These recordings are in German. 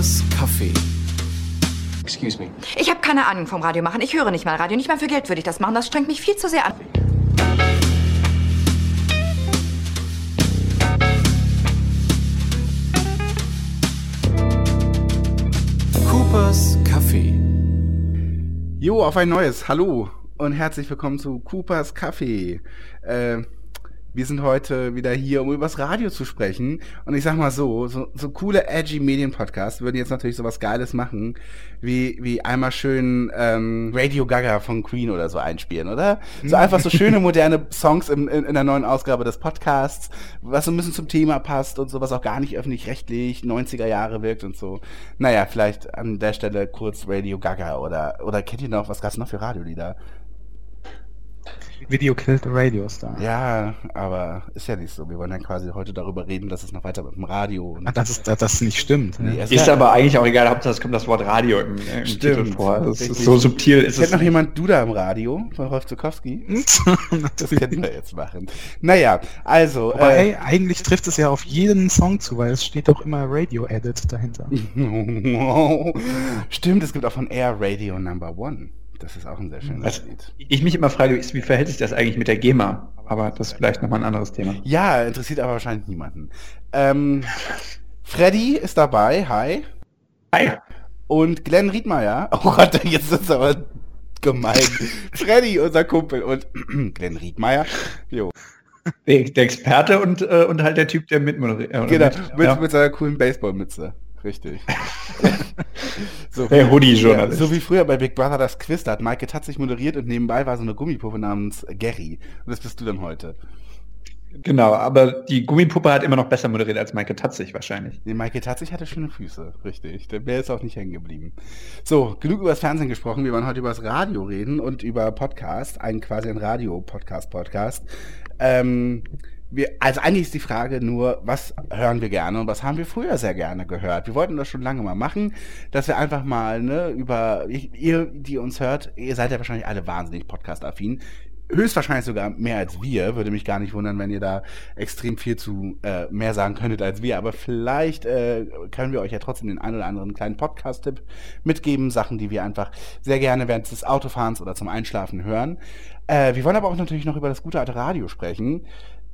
Coopers Café. Excuse me. Ich habe keine Ahnung vom Radio machen. Ich höre nicht mal Radio. Nicht mal für Geld würde ich das machen. Das strengt mich viel zu sehr an. Coopers Café. Jo, auf ein neues. Hallo und herzlich willkommen zu Coopers Café. Äh, wir sind heute wieder hier, um übers Radio zu sprechen. Und ich sag mal so, so, so coole, edgy Medienpodcasts würden jetzt natürlich sowas Geiles machen, wie, wie einmal schön ähm, Radio Gaga von Queen oder so einspielen, oder? So einfach so schöne, moderne Songs in, in, in der neuen Ausgabe des Podcasts, was so ein bisschen zum Thema passt und so, was auch gar nicht öffentlich-rechtlich 90er Jahre wirkt und so. Naja, vielleicht an der Stelle kurz Radio Gaga oder, oder kennt ihr noch, was gab's noch für Radiolieder? Video Killed the Radio Star. Ja, aber ist ja nicht so. Wir wollen ja quasi heute darüber reden, dass es noch weiter mit dem Radio und Ah, Das ist, dass das nicht stimmt. Ne? Ist ja- aber eigentlich auch egal, Hauptsache es kommt das Wort Radio im, im Stimmt, Titel vor. Das ist so subtil ist Kennt es. noch jemand Duda im Radio von Rolf Zukowski? Das können wir jetzt machen. Naja, also. Aber äh, ey, eigentlich trifft es ja auf jeden Song zu, weil es steht doch immer Radio Edit dahinter. Stimmt, es gibt auch von Air Radio Number One. Das ist auch ein sehr schönes Was Lied. ich mich immer frage, wie verhält sich das eigentlich mit der GEMA? Aber das ist vielleicht nochmal ein anderes Thema. Ja, interessiert aber wahrscheinlich niemanden. Ähm, Freddy ist dabei, hi. Hi. Und Glenn Riedmeier. Oh Gott, jetzt ist es aber gemein. Freddy, unser Kumpel. Und Glenn Riedmeier. Jo, Der, der Experte und, äh, und halt der Typ, der mitmoderiert. äh, genau. Mit, ja. mit seiner coolen Baseballmütze. Richtig. so, Der Hoodie ja, Journalist. so wie früher bei Big Brother das Quiz, da hat Maike Tatzig moderiert und nebenbei war so eine Gummipuppe namens Gary. Und das bist du dann heute. Genau, aber die Gummipuppe hat immer noch besser moderiert als Maike Tatzig wahrscheinlich. Nee, Maike Tatzig hatte schöne Füße, richtig. Der wäre jetzt auch nicht hängen geblieben. So, genug über das Fernsehen gesprochen. Wir wollen heute über das Radio reden und über Podcast, ein quasi ein Radio-Podcast-Podcast. Ähm, wir, also eigentlich ist die Frage nur, was hören wir gerne und was haben wir früher sehr gerne gehört? Wir wollten das schon lange mal machen, dass wir einfach mal ne, über, ihr, die uns hört, ihr seid ja wahrscheinlich alle wahnsinnig podcast-affin. Höchstwahrscheinlich sogar mehr als wir. Würde mich gar nicht wundern, wenn ihr da extrem viel zu äh, mehr sagen könntet als wir. Aber vielleicht äh, können wir euch ja trotzdem den einen oder anderen kleinen Podcast-Tipp mitgeben. Sachen, die wir einfach sehr gerne während des Autofahrens oder zum Einschlafen hören. Äh, wir wollen aber auch natürlich noch über das gute alte Radio sprechen.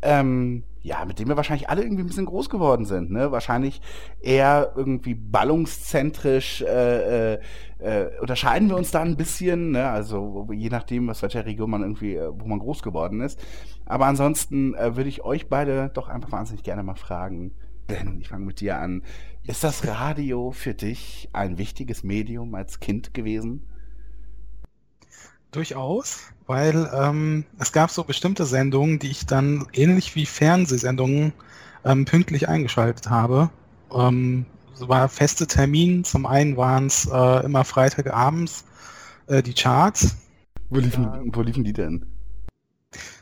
Ähm, ja, mit dem wir wahrscheinlich alle irgendwie ein bisschen groß geworden sind, ne? Wahrscheinlich eher irgendwie ballungszentrisch äh, äh, äh, unterscheiden wir uns da ein bisschen, ne? Also je nachdem, was welcher Region man irgendwie, äh, wo man groß geworden ist. Aber ansonsten äh, würde ich euch beide doch einfach wahnsinnig gerne mal fragen. Ben, ich fange mit dir an. Ist das Radio für dich ein wichtiges Medium als Kind gewesen? Durchaus, weil ähm, es gab so bestimmte Sendungen, die ich dann ähnlich wie Fernsehsendungen ähm, pünktlich eingeschaltet habe. Ähm, es war feste Termin. Zum einen waren es äh, immer Freitagabends äh, die Charts. Wo liefen, wo liefen die denn?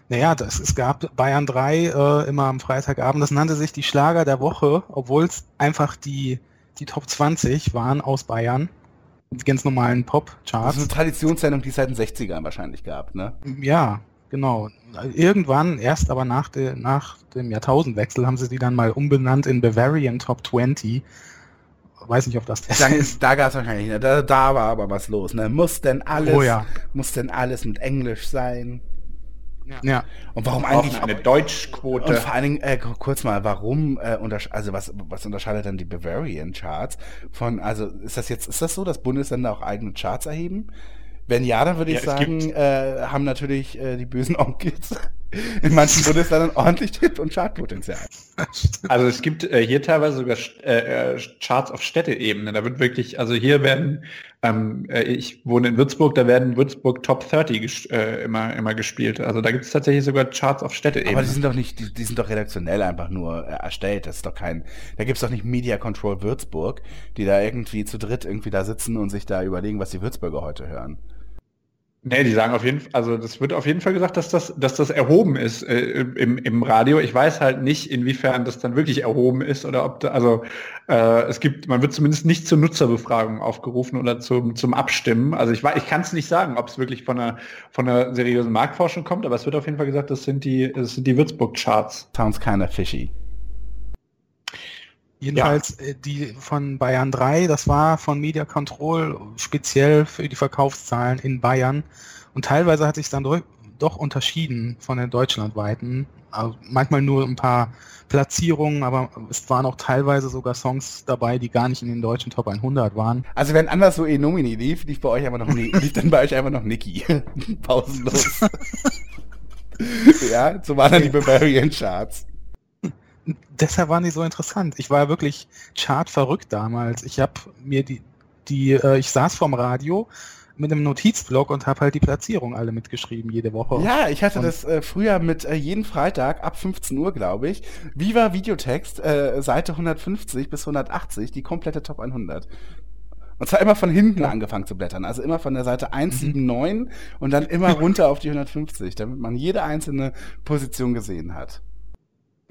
Naja, das, es gab Bayern 3 äh, immer am Freitagabend. Das nannte sich die Schlager der Woche, obwohl es einfach die, die Top 20 waren aus Bayern. Ganz normalen Das Pop-Charts. ist eine Traditionssendung, die es seit den 60ern wahrscheinlich gab, ne? Ja, genau. Irgendwann, erst aber nach, de, nach dem Jahrtausendwechsel, haben sie die dann mal umbenannt in Bavarian Top 20. Weiß nicht, ob das Da, da gab es wahrscheinlich, ne? da, da war aber was los, ne? Muss denn alles, Oh ja. muss denn alles mit Englisch sein? Ja. Und warum eigentlich eine Und Deutschquote. vor allen Dingen, äh, ku- kurz mal, warum, äh, also was, was unterscheidet dann die Bavarian Charts von, also ist das jetzt, ist das so, dass Bundesländer auch eigene Charts erheben? Wenn ja, dann würde ich Ja, sagen, äh, haben natürlich äh, die bösen Onkels in manchen Bundesländern ordentlich Tipp- und Chartpotenzial. Also es gibt äh, hier teilweise sogar äh, äh, Charts auf Städteebene. Da wird wirklich, also hier werden, ähm, äh, ich wohne in Würzburg, da werden Würzburg Top 30 ges äh, immer, immer gespielt. Also da gibt es tatsächlich sogar Charts auf Städteebene. Aber die sind doch nicht, die, die sind doch redaktionell einfach nur äh, erstellt. Das ist doch kein, da gibt's doch nicht Media Control Würzburg, die da irgendwie zu dritt irgendwie da sitzen und sich da überlegen, was die Würzburger heute hören. Nee, die sagen auf jeden Fall, also das wird auf jeden Fall gesagt, dass das, dass das erhoben ist äh, im, im Radio. Ich weiß halt nicht, inwiefern das dann wirklich erhoben ist oder ob da, also äh, es gibt, man wird zumindest nicht zur Nutzerbefragung aufgerufen oder zum, zum Abstimmen. Also ich ich kann es nicht sagen, ob es wirklich von einer von einer seriösen Marktforschung kommt, aber es wird auf jeden Fall gesagt, das sind die, das sind die Würzburg-Charts. Sounds kinda fishy. Jedenfalls ja. Äh, die von Bayern 3, das war von Media Control speziell für die Verkaufszahlen in Bayern. Und teilweise hat sich dann doch unterschieden von den deutschlandweiten. Also manchmal nur ein paar Platzierungen, aber es waren auch teilweise sogar Songs dabei, die gar nicht in den deutschen Top 100 waren. Also wenn anders so E-Nomini lief, lief bei euch einfach noch lief dann bei euch einfach noch Niki. Pausenlos. ja, so waren dann die Bavarian Charts. Deshalb waren die so interessant. Ich war wirklich Chart verrückt damals. Ich habe mir die, die, äh, ich saß vorm Radio mit einem Notizblock und habe halt die Platzierung alle mitgeschrieben jede Woche. Ja, ich hatte und das äh, früher mit äh, jeden Freitag ab 15 Uhr, glaube ich. Viva Videotext, äh, Seite 150 bis 180, die komplette Top 100. Und zwar immer von hinten ja. angefangen zu blättern. Also immer von der Seite 179 mhm. und dann immer runter auf die 150, damit man jede einzelne Position gesehen hat.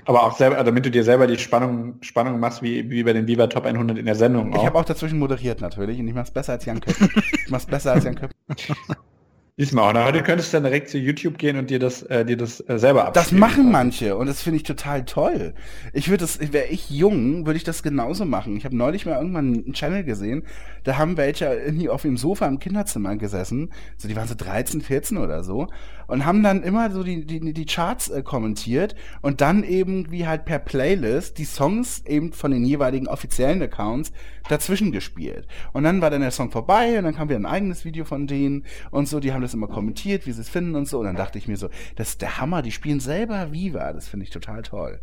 Aber auch selber, damit du dir selber die Spannung, Spannung machst, wie, wie bei den Viva Top 100 in der Sendung. Auch. Ich habe auch dazwischen moderiert natürlich und ich mach's besser als Jan Köppen. ich mach's besser als Jan Köppen. Diesmal auch. Heute könntest du dann direkt zu YouTube gehen und dir das, äh, dir das äh, selber abspielen. Das machen manche und das finde ich total toll. Ich würde das, wäre ich jung, würde ich das genauso machen. Ich habe neulich mal irgendwann einen Channel gesehen, da haben welche irgendwie auf dem Sofa im Kinderzimmer gesessen, so die waren so 13, 14 oder so und haben dann immer so die, die, die Charts äh, kommentiert und dann eben wie halt per Playlist die Songs eben von den jeweiligen offiziellen Accounts dazwischen gespielt. Und dann war dann der Song vorbei und dann kam wieder ein eigenes Video von denen und so, die haben das immer kommentiert, wie sie es finden und so. Und dann dachte ich mir so, das ist der Hammer, die spielen selber Viva, das finde ich total toll.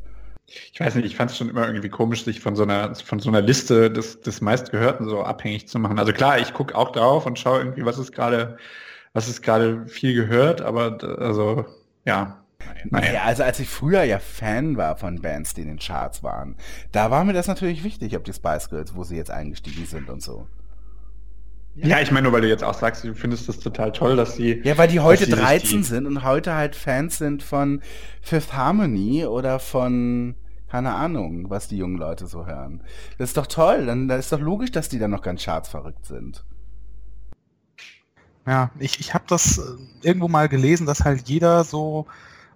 Ich weiß nicht, ich fand es schon immer irgendwie komisch, sich von so einer, von so einer Liste des, des meistgehörten so abhängig zu machen. Also klar, ich gucke auch drauf und schaue irgendwie, was ist gerade, was ist gerade viel gehört, aber also ja. Naja, also als ich früher ja Fan war von Bands, die in den Charts waren, da war mir das natürlich wichtig, ob die Spice Girls, wo sie jetzt eingestiegen sind und so. Ja, ich meine nur, weil du jetzt auch sagst, du findest das total toll, dass sie. Ja, weil die heute 13 sind und heute halt Fans sind von Fifth Harmony oder von, keine Ahnung, was die jungen Leute so hören. Das ist doch toll, dann da ist doch logisch, dass die dann noch ganz chartsverrückt sind. Ja, ich, ich habe das äh, irgendwo mal gelesen, dass halt jeder so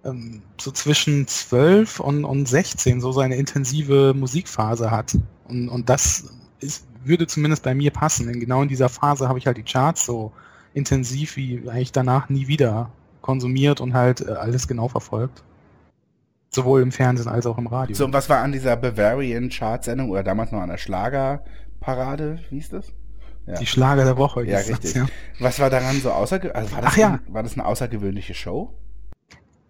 ähm, so zwischen 12 und, und 16 so seine intensive Musikphase hat. Und, und das ist, würde zumindest bei mir passen. Denn genau in dieser Phase habe ich halt die Charts so intensiv wie eigentlich danach nie wieder konsumiert und halt äh, alles genau verfolgt. Sowohl im Fernsehen als auch im Radio. So, und was war an dieser Bavarian Chart-Sendung oder damals noch an der Schlagerparade? Wie ist das? Ja. Die Schlager der Woche. Ja, richtig. Das, ja. Was war daran so außergewöhnlich? Also war, das Ach, ja. war das eine außergewöhnliche Show?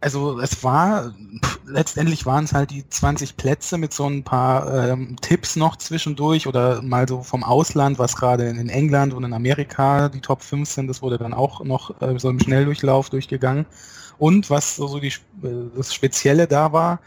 also es war, pff, letztendlich waren es halt die 20 Plätze mit so ein paar ähm, Tipps noch zwischendurch oder mal so vom Ausland, was gerade in, in, England und in Amerika die Top 5 sind, das wurde dann auch noch äh, so im Schnelldurchlauf durchgegangen. Und was so, so die, äh, das Spezielle da war,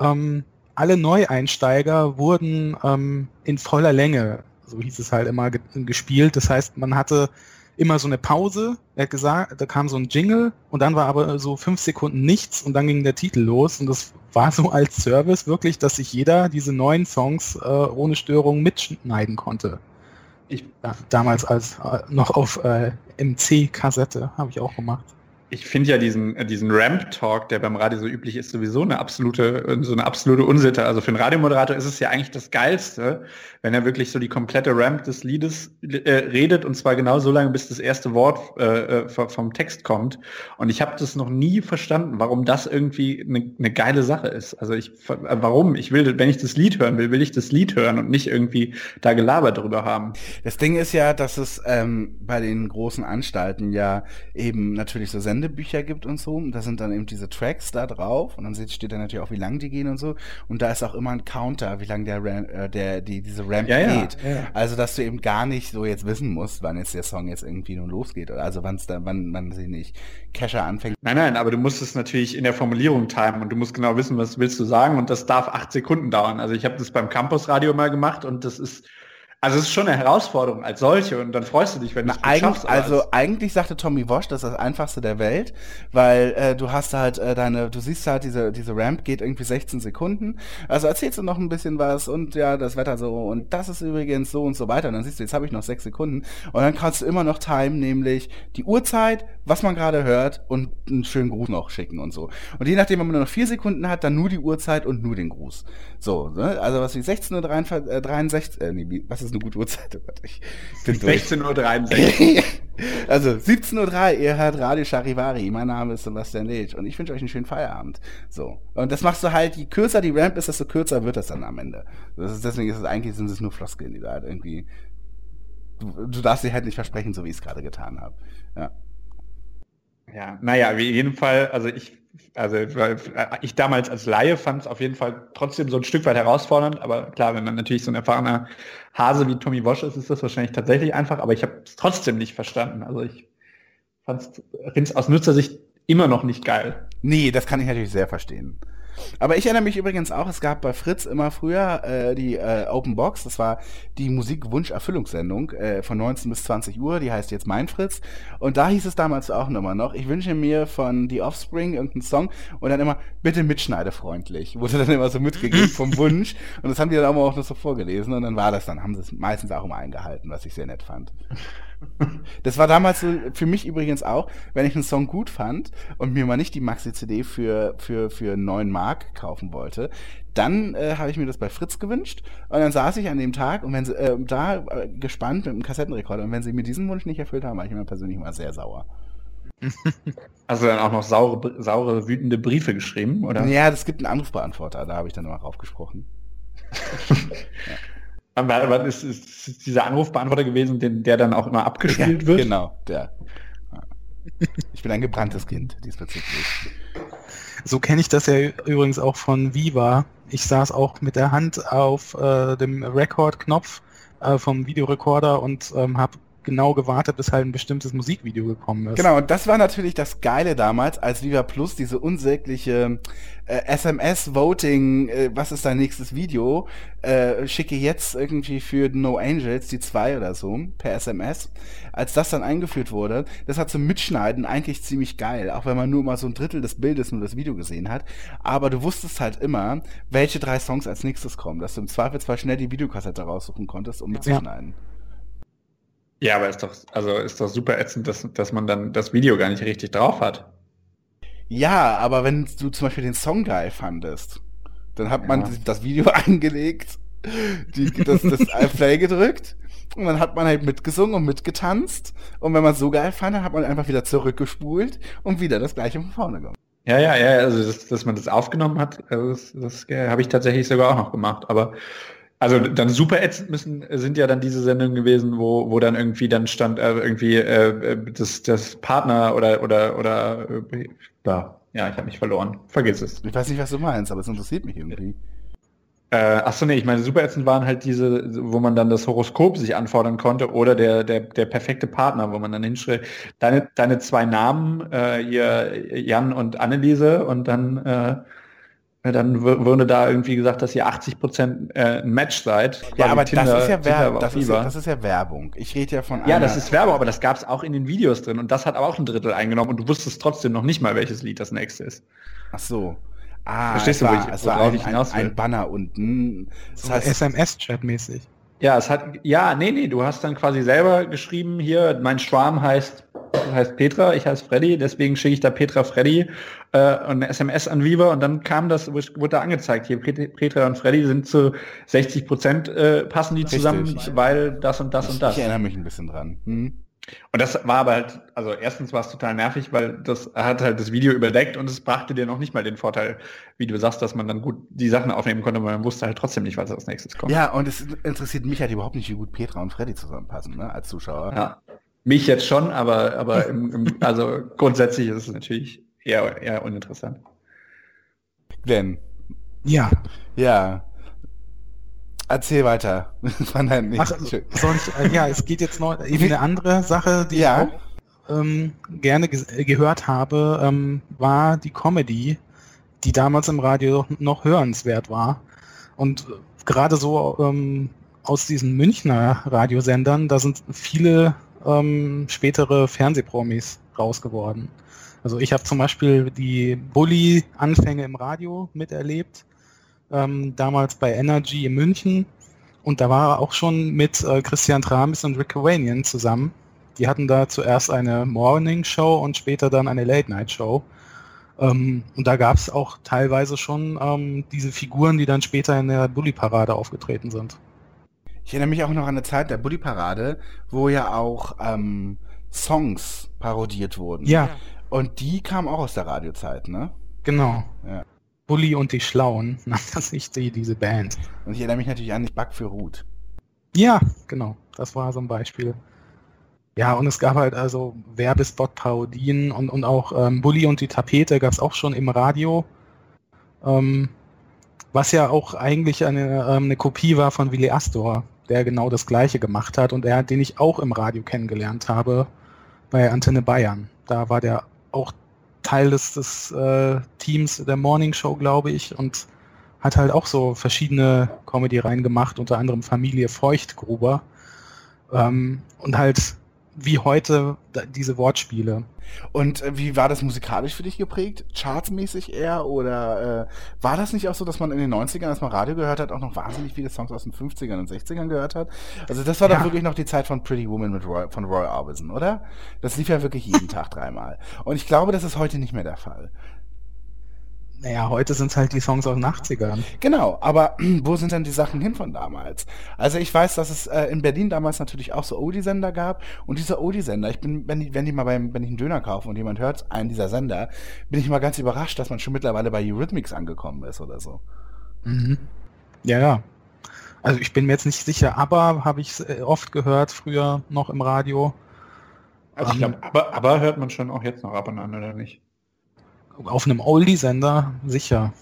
ähm, alle Neueinsteiger wurden ähm, in voller Länge, so hieß es halt immer, ge gespielt. Das heißt, man hatte immer so eine Pause. Er hat gesagt, da kam so ein Jingle und dann war aber so fünf Sekunden nichts und dann ging der Titel los und das war so als Service wirklich, dass sich jeder diese neuen Songs äh, ohne Störung mitschneiden konnte. Ich, ja, damals als äh, noch auf äh, MC-Kassette habe ich auch gemacht ich finde ja diesen, äh, diesen Ramp-Talk, der beim Radio so üblich ist, sowieso eine absolute, so eine absolute Unsitte. Also für einen Radiomoderator ist es ja eigentlich das Geilste, wenn er wirklich so die komplette Ramp des Liedes äh, redet und zwar genau so lange, bis das erste Wort äh, äh vom Text kommt. Und ich habe das noch nie verstanden, warum das irgendwie eine, eine geile Sache ist. Also ich, äh, warum? Ich will, wenn ich das Lied hören will, will ich das Lied hören und nicht irgendwie da gelabert drüber haben. Das Ding ist ja, dass es ähm, bei den großen Anstalten ja eben natürlich so Sendebücher gibt und so. Da sind dann eben diese Tracks da drauf. Und dann steht da natürlich auch, wie lang die gehen und so. Und da ist auch immer ein Counter, wie lang der, äh, der die, diese Ramp ja, geht. Ja, ja. Also, dass du eben gar nicht so jetzt wissen musst, wann jetzt der Song jetzt irgendwie nun losgeht. Also, wann's da, wann man sie nicht Kescher anfängt. Nein, nein, aber du musst es natürlich in der Formulierung timen und du musst genau wissen, was willst du sagen. Und das darf acht Sekunden dauern. Also, ich habe das beim Campusradio mal gemacht und das ist Also es ist schon eine Herausforderung als solche und dann freust du dich, wenn du es Eig schaffst. also es- eigentlich sagte Tommy Walsh, das ist das einfachste der Welt, weil äh, du hast halt äh, deine, du siehst halt, diese, diese Ramp geht irgendwie 16 Sekunden. Also erzählst du noch ein bisschen was und ja, das Wetter so und das ist übrigens so und so weiter. Und dann siehst du, jetzt habe ich noch sechs Sekunden und dann kannst du immer noch Time, nämlich die Uhrzeit, was man gerade hört und einen schönen Gruß noch schicken und so. Und je nachdem, wenn man nur noch vier Sekunden hat, dann nur die Uhrzeit und nur den Gruß. So, ne? also was wie 16.63 Uhr, äh, 63, äh, nee, was ist eine gute Uhrzeit? Oh Gott, ich bin durch. 16.63 Uhr. also 17.03 Uhr, ihr hört Radio Charivari. Mein Name ist Sebastian Leitch und ich wünsche euch einen schönen Feierabend. So. Und das machst du halt, je kürzer die Ramp ist, desto kürzer wird das dann am Ende. Das ist, deswegen ist es eigentlich, sind es nur Floskeln, die da halt irgendwie. Du, du darfst sie halt nicht versprechen, so wie ich es gerade getan habe. Ja. Ja, naja, wie jeden Fall, also ich, also äh, ich damals als Laie fand es auf jeden Fall trotzdem so ein Stück weit herausfordernd, aber klar, wenn man natürlich so ein erfahrener Hase wie Tommy Walsh ist, ist das wahrscheinlich tatsächlich einfach, aber ich habe es trotzdem nicht verstanden. Also ich fand es aus Nutzersicht immer noch nicht geil. Nee, das kann ich natürlich sehr verstehen. Aber ich erinnere mich übrigens auch, es gab bei Fritz immer früher äh, die äh, Open Box, das war die Musikwunsch-Erfüllungssendung äh, von 19 bis 20 Uhr, die heißt jetzt Mein Fritz. Und da hieß es damals auch immer noch, ich wünsche mir von The Offspring irgendeinen Song und dann immer, bitte mitschneidefreundlich. Wurde dann immer so mitgegeben vom Wunsch. Und das haben die dann auch noch so vorgelesen und dann war das dann, haben sie es meistens auch immer eingehalten, was ich sehr nett fand. Das war damals so für mich übrigens auch, wenn ich einen Song gut fand und mir mal nicht die Maxi-CD für, für, für 9 Mark kaufen wollte, dann äh, habe ich mir das bei Fritz gewünscht und dann saß ich an dem Tag und wenn sie, äh, da äh, gespannt mit dem Kassettenrekorder und wenn sie mir diesen Wunsch nicht erfüllt haben, war ich immer persönlich mal sehr sauer. Hast du dann auch noch saure, saure, wütende Briefe geschrieben, oder? Ja, das gibt einen Anrufbeantworter, da habe ich dann immer raufgesprochen. Aber aber ist, ist, dieser Anrufbeantworter gewesen, den, der dann auch immer abgespielt wird? Genau, der. Ja. Ich bin ein gebranntes Kind diesbezüglich. So kenne ich das ja übrigens auch von Viva. Ich saß auch mit der Hand auf äh, dem Record-Knopf äh, vom Videorekorder und ähm, habe genau gewartet, bis halt ein bestimmtes Musikvideo gekommen ist. Genau, und das war natürlich das Geile damals, als Viva Plus diese unsägliche äh, SMS-Voting, äh, was ist dein nächstes Video, äh, schicke jetzt irgendwie für No Angels die zwei oder so per SMS. Als das dann eingeführt wurde, das hat zum Mitschneiden eigentlich ziemlich geil, auch wenn man nur mal so ein Drittel des Bildes nur das Video gesehen hat. Aber du wusstest halt immer, welche drei Songs als nächstes kommen, dass du im Zweifelsfall schnell die Videokassette raussuchen konntest, um mitzuschneiden. Ja, aber ist doch, also ist doch super ätzend, dass, dass man dann das Video gar nicht richtig drauf hat. Ja, aber wenn du zum Beispiel den Song geil fandest, dann hat man Ja. das Video eingelegt, die, das, das Play gedrückt und dann hat man halt mitgesungen und mitgetanzt und wenn man es so geil fand, dann hat man einfach wieder zurückgespult und wieder das gleiche von vorne gemacht. Ja, ja, ja, also dass, dass man das aufgenommen hat, also das, das äh, habe ich tatsächlich sogar auch noch gemacht. Aber also dann super ätzend müssen sind ja dann diese Sendungen gewesen, wo, wo dann irgendwie dann stand äh, irgendwie äh, äh, das, das Partner oder oder oder äh, ja, ja, ich habe mich verloren. Vergiss es. Ich weiß nicht, was du meinst, aber es interessiert mich irgendwie. Äh, achso, nee, ich meine, super ätzend waren halt diese, wo man dann das Horoskop sich anfordern konnte oder der, der, der perfekte Partner, wo man dann hinschrieb, deine, deine zwei Namen, äh, hier Jan und Anneliese und dann, äh, dann w- wurde da irgendwie gesagt, dass ihr 80 Prozent äh, ein Match seid. Ja, aber Tinder- das ist ja Werbung. Das ja, das ist ja Werbung. Ich rede ja von ja, einer- das ist Werbung, aber das gab es auch in den Videos drin und das hat aber auch ein Drittel eingenommen und du wusstest trotzdem noch nicht mal, welches Lied das nächste ist. Ach so. Ah, Verstehst es du, wo war, ich- es war worauf ein, ich ein, hinaus will? ein Banner unten. Das So heißt, SMS-Chat-mäßig. Ja, es hat, ja, nee, nee, du hast dann quasi selber geschrieben, hier, mein Schwarm heißt, heißt Petra, ich heiße Freddy, deswegen schicke ich da Petra Freddy äh, und eine SMS an Viva und dann kam das, wurde da angezeigt, hier, Pet- Petra und Freddy sind zu 60 Prozent äh, passen die Richtig. zusammen, weil das und das und das. ich erinnere mich ein bisschen dran. Hm? Und das war aber halt, also erstens war es total nervig, weil das hat halt das Video überdeckt und es brachte dir noch nicht mal den Vorteil, wie du sagst, dass man dann gut die Sachen aufnehmen konnte, weil man wusste halt trotzdem nicht, was als nächstes kommt. Ja, und es interessiert mich halt überhaupt nicht, wie gut Petra und Freddy zusammenpassen, ne, als Zuschauer. Ja. Mich jetzt schon, aber, aber im, im, also grundsätzlich ist es natürlich eher, eher uninteressant. Glenn, Ja. ja. Erzähl weiter. Von deinem Ach, soll ich, äh, ja, es geht jetzt noch eben eine andere Sache, die Ja. ich auch ähm, gerne äh, gehört habe, ähm, war die Comedy, die damals im Radio noch hörenswert war. Und äh, gerade so ähm, aus diesen Münchner Radiosendern, da sind viele ähm, spätere Fernsehpromis raus geworden. Also ich habe zum Beispiel die Bully-Anfänge im Radio miterlebt, ähm, damals bei Energy in München. Und da war er auch schon mit äh, Christian Tramis und Rick Cavanian zusammen. Die hatten da zuerst eine Morning Show und später dann eine Late Night Show. Ähm, und da gab es auch teilweise schon ähm, diese Figuren, die dann später in der Bully-Parade aufgetreten sind. Ich erinnere mich auch noch an eine Zeit der Bully-Parade, wo ja auch ähm, Songs parodiert wurden. Ja. Und die kamen auch aus der Radiozeit, ne? Genau. Ja. Bully und die Schlauen nannte sich die, diese Band. Und ich erinnere mich natürlich an Ich Back für Ruth. Ja, genau. Das war so ein Beispiel. Ja, und es gab halt also Werbespot-Parodien und, und auch ähm, Bully und die Tapete gab es auch schon im Radio. Ähm, was ja auch eigentlich eine, ähm, eine Kopie war von Willy Astor, der genau das gleiche gemacht hat und er, den ich auch im Radio kennengelernt habe bei Antenne Bayern. Da war der auch Teil des, des äh, Teams der Morning Show, glaube ich, und hat halt auch so verschiedene Comedy reingemacht, unter anderem Familie Feuchtgruber. Ähm, und halt wie heute diese Wortspiele. Und äh, wie war das musikalisch für dich geprägt? Chartsmäßig eher? Oder äh, war das nicht auch so, dass man in den 90ern, als man Radio gehört hat, auch noch wahnsinnig viele Songs aus den 50ern und 60ern gehört hat? Also das war ja. doch wirklich noch die Zeit von Pretty Woman mit Roy, von Roy Orbison, oder? Das lief ja wirklich jeden Tag dreimal. Und ich glaube, das ist heute nicht mehr der Fall. Naja, heute sind es halt die Songs aus den 80ern. Genau, aber wo sind denn die Sachen hin von damals? Also ich weiß, dass es äh, in Berlin damals natürlich auch so Oldie-Sender gab und diese Oldie-Sender, ich bin, wenn die, wenn die mal beim, wenn ich einen Döner kaufe und jemand hört einen dieser Sender, bin ich mal ganz überrascht, dass man schon mittlerweile bei Eurythmics angekommen ist oder so. Mhm. Ja, ja. Also ich bin mir jetzt nicht sicher, aber habe ich äh, oft gehört, früher noch im Radio. Also ich glaube, aber, aber hört man schon auch jetzt noch ab und an, oder nicht? Auf einem Oldie-Sender sicher.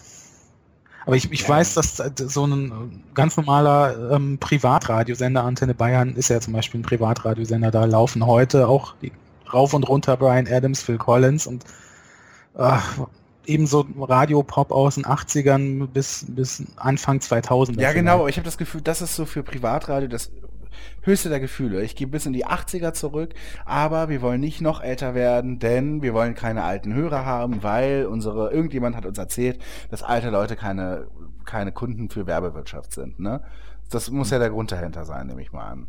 Aber ich, ich ja. weiß, dass so ein ganz normaler ähm, Privatradiosender, Antenne Bayern, ist ja zum Beispiel ein Privatradiosender, da laufen heute auch die, rauf und runter Brian Adams, Phil Collins und äh, ebenso Radio-Pop aus den 80ern bis, bis Anfang 2000. Ja, genau. Ich habe das Gefühl, das ist so für Privatradio das höchste der Gefühle. Ich gehe bis in die 80er zurück, aber wir wollen nicht noch älter werden, denn wir wollen keine alten Hörer haben, weil unsere, irgendjemand hat uns erzählt, dass alte Leute keine, keine Kunden für Werbewirtschaft sind, ne? Das muss ja der Grund dahinter sein, nehme ich mal an.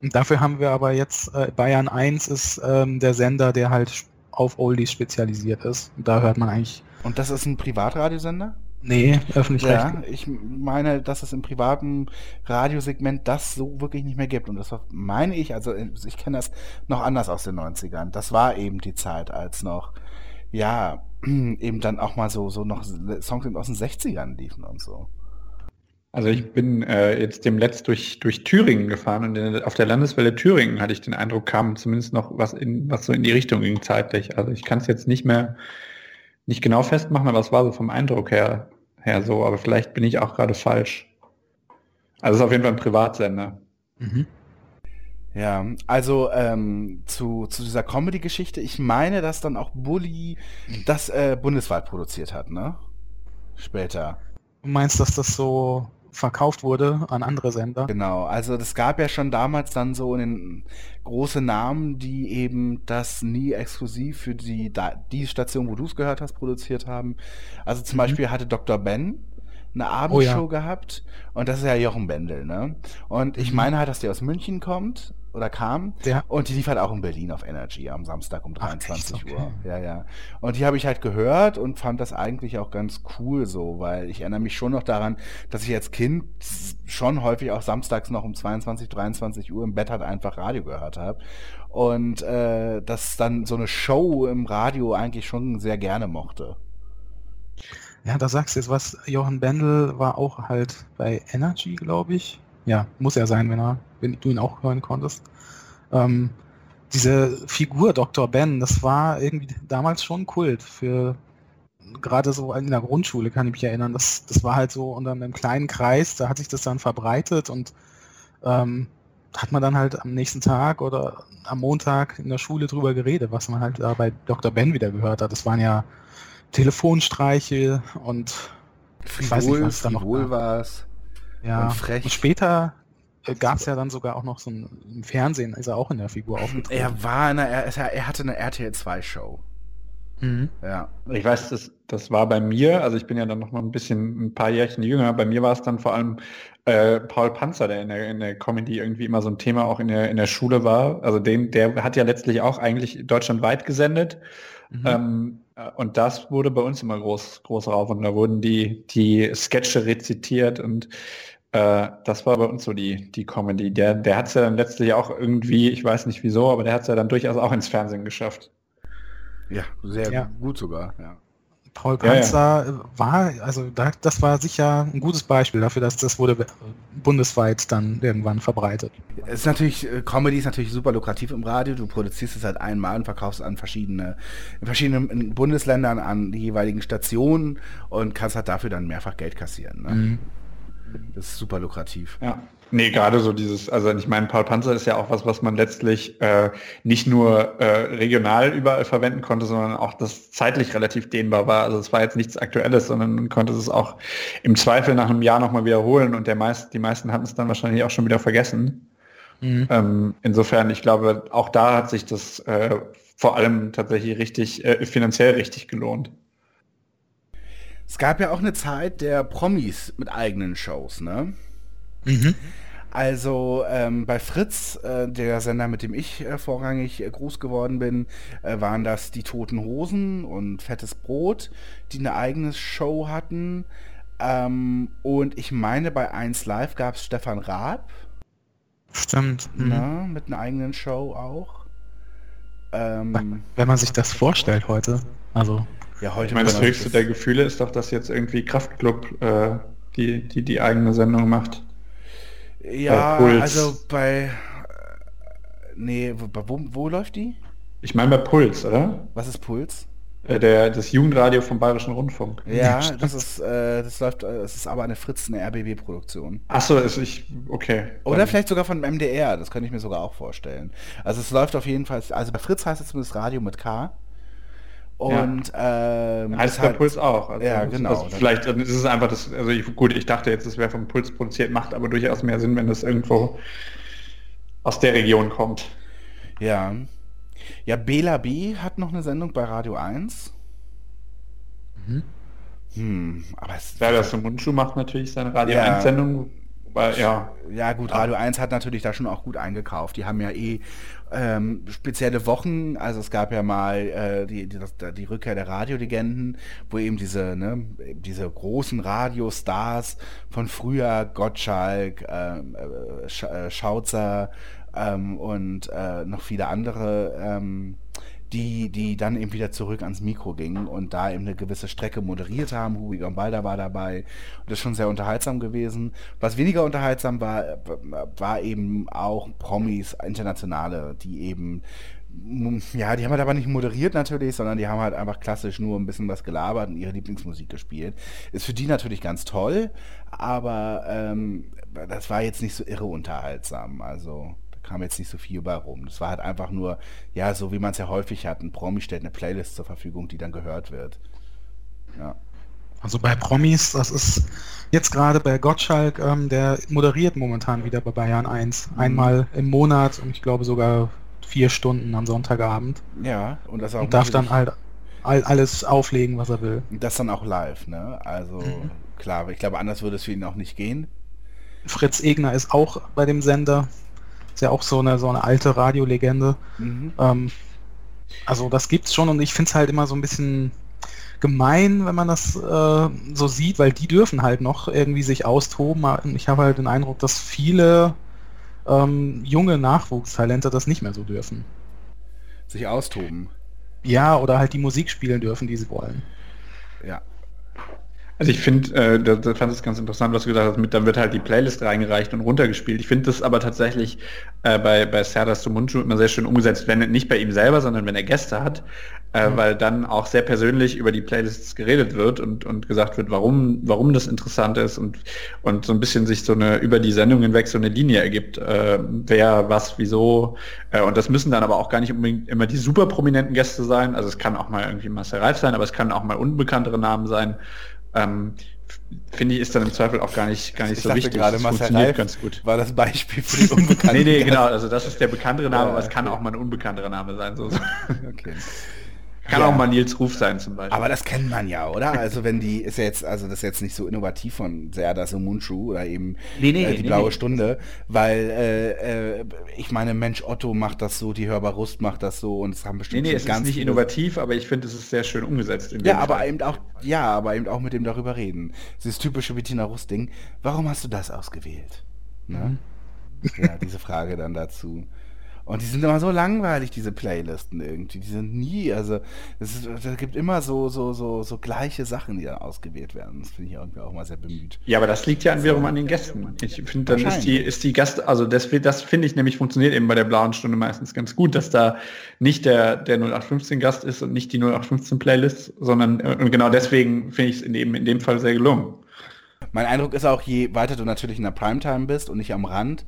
Dafür haben wir aber jetzt, äh, Bayern 1 ist ähm, der Sender, der halt auf Oldies spezialisiert ist. Und da hört man eigentlich. Und das ist ein Privatradiosender? Nee, öffentlich-rechtlich. Ja, ich meine, dass es im privaten Radiosegment das so wirklich nicht mehr gibt. Und das war, meine ich, also ich kenne das noch anders aus den 90ern. Das war eben die Zeit, als noch, ja, eben dann auch mal so, so noch Songs aus den 60ern liefen und so. Also ich bin äh, jetzt demletzt durch, durch Thüringen gefahren und in, auf der Landeswelle Thüringen hatte ich den Eindruck, kam zumindest noch was in, was so in die Richtung ging zeitlich. Also ich kann es jetzt nicht mehr nicht genau festmachen, aber es war so vom Eindruck her, her so, aber vielleicht bin ich auch gerade falsch. Also es ist auf jeden Fall ein Privatsender. Mhm. Ja, also ähm, zu, zu dieser Comedy-Geschichte, ich meine, dass dann auch Bully das äh, bundesweit produziert hat, ne? Später. Du meinst, dass das so verkauft wurde an andere Sender. Genau, also das gab ja schon damals dann so einen große Namen, die eben das nie exklusiv für die, die Station, wo du es gehört hast, produziert haben. Also zum mhm. Beispiel hatte Dr. Ben eine Abendshow oh, ja. gehabt und das ist ja Jochen Bendel, ne? Und ich mhm. meine halt, dass der aus München kommt oder kam. Ja. Und die lief halt auch in Berlin auf Energy am Samstag um 23 Ach, okay. Uhr. Ja, ja. Und die habe ich halt gehört und fand das eigentlich auch ganz cool so, weil ich erinnere mich schon noch daran, dass ich als Kind schon häufig auch samstags noch um 22, 23 Uhr im Bett halt einfach Radio gehört habe. Und äh, dass dann so eine Show im Radio eigentlich schon sehr gerne mochte. Ja, da sagst du jetzt was. Johann Bendel war auch halt bei Energy, glaube ich. Ja, muss er sein, wenn er, wenn du ihn auch hören konntest. Ähm, diese Figur Dr. Ben, das war irgendwie damals schon Kult für gerade so in der Grundschule kann ich mich erinnern, das, das war halt so unter einem kleinen Kreis, da hat sich das dann verbreitet und ähm, hat man dann halt am nächsten Tag oder am Montag in der Schule drüber geredet, was man halt da bei Dr. Ben wieder gehört hat. Das waren ja Telefonstreiche und ich weiß nicht, was da noch war. Ja, und frech. Und später gab es ja dann sogar auch noch so ein, im Fernsehen, ist er auch in der Figur aufgetreten. Er war in einer, er, er hatte eine RTL 2 Show. Mhm. Ja. Ich weiß, das, das war bei mir, also ich bin ja dann noch mal ein bisschen, ein paar Jährchen jünger, bei mir war es dann vor allem äh, Paul Panzer, der in der, in der Comedy irgendwie immer so ein Thema auch in der, in der Schule war. Also den, der hat ja letztlich auch eigentlich deutschlandweit gesendet. Mhm. Ähm, äh, und das wurde bei uns immer groß, groß rauf und da wurden die, die Sketche rezitiert und äh, das war bei uns so die, die Comedy. Der, der hat es ja dann letztlich auch irgendwie, ich weiß nicht wieso, aber der hat es ja dann durchaus auch ins Fernsehen geschafft. Ja, sehr Ja. gut sogar. Ja. Paul Ja, ja. Panzer äh, war, also da, das war sicher ein gutes Beispiel dafür, dass das wurde bundesweit dann irgendwann verbreitet. Es ist natürlich, äh, Comedy ist natürlich super lukrativ im Radio. Du produzierst es halt einmal und verkaufst an verschiedene, in verschiedenen Bundesländern an die jeweiligen Stationen und kannst halt dafür dann mehrfach Geld kassieren. Ne? Mhm. Das ist super lukrativ. Ja. Nee, gerade so dieses, also ich meine, Paul Panzer ist ja auch was, was man letztlich äh, nicht nur äh, regional überall verwenden konnte, sondern auch das zeitlich relativ dehnbar war. Also es war jetzt nichts Aktuelles, sondern man konnte es auch im Zweifel nach einem Jahr nochmal wiederholen und der meist, die meisten hatten es dann wahrscheinlich auch schon wieder vergessen. Mhm. Ähm, insofern, ich glaube, auch da hat sich das äh, vor allem tatsächlich richtig, äh, finanziell richtig gelohnt. Es gab ja auch eine Zeit der Promis mit eigenen Shows, ne? Mhm. Also ähm, bei Fritz, äh, der Sender, mit dem ich äh, vorrangig äh, groß geworden bin, äh, waren das die Toten Hosen und Fettes Brot, die eine eigene Show hatten. Ähm, und ich meine, bei 1 Live gab es Stefan Raab, Stimmt. Mhm. ne, mit einer eigenen Show auch. Ähm, Wenn man sich das vorstellt heute. Also, ja, heute Ich meine, das höchste der Gefühle ist doch, dass jetzt irgendwie Kraftklub äh, die, die die eigene Sendung macht. Ja, Äh, Puls. also bei... äh, Nee, wo, wo, läuft die? Ich meine bei Puls, oder? Was ist Puls? Äh, Der, das Jugendradio vom Bayerischen Rundfunk. Ja, das ist, äh, das läuft, äh, es ist aber eine Fritz, eine RBB-Produktion. Achso, ist ich, okay. Oder vielleicht sogar von MDR, das könnte ich mir sogar auch vorstellen. Also es läuft auf jeden Fall, also bei Fritz heißt es zumindest Radio mit K. Und ähm, ist bei halt- Puls auch. Also, Ja, genau. Also vielleicht ist es einfach das, also ich, gut, ich dachte jetzt, es wäre vom Puls produziert, macht aber durchaus mehr Sinn, wenn das irgendwo aus der Region kommt. Ja. Ja, Bela B hat noch eine Sendung bei Radio 1. Mhm. Hm, aber es Ja, das Mundschuh macht natürlich seine Radio Ja. 1 Sendung, ja, Ja gut, Radio 1 hat natürlich da schon auch gut eingekauft. Die haben ja eh ähm, spezielle Wochen, also es gab ja mal äh, die, die, die Rückkehr der Radiolegenden, wo eben diese, ne, diese großen Radiostars von früher, Gottschalk, ähm, äh, Sch äh, Schauzer ähm, und äh, noch viele andere ähm, die, die dann eben wieder zurück ans Mikro gingen und da eben eine gewisse Strecke moderiert haben. Hugo Gambalda war dabei und das ist schon sehr unterhaltsam gewesen. Was weniger unterhaltsam war, war eben auch Promis, internationale, die eben ja, die haben halt aber nicht moderiert natürlich, sondern die haben halt einfach klassisch nur ein bisschen was gelabert und ihre Lieblingsmusik gespielt. Ist für die natürlich ganz toll, aber ähm, das war jetzt nicht so irre unterhaltsam. Also kam jetzt nicht so viel bei rum. Das war halt einfach nur, ja, so wie man es ja häufig hat, ein Promi stellt eine Playlist zur Verfügung, die dann gehört wird. Ja. Also bei Promis, das ist jetzt gerade bei Gottschalk, ähm, der moderiert momentan wieder bei Bayern 1. Mhm. Einmal im Monat und ich glaube sogar vier Stunden am Sonntagabend. Ja, und das auch Und darf dann halt all, alles auflegen, was er will. das dann auch live, ne? Also Mhm. klar, ich glaube, anders würde es für ihn auch nicht gehen. Fritz Egner ist auch bei dem Sender. Ist ja auch so eine, so eine alte Radiolegende. Mhm. Ähm, also das gibt's schon und ich finde es halt immer so ein bisschen gemein, wenn man das äh, so sieht, weil die dürfen halt noch irgendwie sich austoben. Ich habe halt den Eindruck, dass viele ähm, junge Nachwuchstalente das nicht mehr so dürfen. Sich austoben. Ja, oder halt die Musik spielen dürfen, die sie wollen. Ja. Also ich finde, äh, das, das fand es ganz interessant, was du gesagt hast, mit, dann wird halt die Playlist reingereicht und runtergespielt. Ich finde das aber tatsächlich äh, bei, bei Serdar Sumuncu immer sehr schön umgesetzt, wenn nicht bei ihm selber, sondern wenn er Gäste hat, äh, weil dann auch sehr persönlich über die Playlists geredet wird und, und gesagt wird, warum, warum das interessant ist und, und so ein bisschen sich so eine über die Sendung hinweg so eine Linie ergibt, äh, wer, was, wieso. Äh, und das müssen dann aber auch gar nicht unbedingt immer die super prominenten Gäste sein. Also es kann auch mal irgendwie Marcel Reif sein, aber es kann auch mal unbekanntere Namen sein. Ähm, finde ich, ist dann im Zweifel auch gar nicht, gar nicht Ich so wichtig. gerade, Das Marcel funktioniert Reif ganz gut. war das Beispiel für den Unbekannten. Nee, nee, genau. Also das ist der bekanntere Name, aber es kann auch mal ein unbekannterer Name sein. So. Okay. Kann Ja. auch mal Nils Ruf sein zum Beispiel. Aber das kennt man ja, oder? Also wenn die ist ja jetzt, also das ist jetzt nicht so innovativ von Serda Sumunchu oder eben Nee, nee, äh, die nee, blaue nee. Stunde, weil äh, äh, ich meine, Mensch Otto macht das so, die Hörbar Rust macht das so und es haben nee, bestimmt nee, schon es ist nicht innovativ, aber ich finde, es ist sehr schön umgesetzt. in Ja, aber Fall. eben auch, ja, aber eben auch mit dem darüber reden. Dieses typische Bettina Rust-Ding. Warum hast du das ausgewählt? Ne? Ja, diese Frage dann dazu. Und die sind immer so langweilig, diese Playlisten irgendwie. Die sind nie, also es gibt immer so, so, so, so gleiche Sachen, die dann ausgewählt werden. Das finde ich irgendwie auch mal sehr bemüht. Ja, aber das liegt ja an wiederum an den Gästen. Ich finde, dann ist die, ist die Gast, also das, das finde ich nämlich funktioniert eben bei der blauen Stunde meistens ganz gut, dass da nicht der, der 0815 Gast ist und nicht die 0815 Playlist, sondern und genau deswegen finde ich es in dem, in dem Fall sehr gelungen. Mein Eindruck ist auch, je weiter du natürlich in der Primetime bist und nicht am Rand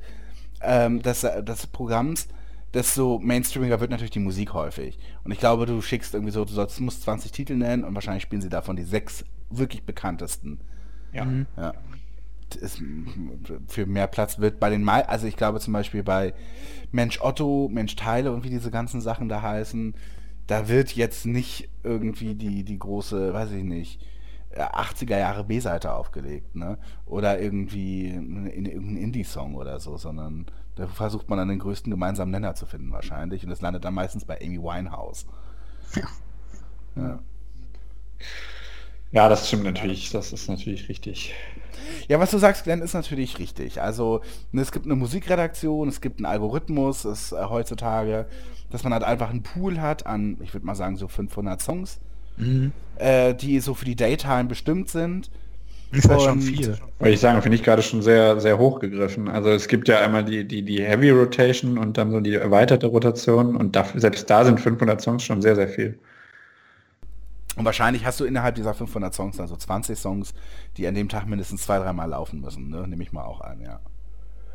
ähm, des, des Programms, desto mainstreamiger wird natürlich die Musik häufig. Und ich glaube, du schickst irgendwie so, du sollst, musst 20 Titel nennen und wahrscheinlich spielen sie davon die sechs wirklich bekanntesten. Ja. Ja. Ist, für mehr Platz wird bei den Mai, also ich glaube zum Beispiel bei Mensch Otto, Mensch Teile und wie diese ganzen Sachen da heißen, da wird jetzt nicht irgendwie die, die große, weiß ich nicht, äh, 80er Jahre B-Seite aufgelegt, ne? Oder irgendwie in, in irgendein Indie-Song oder so, sondern da versucht man dann den größten gemeinsamen Nenner zu finden wahrscheinlich und es landet dann meistens bei Amy Winehouse. Ja. ja, das stimmt natürlich, das ist natürlich richtig. Ja, was du sagst, Glenn, ist natürlich richtig. Also es gibt eine Musikredaktion, es gibt einen Algorithmus, es äh, heutzutage, dass man halt einfach einen Pool hat an, ich würde mal sagen, so 500 Songs, Mhm. äh, die so für die Daytime bestimmt sind. Ist ja schon viel. Wollte ich sagen, finde ich gerade schon sehr, sehr hoch gegriffen. Also es gibt ja einmal die, die, die Heavy Rotation und dann so die erweiterte Rotation und da, selbst da sind 500 Songs schon sehr, sehr viel. Und wahrscheinlich hast du innerhalb dieser 500 Songs dann so 20 Songs, die an dem Tag mindestens zwei, dreimal laufen müssen, ne? Nehme ich mal auch an, ja.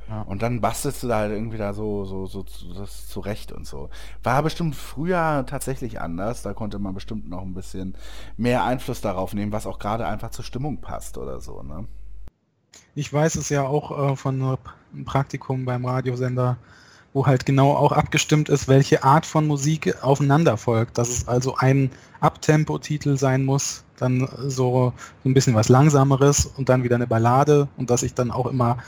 Ja. Und dann bastelst du da halt irgendwie da so, so, so, so das zurecht und so. War bestimmt früher tatsächlich anders. Da konnte man bestimmt noch ein bisschen mehr Einfluss darauf nehmen, was auch gerade einfach zur Stimmung passt oder so, ne? Ich weiß es ja auch äh, von einem Praktikum beim Radiosender, wo halt genau auch abgestimmt ist, welche Art von Musik aufeinander folgt. Dass es also ein Abtempo-Titel sein muss, dann so, so ein bisschen was Langsameres und dann wieder eine Ballade und dass sich dann auch immer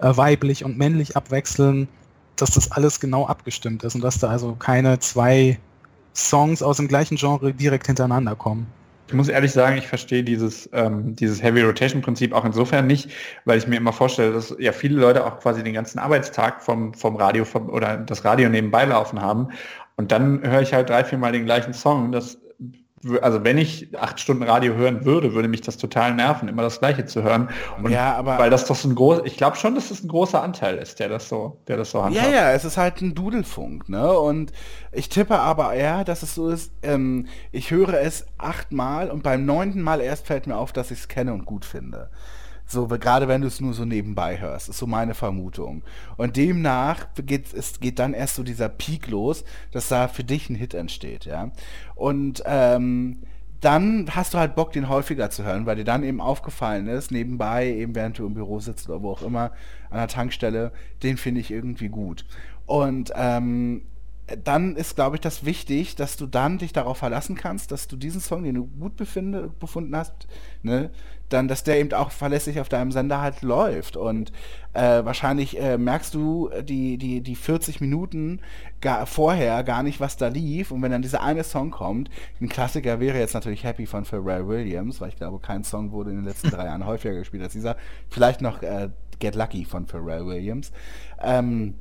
äh, weiblich und männlich abwechseln, dass das alles genau abgestimmt ist und dass da also keine zwei Songs aus dem gleichen Genre direkt hintereinander kommen. Ich muss ehrlich sagen, ich verstehe dieses, ähm, dieses Heavy Rotation Prinzip auch insofern nicht, weil ich mir immer vorstelle, dass ja viele Leute auch quasi den ganzen Arbeitstag vom, vom Radio vom, oder das Radio nebenbei laufen haben. Und dann höre ich halt drei, vier Mal den gleichen Song. Das, also wenn ich acht Stunden Radio hören würde, würde mich das total nerven, immer das Gleiche zu hören. Und Ja, aber- weil das doch so ein groß, ich glaube schon, dass das ein großer Anteil ist, der das so, der das so handhabt. Ja, ja, es ist halt ein Dudelfunk, ne? Und ich tippe aber eher, dass es so ist, ähm, ich höre es achtmal und beim neunten Mal erst fällt mir auf, dass ich es kenne und gut finde. So, gerade wenn du es nur so nebenbei hörst, ist so meine Vermutung. Und demnach geht, es geht dann erst so dieser Peak los, dass da für dich ein Hit entsteht, ja. Und ähm, dann hast du halt Bock, den häufiger zu hören, weil dir dann eben aufgefallen ist, nebenbei, eben während du im Büro sitzt oder wo auch immer, an der Tankstelle, den finde ich irgendwie gut. Und ähm, dann ist, glaube ich, das wichtig, dass du dann dich darauf verlassen kannst, dass du diesen Song, den du gut befinde, befunden hast, ne, dann, dass der eben auch verlässlich auf deinem Sender halt läuft. Und äh, wahrscheinlich äh, merkst du die, die, die 40 Minuten gar, vorher gar nicht, was da lief. Und wenn dann dieser eine Song kommt, ein Klassiker wäre jetzt natürlich Happy von Pharrell Williams, weil ich glaube, kein Song wurde in den letzten drei Jahren häufiger gespielt als dieser. Vielleicht noch äh, Get Lucky von Pharrell Williams. Ähm,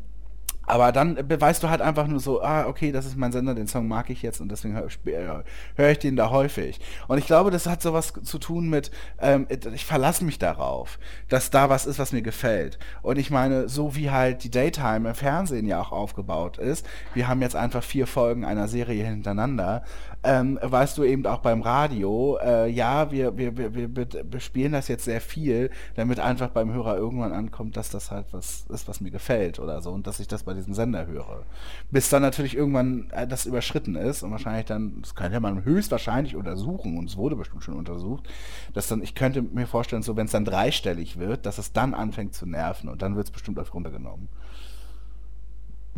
aber dann beweist du halt einfach nur so, ah, okay, das ist mein Sender, den Song mag ich jetzt und deswegen höre hör, hör ich den da häufig. Und ich glaube, das hat sowas zu tun mit, ähm, ich verlasse mich darauf, dass da was ist, was mir gefällt. Und ich meine, so wie halt die Daytime im Fernsehen ja auch aufgebaut ist, wir haben jetzt einfach vier Folgen einer Serie hintereinander, ähm, weißt du eben auch beim Radio, äh, ja, wir, wir, wir, wir bespielen das jetzt sehr viel, damit einfach beim Hörer irgendwann ankommt, dass das halt was ist, was mir gefällt oder so und dass ich das bei diesen Sender höre. Bis dann natürlich irgendwann äh, das überschritten ist und wahrscheinlich dann, das könnte man höchstwahrscheinlich untersuchen und es wurde bestimmt schon untersucht, dass dann, ich könnte mir vorstellen, so wenn es dann dreistellig wird, dass es dann anfängt zu nerven und dann wird es bestimmt auf runtergenommen.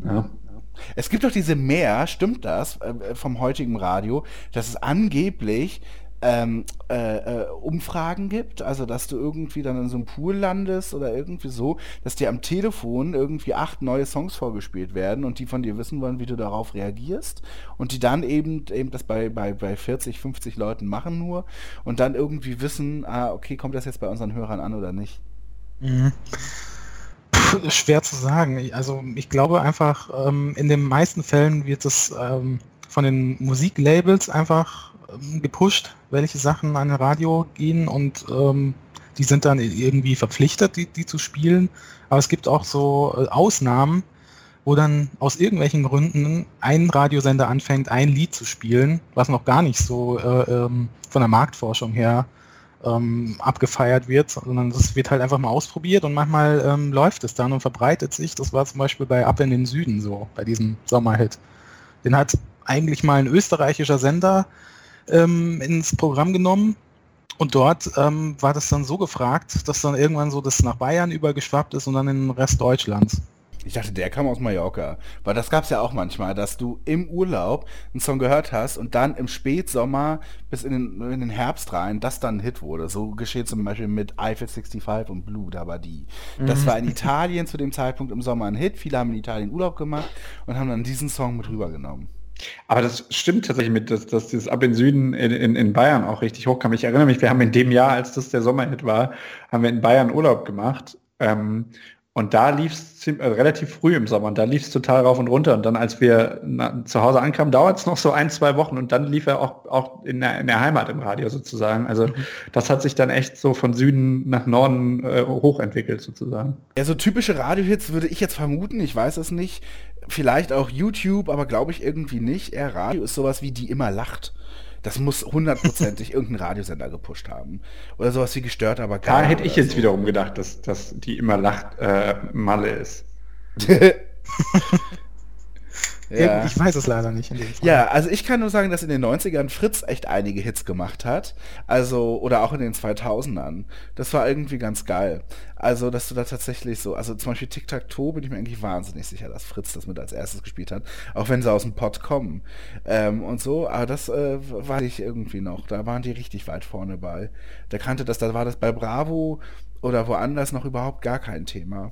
Ja. Es gibt doch diese Mehr, stimmt das, äh, vom heutigen Radio, dass es angeblich ähm, äh, äh, Umfragen gibt, also dass du irgendwie dann in so einem Pool landest oder irgendwie so, dass dir am Telefon irgendwie acht neue Songs vorgespielt werden und die von dir wissen wollen, wie du darauf reagierst und die dann eben eben das bei, bei, bei 40, 50 Leuten machen nur und dann irgendwie wissen, ah, okay, kommt das jetzt bei unseren Hörern an oder nicht? Mhm. Schwer zu sagen. Also ich glaube einfach, ähm, in den meisten Fällen wird es ähm, von den Musiklabels einfach ähm, gepusht, welche Sachen an Radio gehen und ähm, die sind dann irgendwie verpflichtet, die, die zu spielen. Aber es gibt auch so äh, Ausnahmen, wo dann aus irgendwelchen Gründen ein Radiosender anfängt, ein Lied zu spielen, was noch gar nicht so äh, ähm, von der Marktforschung her ähm, abgefeiert wird, sondern das wird halt einfach mal ausprobiert und manchmal ähm, läuft es dann und verbreitet sich. Das war zum Beispiel bei Ab in den Süden so, bei diesem Sommerhit. Den hat eigentlich mal ein österreichischer Sender ähm, ins Programm genommen. Und dort ähm, war das dann so gefragt, dass dann irgendwann so das nach Bayern übergeschwappt ist und dann in den Rest Deutschlands. Ich dachte, der kam aus Mallorca. Weil das gab es ja auch manchmal, dass du im Urlaub einen Song gehört hast und dann im Spätsommer bis in den, in den Herbst rein das dann ein Hit wurde. So geschieht zum Beispiel mit Eiffel 65 und Blue, da war die. Das war in Italien zu dem Zeitpunkt im Sommer ein Hit. Viele haben in Italien Urlaub gemacht und haben dann diesen Song mit rübergenommen. Aber das stimmt tatsächlich mit, dass, dass dieses Ab in Süden in, in, in Bayern auch richtig hochkam. Ich erinnere mich, wir haben in dem Jahr, als das der Sommerhit war, haben wir in Bayern Urlaub gemacht. Ähm, und da lief es äh, relativ früh im Sommer und da lief es total rauf und runter. Und dann, als wir na, zu Hause ankamen, dauert es noch so ein, zwei Wochen und dann lief er auch, auch in, der, in der Heimat im Radio sozusagen. Also mhm. das hat sich dann echt so von Süden nach Norden äh, hochentwickelt sozusagen. Ja, so typische Radiohits würde ich jetzt vermuten, ich weiß es nicht. Vielleicht auch YouTube, aber glaube ich irgendwie nicht. Eher Radio ist sowas wie die immer lacht. Das muss hundertprozentig irgendein Radiosender gepusht haben. Oder sowas wie gestört, aber gar Da hätte ich jetzt so. wiederum gedacht, dass, dass die immer lacht äh, Malle ist. Ja. Ich weiß es leider nicht. Ja, also ich kann nur sagen, dass in den 90ern Fritz echt einige Hits gemacht hat. Also, oder auch in den 2000ern. Das war irgendwie ganz geil. Also, dass du da tatsächlich so, also zum Beispiel Tic-Tac-Toe bin ich mir eigentlich wahnsinnig sicher, dass Fritz das mit als erstes gespielt hat. Auch wenn sie aus dem Pott kommen. Ähm, und so, aber das äh, war ich irgendwie noch. Da waren die richtig weit vorne bei. Da kannte das, da war das bei Bravo oder woanders noch überhaupt gar kein Thema.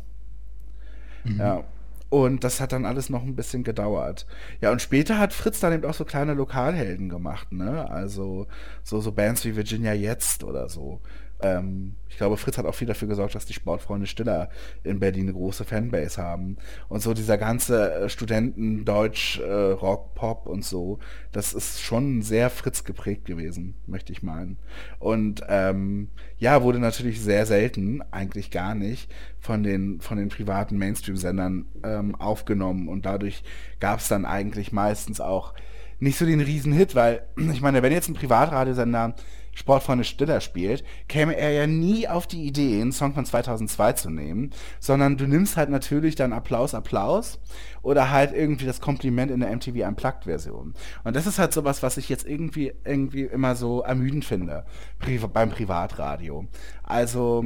Mhm. Ja. Und das hat dann alles noch ein bisschen gedauert. Ja, und später hat Fritz dann eben auch so kleine Lokalhelden gemacht, ne? Also so, so Bands wie Virginia Jetzt oder so. Ähm, ich glaube, Fritz hat auch viel dafür gesorgt, dass die Sportfreunde Stiller in Berlin eine große Fanbase haben. Und so dieser ganze äh, Studenten-Deutsch, äh, und so, das ist schon sehr Fritz geprägt gewesen, möchte ich meinen. Und ähm, ja, wurde natürlich sehr selten, eigentlich gar nicht, von den, von den privaten Mainstream-Sendern ähm, aufgenommen. Und dadurch gab es dann eigentlich meistens auch nicht so den Riesenhit, weil ich meine, wenn jetzt ein Privatradiosender Sportfreunde Stiller spielt, käme er ja nie auf die Idee, einen Song von 2002 zu nehmen, sondern du nimmst halt natürlich dann Applaus, Applaus oder halt irgendwie das Kompliment in der MTV Unplugged-Version. Und das ist halt sowas, was ich jetzt irgendwie, irgendwie immer so ermüdend finde Pri beim Privatradio. Also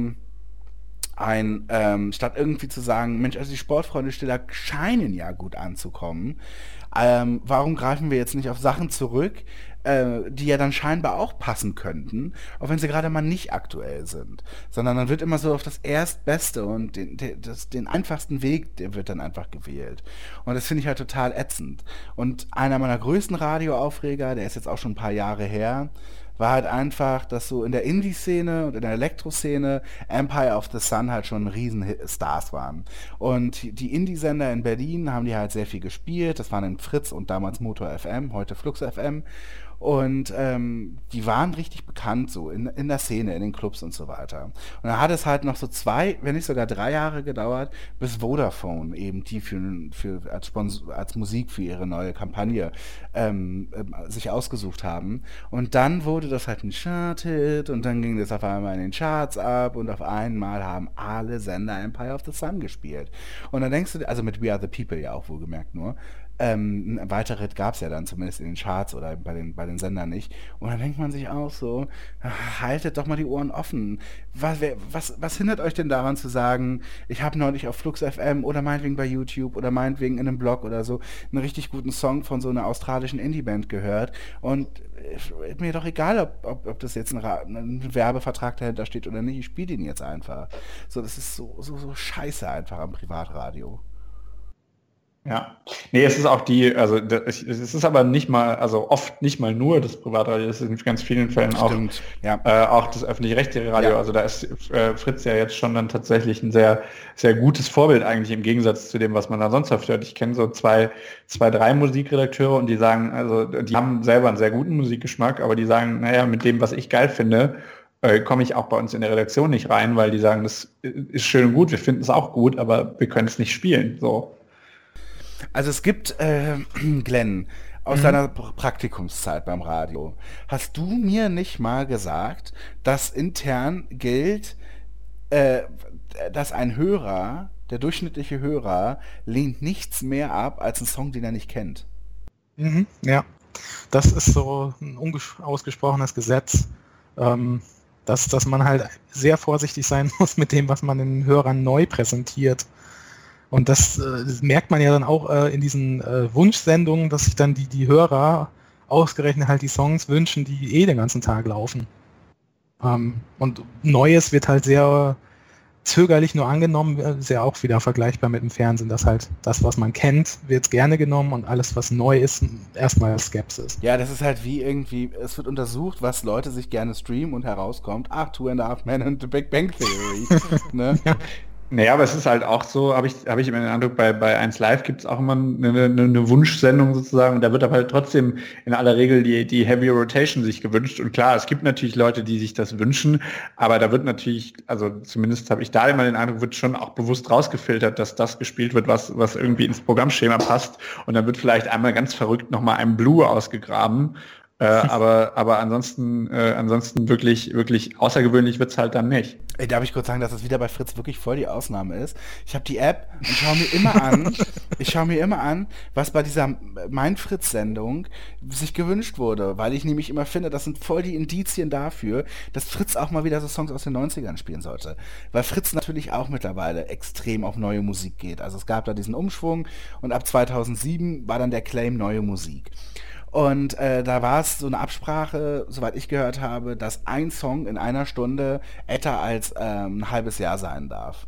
ein, ähm, statt irgendwie zu sagen, Mensch, also die Sportfreunde Stiller scheinen ja gut anzukommen, ähm, warum greifen wir jetzt nicht auf Sachen zurück, äh, die ja dann scheinbar auch passen könnten, auch wenn sie gerade mal nicht aktuell sind. Sondern dann wird immer so auf das Erstbeste und den, den, das, den einfachsten Weg, der wird dann einfach gewählt. Und das finde ich halt total ätzend. Und einer meiner größten Radioaufreger, der ist jetzt auch schon ein paar Jahre her, war halt einfach, dass so in der Indie-Szene und in der Elektro-Szene Empire of the Sun halt schon riesen Stars waren. Und die Indie-Sender in Berlin haben die halt sehr viel gespielt. Das waren in Fritz und damals Motor FM, heute Flux FM. Und ähm, die waren richtig bekannt so in, in der Szene, in den Clubs und so weiter. Und dann hat es halt noch so zwei, wenn nicht sogar drei Jahre gedauert, bis Vodafone eben die für, für als, Sponsor, als Musik für ihre neue Kampagne ähm, äh, sich ausgesucht haben. Und dann wurde das halt ein Chart-Hit und dann ging das auf einmal in den Charts ab und auf einmal haben alle Sender Empire of the Sun gespielt. Und dann denkst du, also mit We Are the People ja auch wohlgemerkt nur, ähm, ein weiterer Hit gab es ja dann zumindest in den Charts oder bei den, bei den Sendern nicht. Und dann denkt man sich auch so, haltet doch mal die Ohren offen. Was, was, was hindert euch denn daran zu sagen, ich habe neulich auf Flux FM oder meinetwegen bei YouTube oder meinetwegen in einem Blog oder so einen richtig guten Song von so einer australischen Indie-Band gehört und äh, mir doch egal, ob, ob, ob das jetzt ein, ein, Werbevertrag dahinter steht oder nicht, ich spiele den jetzt einfach. So, das ist so, so, so scheiße einfach am Privatradio. Ja, nee, es ist auch die, also es ist aber nicht mal, also oft nicht mal nur das Privatradio, es ist in ganz vielen Fällen auch, ja. äh, auch das öffentlich-rechtliche Radio. Ja. Also da ist äh, Fritz ja jetzt schon dann tatsächlich ein sehr, sehr gutes Vorbild eigentlich im Gegensatz zu dem, was man da sonst oft hört. Ich kenne so zwei, zwei, drei Musikredakteure und die sagen, also die haben selber einen sehr guten Musikgeschmack, aber die sagen, naja, mit dem, was ich geil finde, äh, komme ich auch bei uns in der Redaktion nicht rein, weil die sagen, das ist schön und gut, wir finden es auch gut, aber wir können es nicht spielen. So. Also es gibt, äh, Glenn, aus mhm. deiner Praktikumszeit beim Radio, hast du mir nicht mal gesagt, dass intern gilt, äh, dass ein Hörer, der durchschnittliche Hörer, lehnt nichts mehr ab als einen Song, den er nicht kennt. Mhm, ja, das ist so ein unausgesprochenes Gesetz, ähm, dass, dass man halt sehr vorsichtig sein muss mit dem, was man den Hörern neu präsentiert. Und das, äh, das, merkt man ja dann auch äh, in diesen äh, Wunschsendungen, dass sich dann die, die Hörer ausgerechnet halt die Songs wünschen, die eh den ganzen Tag laufen. Ähm, und Neues wird halt sehr zögerlich nur angenommen, ist ja auch wieder vergleichbar mit dem Fernsehen, dass halt das, was man kennt, wird gerne genommen und alles, was neu ist, erstmal Skepsis. Ja, das ist halt wie irgendwie, es wird untersucht, was Leute sich gerne streamen und herauskommt, ach, Two and a Half Men and the Big Bang Theory. ne? ja. Naja, aber es ist halt auch so, habe ich, hab ich immer den Eindruck, bei, bei 1 Live gibt es auch immer eine, eine, eine, Wunschsendung sozusagen. Da wird aber halt trotzdem in aller Regel die, die Heavy Rotation sich gewünscht. Und klar, es gibt natürlich Leute, die sich das wünschen, aber da wird natürlich, also zumindest habe ich da immer den Eindruck, wird schon auch bewusst rausgefiltert, dass das gespielt wird, was, was irgendwie ins Programmschema passt. Und dann wird vielleicht einmal ganz verrückt nochmal ein Blue ausgegraben äh, aber, aber ansonsten, äh, ansonsten wirklich, wirklich außergewöhnlich wird's halt dann nicht. Ey, darf ich kurz sagen, dass das wieder bei Fritz wirklich voll die Ausnahme ist? Ich habe die App und schaue mir immer an, ich schaue mir immer an, was bei dieser Mein Fritz-Sendung sich gewünscht wurde, weil ich nämlich immer finde, das sind voll die Indizien dafür, dass Fritz auch mal wieder so Songs aus den 90ern spielen sollte. Weil Fritz natürlich auch mittlerweile extrem auf neue Musik geht. Also es gab da diesen Umschwung und ab 2007 war dann der Claim neue Musik. Und äh, da war es so eine Absprache, soweit ich gehört habe, dass ein Song in einer Stunde älter als ähm, ein halbes Jahr sein darf.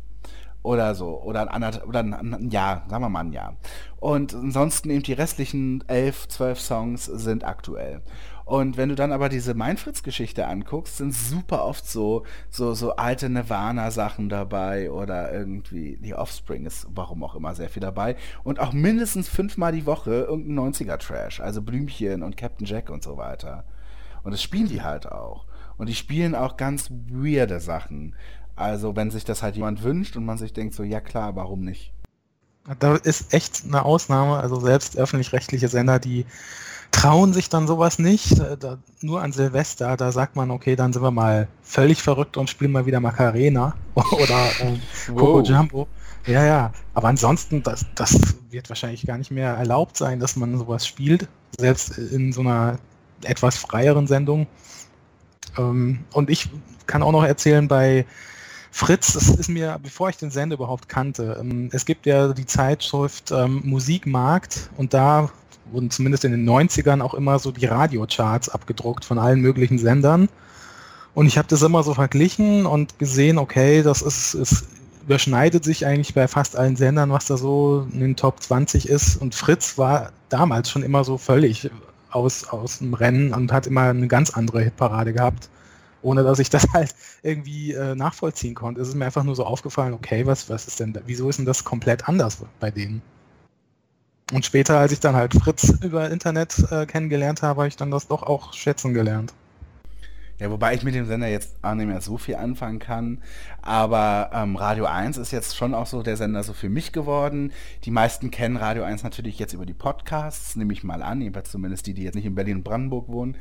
Oder so. Oder ein, oder ein, Jahr, sagen wir mal ein Jahr. Und ansonsten eben die restlichen elf, zwölf Songs sind aktuell. Und wenn du dann aber diese Meinfritz-Geschichte anguckst, sind super oft so, so, so alte Nirvana-Sachen dabei oder irgendwie die Offspring ist warum auch immer sehr viel dabei. Und auch mindestens fünfmal die Woche irgendein 90er-Trash, also Blümchen und Captain Jack und so weiter. Und das spielen die halt auch. Und die spielen auch ganz weirde Sachen. Also wenn sich das halt jemand wünscht und man sich denkt so, ja klar, warum nicht? Da ist echt eine Ausnahme, also selbst öffentlich-rechtliche Sender, die trauen sich dann sowas nicht. Äh, da, nur an Silvester, da sagt man, okay, dann sind wir mal völlig verrückt und spielen mal wieder Macarena oder äh, Coco wow. Jumbo. Ja, ja. Aber ansonsten, das, das wird wahrscheinlich gar nicht mehr erlaubt sein, dass man sowas spielt. Selbst in so einer etwas freieren Sendung. Ähm, und ich kann auch noch erzählen, bei Fritz, das ist mir, bevor ich den Sender überhaupt kannte, ähm, es gibt ja die Zeitschrift ähm, Musikmarkt und da wurden zumindest in den 90ern auch immer so die Radiocharts abgedruckt von allen möglichen Sendern. Und ich habe das immer so verglichen und gesehen, okay, das ist, es überschneidet sich eigentlich bei fast allen Sendern, was da so in den Top 20 ist. Und Fritz war damals schon immer so völlig aus, aus dem Rennen und hat immer eine ganz andere Hitparade gehabt, ohne dass ich das halt irgendwie äh, nachvollziehen konnte. Es ist mir einfach nur so aufgefallen, okay, was, was ist denn da, wieso ist denn das komplett anders bei denen? Und später, als ich dann halt Fritz über Internet äh, kennengelernt habe, habe ich dann das doch auch schätzen gelernt. Ja, wobei ich mit dem Sender jetzt auch nicht mehr so viel anfangen kann. Aber ähm, Radio 1 ist jetzt schon auch so der Sender so für mich geworden. Die meisten kennen Radio 1 natürlich jetzt über die Podcasts, nehme ich mal an, jedenfalls zumindest die, die jetzt nicht in Berlin und Brandenburg wohnen.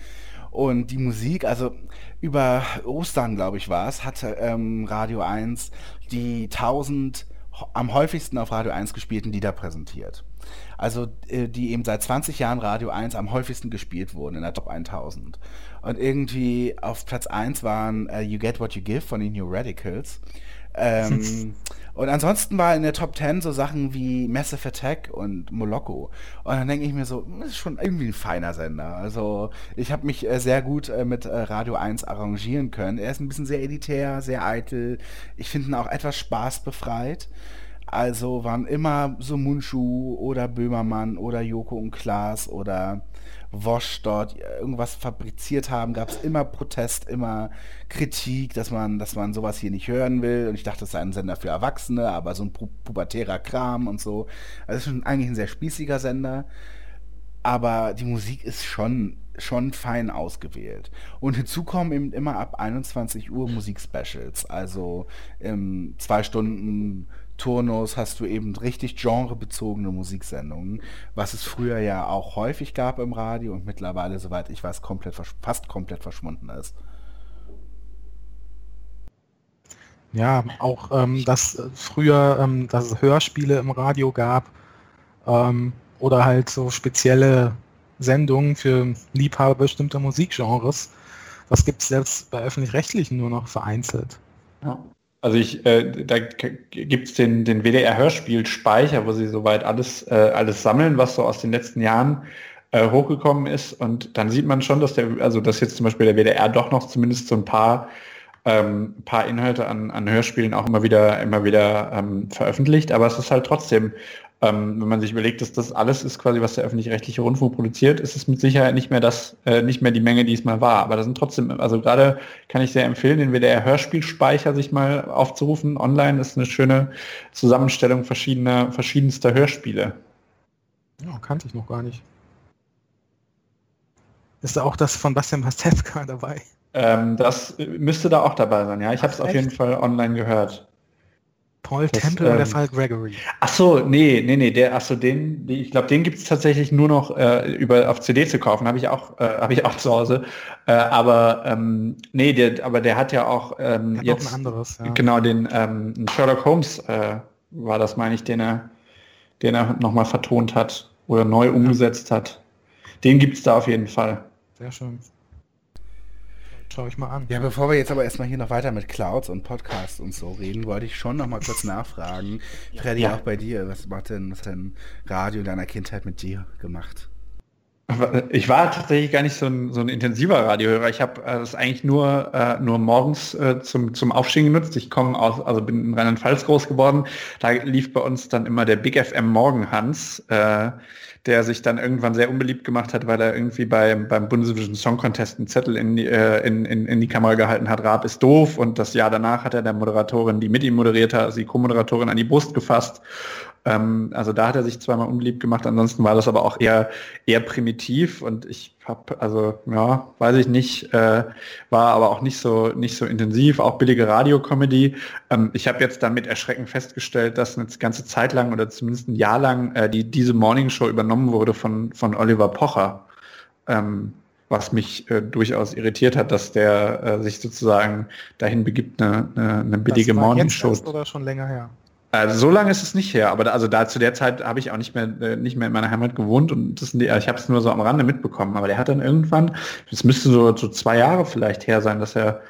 Und die Musik, also über Ostern, glaube ich, war es, hatte ähm, Radio 1 die 1000 am häufigsten auf Radio 1 gespielten Lieder präsentiert. Also äh, die eben seit 20 Jahren Radio 1 am häufigsten gespielt wurden in der Top 1000. Und irgendwie auf Platz 1 waren uh, You Get What You Give von den New Radicals. Ähm, und ansonsten war in der Top 10 so Sachen wie Massive Attack und Moloko. Und dann denke ich mir so, das ist schon irgendwie ein feiner Sender. Also ich habe mich äh, sehr gut äh, mit äh, Radio 1 arrangieren können. Er ist ein bisschen sehr elitär, sehr eitel. Ich finde ihn auch etwas spaßbefreit. Also waren immer so Mundschuh oder Böhmermann oder Joko und Klaas oder Wosch dort irgendwas fabriziert haben, gab es immer Protest, immer Kritik, dass man, dass man sowas hier nicht hören will. Und ich dachte, es sei ein Sender für Erwachsene, aber so ein pu pubertärer Kram und so. Also es ist schon eigentlich ein sehr spießiger Sender. Aber die Musik ist schon, schon fein ausgewählt. Und hinzu kommen eben immer ab 21 Uhr Musikspecials. Also ähm, zwei Stunden Turnus hast du eben richtig genrebezogene Musiksendungen, was es früher ja auch häufig gab im Radio und mittlerweile, soweit ich weiß, komplett fast komplett verschwunden ist. Ja, auch ähm, dass früher, ähm, dass es Hörspiele im Radio gab ähm, oder halt so spezielle Sendungen für Liebhaber bestimmter Musikgenres. Das gibt es selbst bei öffentlich-rechtlichen nur noch vereinzelt. Ja. Also ich, äh, da gibt's den, den WDR-Hörspielspeicher, wo sie soweit alles, äh, alles sammeln, was so aus den letzten Jahren äh, hochgekommen ist. Und dann sieht man schon, dass der, also dass jetzt zum Beispiel der WDR doch noch zumindest so ein paar, ähm, paar Inhalte an, an Hörspielen auch immer wieder, immer wieder ähm, veröffentlicht. Aber es ist halt trotzdem ähm, wenn man sich überlegt, dass das alles ist quasi, was der öffentlich-rechtliche Rundfunk produziert, ist es mit Sicherheit nicht mehr das, äh, nicht mehr die Menge, die es mal war. Aber da sind trotzdem, also gerade kann ich sehr empfehlen, den WDR Hörspielspeicher sich mal aufzurufen. Online ist eine schöne Zusammenstellung verschiedener, verschiedenster Hörspiele. Ja, kannte ich noch gar nicht. Ist auch das von Bastian Pastewka dabei? Ähm, das müsste da auch dabei sein, ja. Ich habe es auf jeden Fall online gehört. Paul das, Temple ähm, oder Fall Gregory? Ach so, nee, nee, nee, der, ach so, den, ich glaube, den gibt es tatsächlich nur noch äh, über auf CD zu kaufen, habe ich auch, äh, habe ich auch zu Hause. Äh, aber ähm, nee, der, aber der hat ja auch ähm, hat jetzt ein anderes, ja. genau den ähm, Sherlock Holmes äh, war das, meine ich, den er, den er nochmal vertont hat oder neu umgesetzt hat. Den gibt es da auf jeden Fall. Sehr schön. Schau ich mal an. Ja, bevor wir jetzt aber erstmal hier noch weiter mit Clouds und Podcasts und so reden, wollte ich schon noch mal kurz nachfragen. Freddy, ja. auch bei dir, was macht denn, was denn Radio in deiner Kindheit mit dir gemacht? Ich war tatsächlich gar nicht so ein, so ein intensiver Radiohörer. Ich habe äh, das eigentlich nur, äh, nur morgens äh, zum, zum Aufstehen genutzt. Ich komme aus, also bin in Rheinland-Pfalz groß geworden. Da lief bei uns dann immer der Big FM Morgenhans. Äh, der sich dann irgendwann sehr unbeliebt gemacht hat, weil er irgendwie bei, beim Bundesvision Song Contest einen Zettel in die, äh, in, in, in die Kamera gehalten hat, Raab ist doof. Und das Jahr danach hat er der Moderatorin, die mit ihm moderiert hat, also die Co-Moderatorin an die Brust gefasst ähm, also da hat er sich zweimal unbeliebt gemacht, ansonsten war das aber auch eher, eher primitiv und ich habe, also ja, weiß ich nicht, äh, war aber auch nicht so, nicht so intensiv, auch billige Radiocomedy. Ähm, ich habe jetzt damit erschreckend festgestellt, dass eine ganze Zeit lang oder zumindest ein Jahr lang äh, die, diese Morning Show übernommen wurde von, von Oliver Pocher. Ähm, was mich äh, durchaus irritiert hat, dass der äh, sich sozusagen dahin begibt, eine, eine, eine billige Morning Show. Oder schon länger her? Also so lange ist es nicht her, aber da, also da zu der Zeit habe ich auch nicht mehr äh, nicht mehr in meiner Heimat gewohnt und das, ich habe es nur so am Rande mitbekommen. Aber der hat dann irgendwann, es müsste so, so zwei Jahre vielleicht her sein, dass er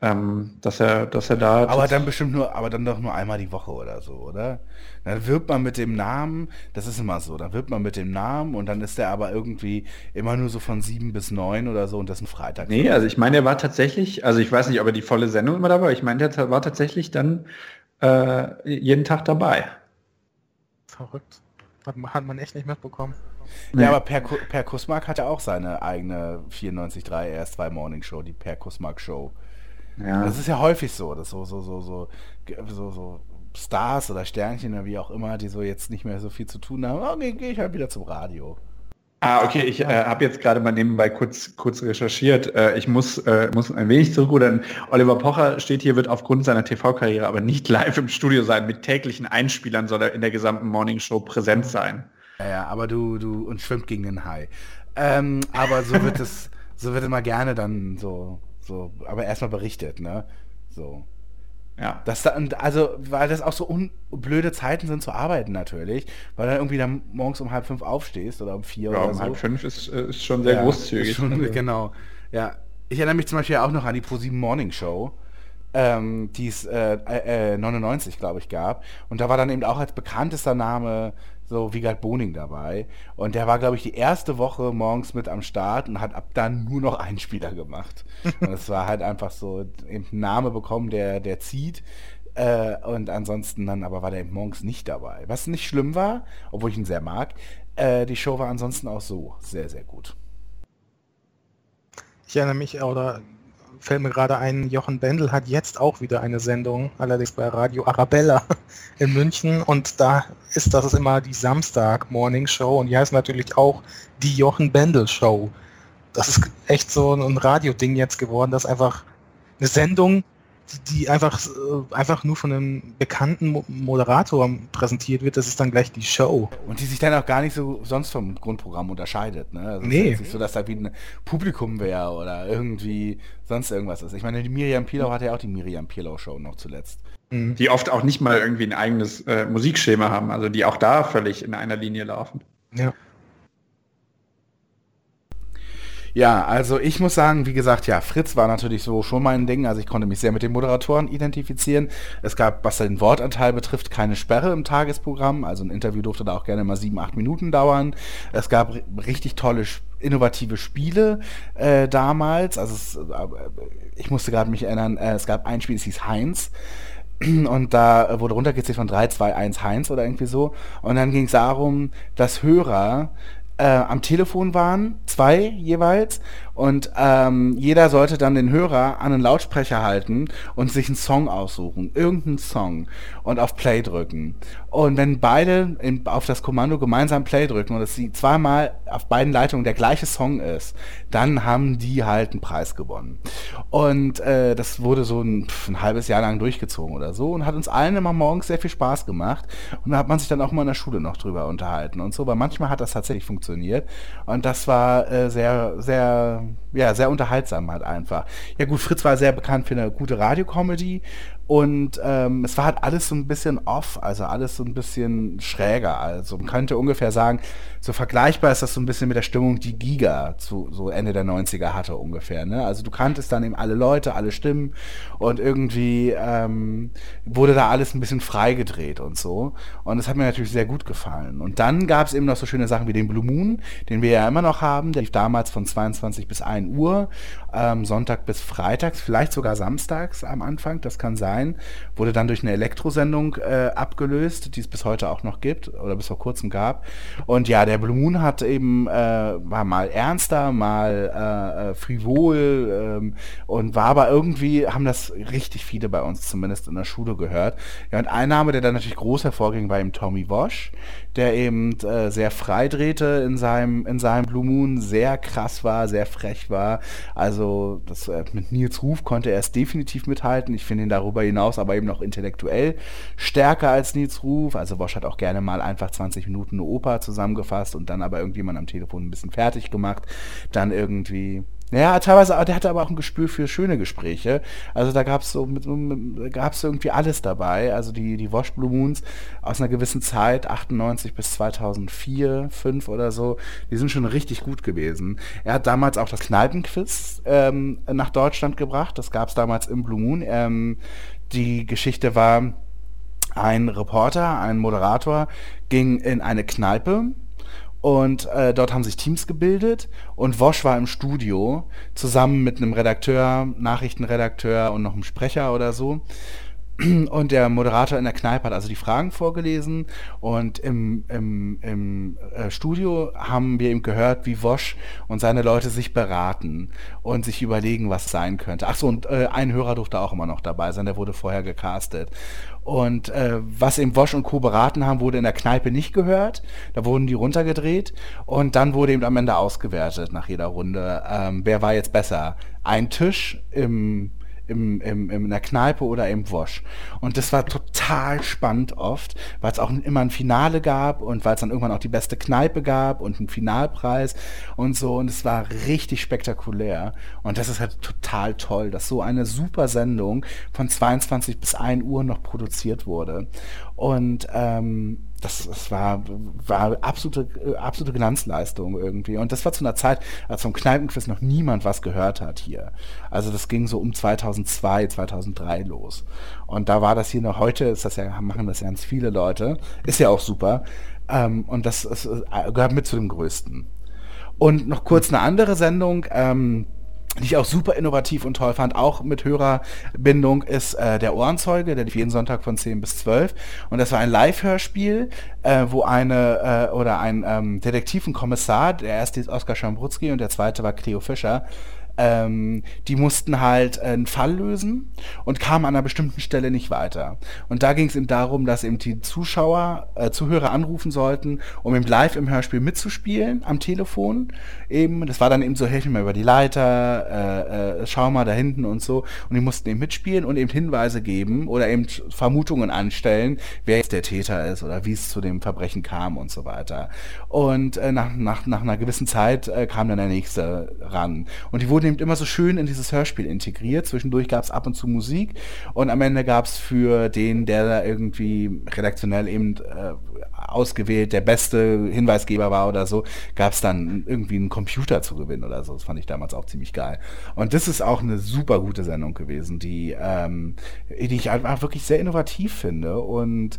ähm, dass er dass er da. Aber dann bestimmt nur, aber dann doch nur einmal die Woche oder so, oder? Dann wirbt man mit dem Namen, das ist immer so, dann wirbt man mit dem Namen und dann ist der aber irgendwie immer nur so von sieben bis neun oder so und das ist ein Freitag. Nee, also ich meine, er war tatsächlich, also ich weiß nicht, ob er die volle Sendung immer dabei war, ich meine, der war tatsächlich dann äh, jeden Tag dabei. Verrückt. Hat, hat man echt nicht mitbekommen. Ja, aber Per, per Kusmark hatte auch seine eigene 94.3 RS2 Morning Show, die Per Kusmark Show. Ja. Das ist ja häufig so, das so, so, so, so, so, so Stars oder Sternchen oder wie auch immer, die so jetzt nicht mehr so viel zu tun haben, okay, gehe ich halt wieder zum Radio. Ah, okay, ich äh, habe jetzt gerade mal nebenbei kurz, kurz recherchiert. Äh, ich muss, äh, muss ein wenig zurückrudern. Oliver Pocher steht hier, wird aufgrund seiner TV-Karriere aber nicht live im Studio sein. Mit täglichen Einspielern soll er in der gesamten Morning Show präsent sein. Ja, aber du, du, und schwimmt gegen den Hai. Ähm, aber so wird es, so wird immer gerne dann so, so, aber erstmal berichtet, ne? So. Ja. Das da, also, weil das auch so blöde Zeiten sind zu arbeiten natürlich, weil dann irgendwie dann morgens um halb fünf aufstehst oder um vier ja, oder um so. halb fünf ist, äh, ist schon sehr ja, großzügig. Schon, genau. Ja. Ich erinnere mich zum Beispiel auch noch an die ProSieben Morning Show, ähm, die es äh, äh, 99, glaube ich, gab. Und da war dann eben auch als bekanntester Name so Wiegald Boning dabei. Und der war, glaube ich, die erste Woche morgens mit am Start und hat ab dann nur noch einen Spieler gemacht. und es war halt einfach so eben Name bekommen, der, der zieht. Äh, und ansonsten dann aber war der eben morgens nicht dabei. Was nicht schlimm war, obwohl ich ihn sehr mag. Äh, die Show war ansonsten auch so sehr, sehr gut. Ich erinnere mich, oder fällt mir gerade ein, Jochen Bendel hat jetzt auch wieder eine Sendung, allerdings bei Radio Arabella in München und da ist das immer die Samstag Morning Show und die heißt natürlich auch die Jochen Bendel Show. Das ist echt so ein Radioding jetzt geworden, dass einfach eine Sendung die einfach, äh, einfach nur von einem bekannten Moderator präsentiert wird, das ist dann gleich die Show. Und die sich dann auch gar nicht so sonst vom Grundprogramm unterscheidet. Ne? Also nee. Es ist nicht so, dass da wie ein Publikum wäre oder irgendwie sonst irgendwas ist. Ich meine, die Miriam Pilau hatte ja auch die Miriam Pilau Show noch zuletzt. Mhm. Die oft auch nicht mal irgendwie ein eigenes äh, Musikschema haben, also die auch da völlig in einer Linie laufen. Ja. Ja, also ich muss sagen, wie gesagt, ja, Fritz war natürlich so schon mein Ding. Also ich konnte mich sehr mit den Moderatoren identifizieren. Es gab, was den Wortanteil betrifft, keine Sperre im Tagesprogramm. Also ein Interview durfte da auch gerne mal sieben, acht Minuten dauern. Es gab richtig tolle, innovative Spiele äh, damals. Also es, äh, ich musste gerade mich erinnern, äh, es gab ein Spiel, das hieß Heinz. Und da wurde runtergezählt von 3, 2, 1 Heinz oder irgendwie so. Und dann ging es darum, dass Hörer äh, am Telefon waren, zwei jeweils, und ähm, jeder sollte dann den Hörer an einen Lautsprecher halten und sich einen Song aussuchen, irgendeinen Song, und auf Play drücken. Und wenn beide in, auf das Kommando gemeinsam Play drücken und es zweimal auf beiden Leitungen der gleiche Song ist, dann haben die halt einen Preis gewonnen. Und äh, das wurde so ein, pf, ein, halbes Jahr lang durchgezogen oder so und hat uns allen immer morgens sehr viel Spaß gemacht. Und da hat man sich dann auch immer in der Schule noch drüber unterhalten und so, weil manchmal hat das tatsächlich funktioniert. Und das war äh, sehr, sehr ja, sehr unterhaltsam halt einfach. Ja gut, Fritz war sehr bekannt für eine gute Radiocomedy und ähm, es war halt alles so ein bisschen off, also alles so ein bisschen schräger. Also man könnte ungefähr sagen, so vergleichbar ist das so ein bisschen mit der Stimmung, die Giga zu so Ende der 90er hatte ungefähr. Ne? Also du kanntest dann eben alle Leute, alle Stimmen und irgendwie ähm, wurde da alles ein bisschen freigedreht und so. Und das hat mir natürlich sehr gut gefallen. Und dann gab es eben noch so schöne Sachen wie den Blue Moon, den wir ja immer noch haben. Der lief damals von 22 bis 1 Uhr, ähm, Sonntag bis Freitags, vielleicht sogar samstags am Anfang, das kann sein. Wurde dann durch eine Elektrosendung äh, abgelöst, die es bis heute auch noch gibt oder bis vor kurzem gab. Und ja, der Blue Moon hat eben, äh, war mal ernster, mal äh, äh frivol ähm, und war aber irgendwie, haben das richtig viele bei uns zumindest in der Schule gehört. Ja, und ein Name, der dann natürlich groß hervorging, war eben Tommy Walsh, der eben äh, sehr frei drehte in seinem, in seinem Blue Moon, sehr krass war, sehr frech war. Also das, äh, mit Nils Ruf konnte er es definitiv mithalten. Ich finde ihn darüber hinaus aber eben noch intellektuell stärker als Nils Ruf. Also Wosch hat auch gerne mal einfach 20 Minuten eine Oper zusammengefasst und dann aber irgendjemand am Telefon ein bisschen fertig gemacht. Dann irgendwie ja, teilweise, der hatte aber auch ein Gespür für schöne Gespräche. Also da gab es so, gab's irgendwie alles dabei. Also die, die Wash Blue Moons aus einer gewissen Zeit, 98 bis 2004, 5 oder so, die sind schon richtig gut gewesen. Er hat damals auch das Kneipenquiz ähm, nach Deutschland gebracht. Das gab es damals im Blue Moon. Ähm, die Geschichte war, ein Reporter, ein Moderator ging in eine Kneipe und äh, dort haben sich Teams gebildet und Wosch war im Studio zusammen mit einem Redakteur, Nachrichtenredakteur und noch einem Sprecher oder so. und der Moderator in der Kneipe hat also die Fragen vorgelesen und im, im, im äh, Studio haben wir ihm gehört, wie Wosch und seine Leute sich beraten und sich überlegen, was sein könnte. Ach so, und äh, ein Hörer durfte auch immer noch dabei sein, der wurde vorher gecastet. Und äh, was eben Wosch und Co. beraten haben, wurde in der Kneipe nicht gehört. Da wurden die runtergedreht und dann wurde eben am Ende ausgewertet nach jeder Runde. Ähm, wer war jetzt besser? Ein Tisch im im, im, in der Kneipe oder im Wosch. Und das war total spannend oft, weil es auch immer ein Finale gab und weil es dann irgendwann auch die beste Kneipe gab und einen Finalpreis und so. Und es war richtig spektakulär. Und das ist halt total toll, dass so eine super Sendung von 22 bis 1 Uhr noch produziert wurde. Und ähm, das, das war, war absolute, absolute Glanzleistung irgendwie. Und das war zu einer Zeit, als vom Kneipenquiz noch niemand was gehört hat hier. Also das ging so um 2002, 2003 los. Und da war das hier noch, heute ist das ja, machen das ja ganz viele Leute. Ist ja auch super. Ähm, und das, das gehört mit zu dem Größten. Und noch kurz eine andere Sendung, ähm, die ich auch super innovativ und toll fand, auch mit Hörerbindung, ist äh, der Ohrenzeuge, der lief jeden Sonntag von 10 bis 12. Und das war ein Live-Hörspiel, äh, wo eine äh, oder ein ähm, Detektiv und Kommissar, der erste ist Oskar Schambrutzki und der zweite war Cleo Fischer, ähm, die mussten halt einen Fall lösen und kamen an einer bestimmten Stelle nicht weiter. Und da ging es eben darum, dass eben die Zuschauer, äh, Zuhörer anrufen sollten, um eben live im Hörspiel mitzuspielen am Telefon. Eben, das war dann eben so, helf mir mal über die Leiter, äh, äh, schau mal da hinten und so. Und die mussten eben mitspielen und eben Hinweise geben oder eben Vermutungen anstellen, wer jetzt der Täter ist oder wie es zu dem Verbrechen kam und so weiter. Und äh, nach, nach, nach einer gewissen Zeit äh, kam dann der nächste ran. Und die wurden eben immer so schön in dieses Hörspiel integriert. Zwischendurch gab es ab und zu Musik und am Ende gab es für den, der da irgendwie redaktionell eben äh, ausgewählt der beste Hinweisgeber war oder so, gab es dann irgendwie einen Computer zu gewinnen oder so. Das fand ich damals auch ziemlich geil. Und das ist auch eine super gute Sendung gewesen, die, ähm, die ich einfach wirklich sehr innovativ finde und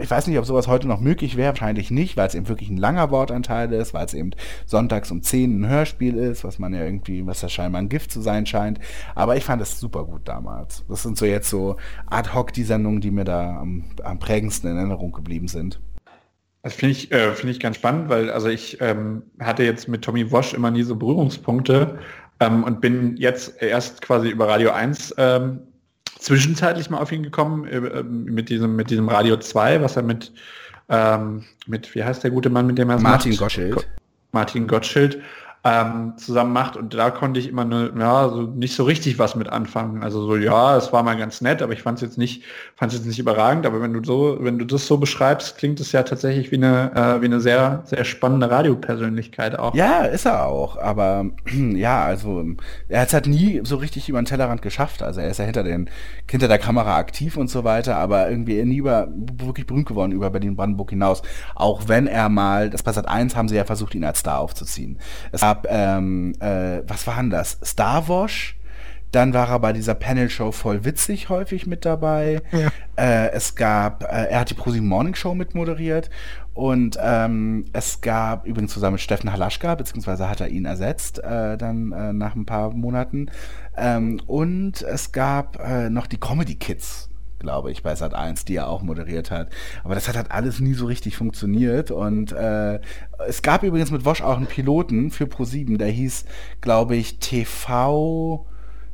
ich weiß nicht, ob sowas heute noch möglich wäre, wahrscheinlich nicht, weil es eben wirklich ein langer Wortanteil ist, weil es eben sonntags um 10 ein Hörspiel ist, was man ja irgendwie, was ja scheinbar ein Gift zu sein scheint. Aber ich fand es super gut damals. Das sind so jetzt so ad hoc die Sendungen, die mir da am, am prägendsten in Erinnerung geblieben sind. Das finde ich, äh, finde ich ganz spannend, weil also ich ähm, hatte jetzt mit Tommy Wosch immer nie so Berührungspunkte ähm, und bin jetzt erst quasi über Radio 1 ähm, zwischenzeitlich mal auf ihn gekommen äh, ähm, mit diesem mit diesem Radio 2, was er mit ähm, mit wie heißt der gute Mann, mit dem er Martin macht? Gottschild. Martin Gottschild ähm, zusammen macht und da konnte ich immer nur, ja, so nicht so richtig was mit anfangen. Also so, ja, es war mal ganz nett, aber ich fand es jetzt nicht, fand jetzt nicht überragend. Aber wenn du so, wenn du das so beschreibst, klingt es ja tatsächlich wie eine, äh, wie eine sehr, sehr spannende Radiopersönlichkeit auch. Ja, ist er auch. Aber ja, also er hat es halt nie so richtig über den Tellerrand geschafft. Also er ist ja hinter den, hinter der Kamera aktiv und so weiter, aber irgendwie nie über, wirklich berühmt geworden über Berlin-Brandenburg hinaus. Auch wenn er mal, das Passat 1 haben sie ja versucht, ihn als Star aufzuziehen. Es gab, ähm, äh, was war denn das? Star Wars. Dann war er bei dieser Panel-Show voll witzig häufig mit dabei. Ja. Äh, es gab, äh, er hat die ProSieben Morning Show mit moderiert und ähm, es gab übrigens zusammen mit Steffen Halaschka, beziehungsweise hat er ihn ersetzt, äh, dann äh, nach ein paar Monaten. Ähm, und es gab äh, noch die Comedy Kids glaube ich, bei Sat 1, die er auch moderiert hat. Aber das hat halt alles nie so richtig funktioniert. Und äh, es gab übrigens mit Wosch auch einen Piloten für Pro7, der hieß, glaube ich, TV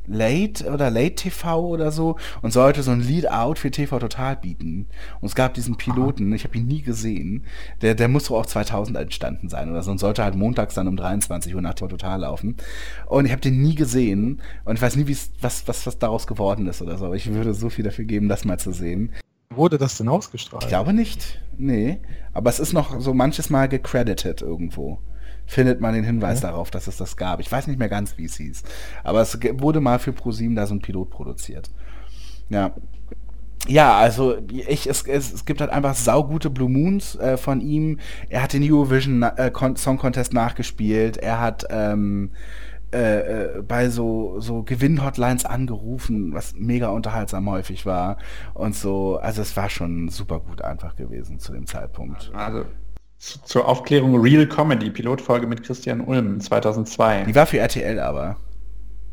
Late oder Late TV oder so und sollte so ein Lead-Out für TV Total bieten. Und es gab diesen Piloten, ich habe ihn nie gesehen, der, der muss auch 2000 entstanden sein oder so und sollte halt montags dann um 23 Uhr nach TV Total laufen. Und ich habe den nie gesehen und ich weiß nie, was, was, was daraus geworden ist oder so. Aber ich würde so viel dafür geben, das mal zu sehen. Wurde das denn ausgestrahlt? Ich glaube nicht. Nee. Aber es ist noch so manches Mal gecredited irgendwo findet man den Hinweis ja. darauf, dass es das gab. Ich weiß nicht mehr ganz, wie es hieß. Aber es wurde mal für ProSieben da so ein Pilot produziert. Ja. Ja, also ich, es, es, es gibt halt einfach saugute Blue Moons äh, von ihm. Er hat den Eurovision äh, Song Contest nachgespielt. Er hat ähm, äh, äh, bei so, so Gewinn-Hotlines angerufen, was mega unterhaltsam häufig war und so. Also es war schon super gut einfach gewesen zu dem Zeitpunkt. Also zur Aufklärung Real Comedy, Pilotfolge mit Christian Ulm 2002. Die war für RTL aber.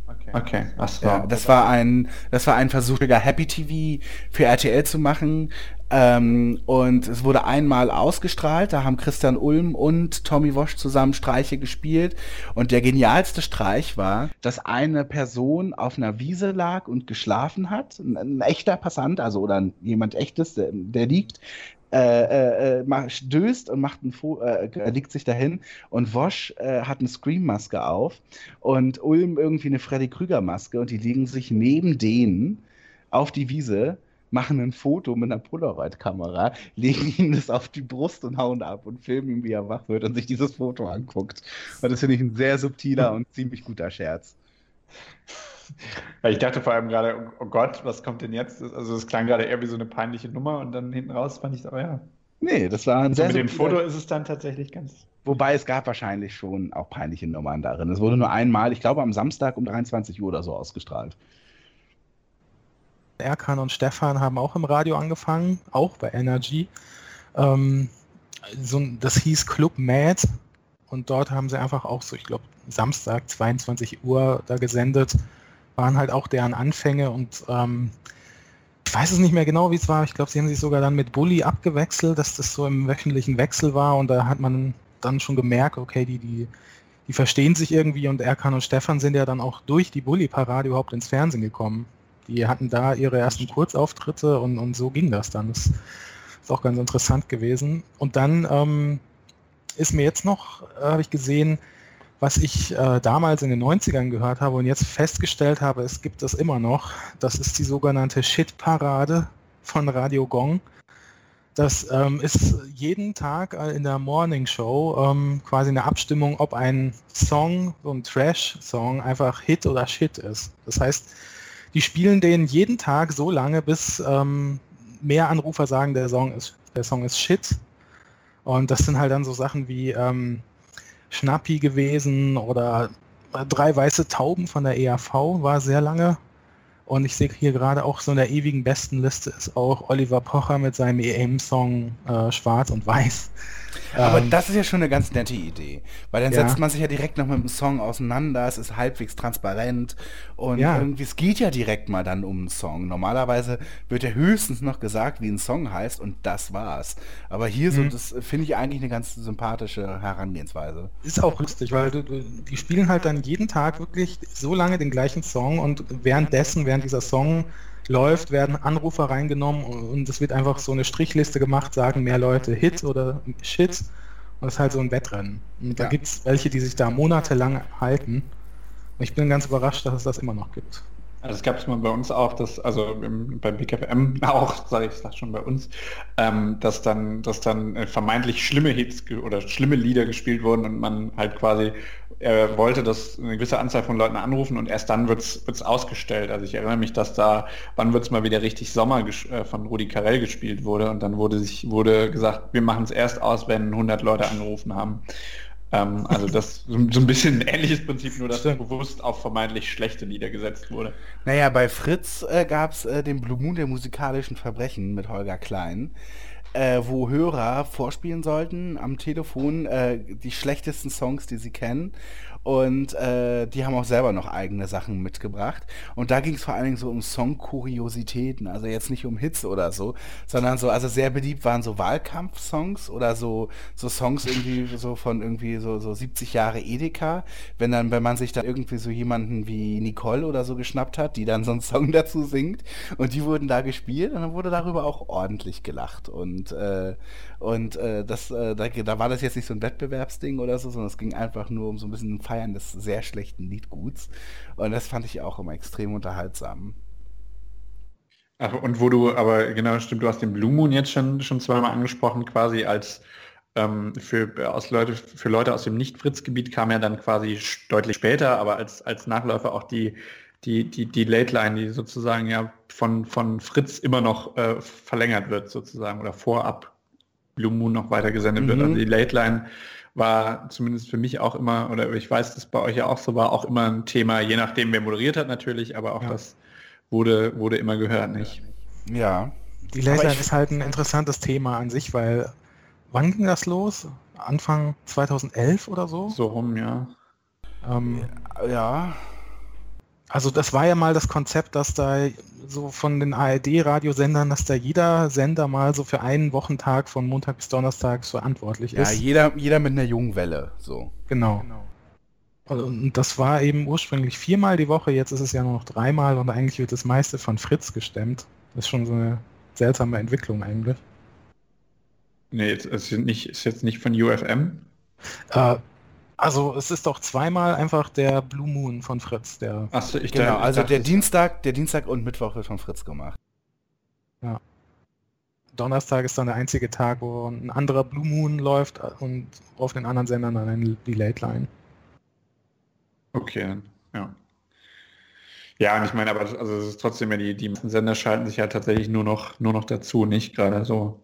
Okay. Okay, was Ja, das war ein, das war ein Versuch, Happy TV für RTL zu machen. Ähm, und es wurde einmal ausgestrahlt, da haben Christian Ulm und Tommy Wosch zusammen Streiche gespielt. Und der genialste Streich war, dass eine Person auf einer Wiese lag und geschlafen hat, ein, ein echter Passant, also oder ein, jemand echtes, der, der liegt, äh, äh, mach- stößt und macht ein Fo äh, legt sich dahin und Wosch äh, hat eine Scream-Maske auf und Ulm irgendwie eine Freddy Krüger-Maske und die legen sich neben denen auf die Wiese, machen ein Foto mit einer Polaroid-Kamera, legen ihm das auf die Brust und hauen ab und filmen ihn, wie er wach wird und sich dieses Foto anguckt. Und das finde ich ein sehr subtiler und ziemlich guter Scherz. Weil ich dachte vor allem gerade, oh Gott, was kommt denn jetzt? Also es klang gerade eher wie so eine peinliche Nummer und dann hinten raus fand ich, aber ja. Nee, das war ein So sehr mit dem Foto ist es dann tatsächlich ganz. Wobei es gab wahrscheinlich schon auch peinliche Nummern darin. Es wurde nur einmal, ich glaube am Samstag um 23 Uhr oder so ausgestrahlt. Erkan und Stefan haben auch im Radio angefangen, auch bei Energy. Ähm, so, das hieß Club Mad und dort haben sie einfach auch so, ich glaube, Samstag 22 Uhr da gesendet. Waren halt auch deren Anfänge und ähm, ich weiß es nicht mehr genau, wie es war. Ich glaube, sie haben sich sogar dann mit Bully abgewechselt, dass das so im wöchentlichen Wechsel war und da hat man dann schon gemerkt, okay, die, die, die verstehen sich irgendwie und Erkan und Stefan sind ja dann auch durch die Bully-Parade überhaupt ins Fernsehen gekommen. Die hatten da ihre ersten Kurzauftritte und, und so ging das dann. Das ist auch ganz interessant gewesen. Und dann ähm, ist mir jetzt noch, äh, habe ich gesehen, was ich äh, damals in den 90ern gehört habe und jetzt festgestellt habe, es gibt das immer noch. Das ist die sogenannte Shit-Parade von Radio Gong. Das ähm, ist jeden Tag äh, in der Morning Show ähm, quasi eine Abstimmung, ob ein Song, so ein Trash-Song, einfach Hit oder Shit ist. Das heißt, die spielen den jeden Tag so lange, bis ähm, mehr Anrufer sagen, der Song ist, der Song ist Shit. Und das sind halt dann so Sachen wie ähm, Schnappi gewesen oder drei weiße Tauben von der EAV war sehr lange. Und ich sehe hier gerade auch so in der ewigen Bestenliste ist auch Oliver Pocher mit seinem EM-Song äh, Schwarz und Weiß. Aber Ähm, das ist ja schon eine ganz nette Idee, weil dann Ja. setzt man sich ja direkt noch mit dem Song auseinander, es ist halbwegs transparent und Ja. irgendwie, es geht ja direkt mal dann um einen Song. Normalerweise wird ja höchstens noch gesagt, wie ein Song heißt und das war's. Aber hier so, Mhm. das finde ich eigentlich eine ganz sympathische Herangehensweise. Ist auch lustig, weil du, die spielen halt dann jeden Tag wirklich so lange den gleichen Song und währenddessen, während dieser Song läuft, werden Anrufer reingenommen und es wird einfach so eine Strichliste gemacht, sagen mehr Leute Hit oder Shit und das ist halt so ein Wettrennen. Und da Ja. gibt es welche, die sich da monatelang halten. Und ich bin ganz überrascht, dass es das immer noch gibt. Also es gab es mal bei uns auch, dass, also im, beim BKFM auch, sage ich sag schon bei uns, ähm, dass dann, dass dann äh, vermeintlich schlimme Hits oder schlimme Lieder gespielt wurden und man halt quasi äh, wollte, dass eine gewisse Anzahl von Leuten anrufen und erst dann wird's wird's ausgestellt. Also ich erinnere mich, dass da, wann wird's mal wieder richtig Sommer äh, von Rudi Carell gespielt wurde und dann wurde sich wurde gesagt, wir machen es erst aus, wenn 100 Leute angerufen haben. Ähm, also das so so ein bisschen ein ähnliches Prinzip, nur dass bewusst auf vermeintlich schlechte Lieder gesetzt wurde. Naja, bei Fritz äh, gab es äh, den Blue Moon der musikalischen Verbrechen mit Holger Klein, äh, wo Hörer vorspielen sollten am Telefon äh, die schlechtesten Songs, die sie kennen. Und äh, die haben auch selber noch eigene Sachen mitgebracht. Und da ging es vor allen Dingen so um Songkuriositäten, also jetzt nicht um Hits oder so, sondern so, also sehr beliebt waren so Wahlkampfsongs oder so, so Songs irgendwie so von irgendwie so, so 70 Jahre Edeka. Wenn dann, wenn man sich da irgendwie so jemanden wie Nicole oder so geschnappt hat, die dann so einen Song dazu singt und die wurden da gespielt und dann wurde darüber auch ordentlich gelacht. Und, äh, und äh, das, äh, da, da war das jetzt nicht so ein Wettbewerbsding oder so, sondern es ging einfach nur um so ein bisschen ein Feiern des sehr schlechten Liedguts. Und das fand ich auch immer extrem unterhaltsam. Ach, und wo du, aber genau, stimmt, du hast den Blue Moon jetzt schon, schon zweimal angesprochen, quasi als ähm, für, aus Leute, für Leute aus dem Nicht-Fritz-Gebiet kam ja dann quasi deutlich später, aber als, als Nachläufer auch die, die, die, die Late Line, die sozusagen ja von, von Fritz immer noch äh, verlängert wird, sozusagen, oder vorab Blue Moon noch weiter gesendet wird. Mhm. Also die Late Line war zumindest für mich auch immer, oder ich weiß, dass bei euch ja auch so war, auch immer ein Thema, je nachdem, wer moderiert hat natürlich, aber auch Ja. das wurde, wurde immer gehört, nicht? Ja. Die Laserline ich- ist halt ein interessantes Thema an sich, weil wann ging das los? Anfang 2011 oder so? So rum, ja. Ähm, Ja. Also das war ja mal das Konzept, dass da so von den ARD-Radiosendern, dass da jeder Sender mal so für einen Wochentag von Montag bis Donnerstag verantwortlich Ja, ist. jeder, jeder mit einer jungen Welle. So. Genau. Also, Und das war eben ursprünglich viermal die Woche, jetzt ist es ja nur noch dreimal und eigentlich wird das meiste von Fritz gestemmt. Das ist schon so eine seltsame Entwicklung eigentlich. Nee, jetzt ist, nicht, ist jetzt nicht von UFM. Äh, also es ist doch zweimal einfach der Blue Moon von Fritz, der Achso, ich Genau, dachte- ich also dachte, der Dienstag, der Dienstag und Mittwoch wird von Fritz gemacht. Donnerstag ist dann der einzige Tag, wo ein anderer Blue Moon läuft und auf den anderen Sendern dann die Late Line. Okay, ja. Ja, und ich meine, aber also es ist trotzdem ja die, die Sender schalten sich ja tatsächlich nur noch, nur noch dazu, nicht gerade so.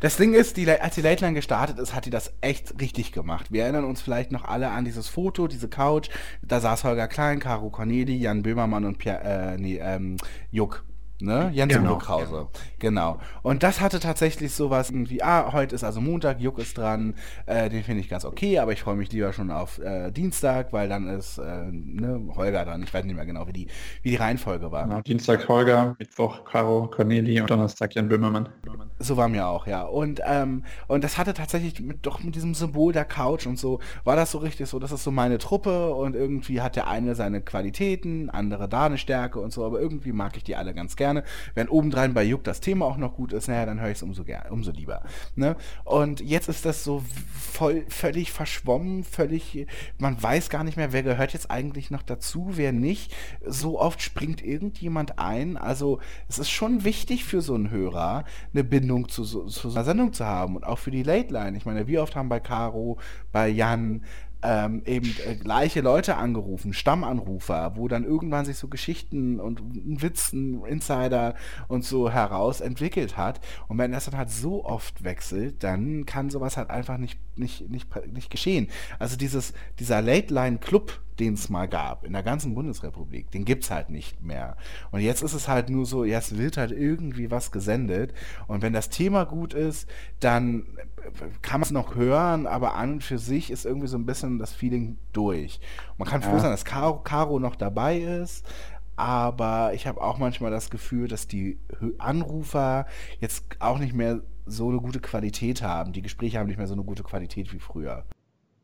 Das Ding ist, die, als die Late Line gestartet ist, hat die das echt richtig gemacht. Wir erinnern uns vielleicht noch alle an dieses Foto, diese Couch. Da saß Holger Klein, Caro Corneli, Jan Böhmermann und Pierre, äh, nee, ähm, Juck. Ne? Jens Genau. Juckhause. Genau. Und das hatte tatsächlich sowas irgendwie, ah, heute ist also Montag, Juck ist dran, äh, den finde ich ganz okay, aber ich freue mich lieber schon auf äh, Dienstag, weil dann ist äh, ne, Holger dran. Ich weiß nicht mehr genau, wie die, wie die Reihenfolge war. Genau. Dienstag Holger, Mittwoch Caro, Corneli und Donnerstag Jan Böhmermann. So war mir auch, ja. Und, ähm, und das hatte tatsächlich mit, doch mit diesem Symbol der Couch und so, war das so richtig so, das ist so meine Truppe und irgendwie hat der eine seine Qualitäten, andere da eine Stärke und so, aber irgendwie mag ich die alle ganz gerne. Wenn obendrein bei Juck das Thema auch noch gut ist, naja, dann höre ich es umso, ger- umso lieber. Ne? Und jetzt ist das so voll, völlig verschwommen, völlig, man weiß gar nicht mehr, wer gehört jetzt eigentlich noch dazu, wer nicht. So oft springt irgendjemand ein. Also es ist schon wichtig für so einen Hörer, eine Bindung zu, zu so einer Sendung zu haben und auch für die Late Line. Ich meine, wie oft haben bei Caro, bei Jan ähm, eben äh, gleiche Leute angerufen, Stammanrufer, wo dann irgendwann sich so Geschichten und ein Witz, ein Insider und so heraus entwickelt hat. Und wenn das dann halt so oft wechselt, dann kann sowas halt einfach nicht, nicht, nicht, nicht geschehen. Also dieses, dieser Late Line Club, den es mal gab in der ganzen Bundesrepublik, den gibt's halt nicht mehr. Und jetzt ist es halt nur so, jetzt wird halt irgendwie was gesendet. Und wenn das Thema gut ist, dann kann man es noch hören, aber an und für sich ist irgendwie so ein bisschen das Feeling durch. Man kann froh Ja. sein, dass Caro, Caro noch dabei ist, aber ich habe auch manchmal das Gefühl, dass die Anrufer jetzt auch nicht mehr so eine gute Qualität haben. Die Gespräche haben nicht mehr so eine gute Qualität wie früher.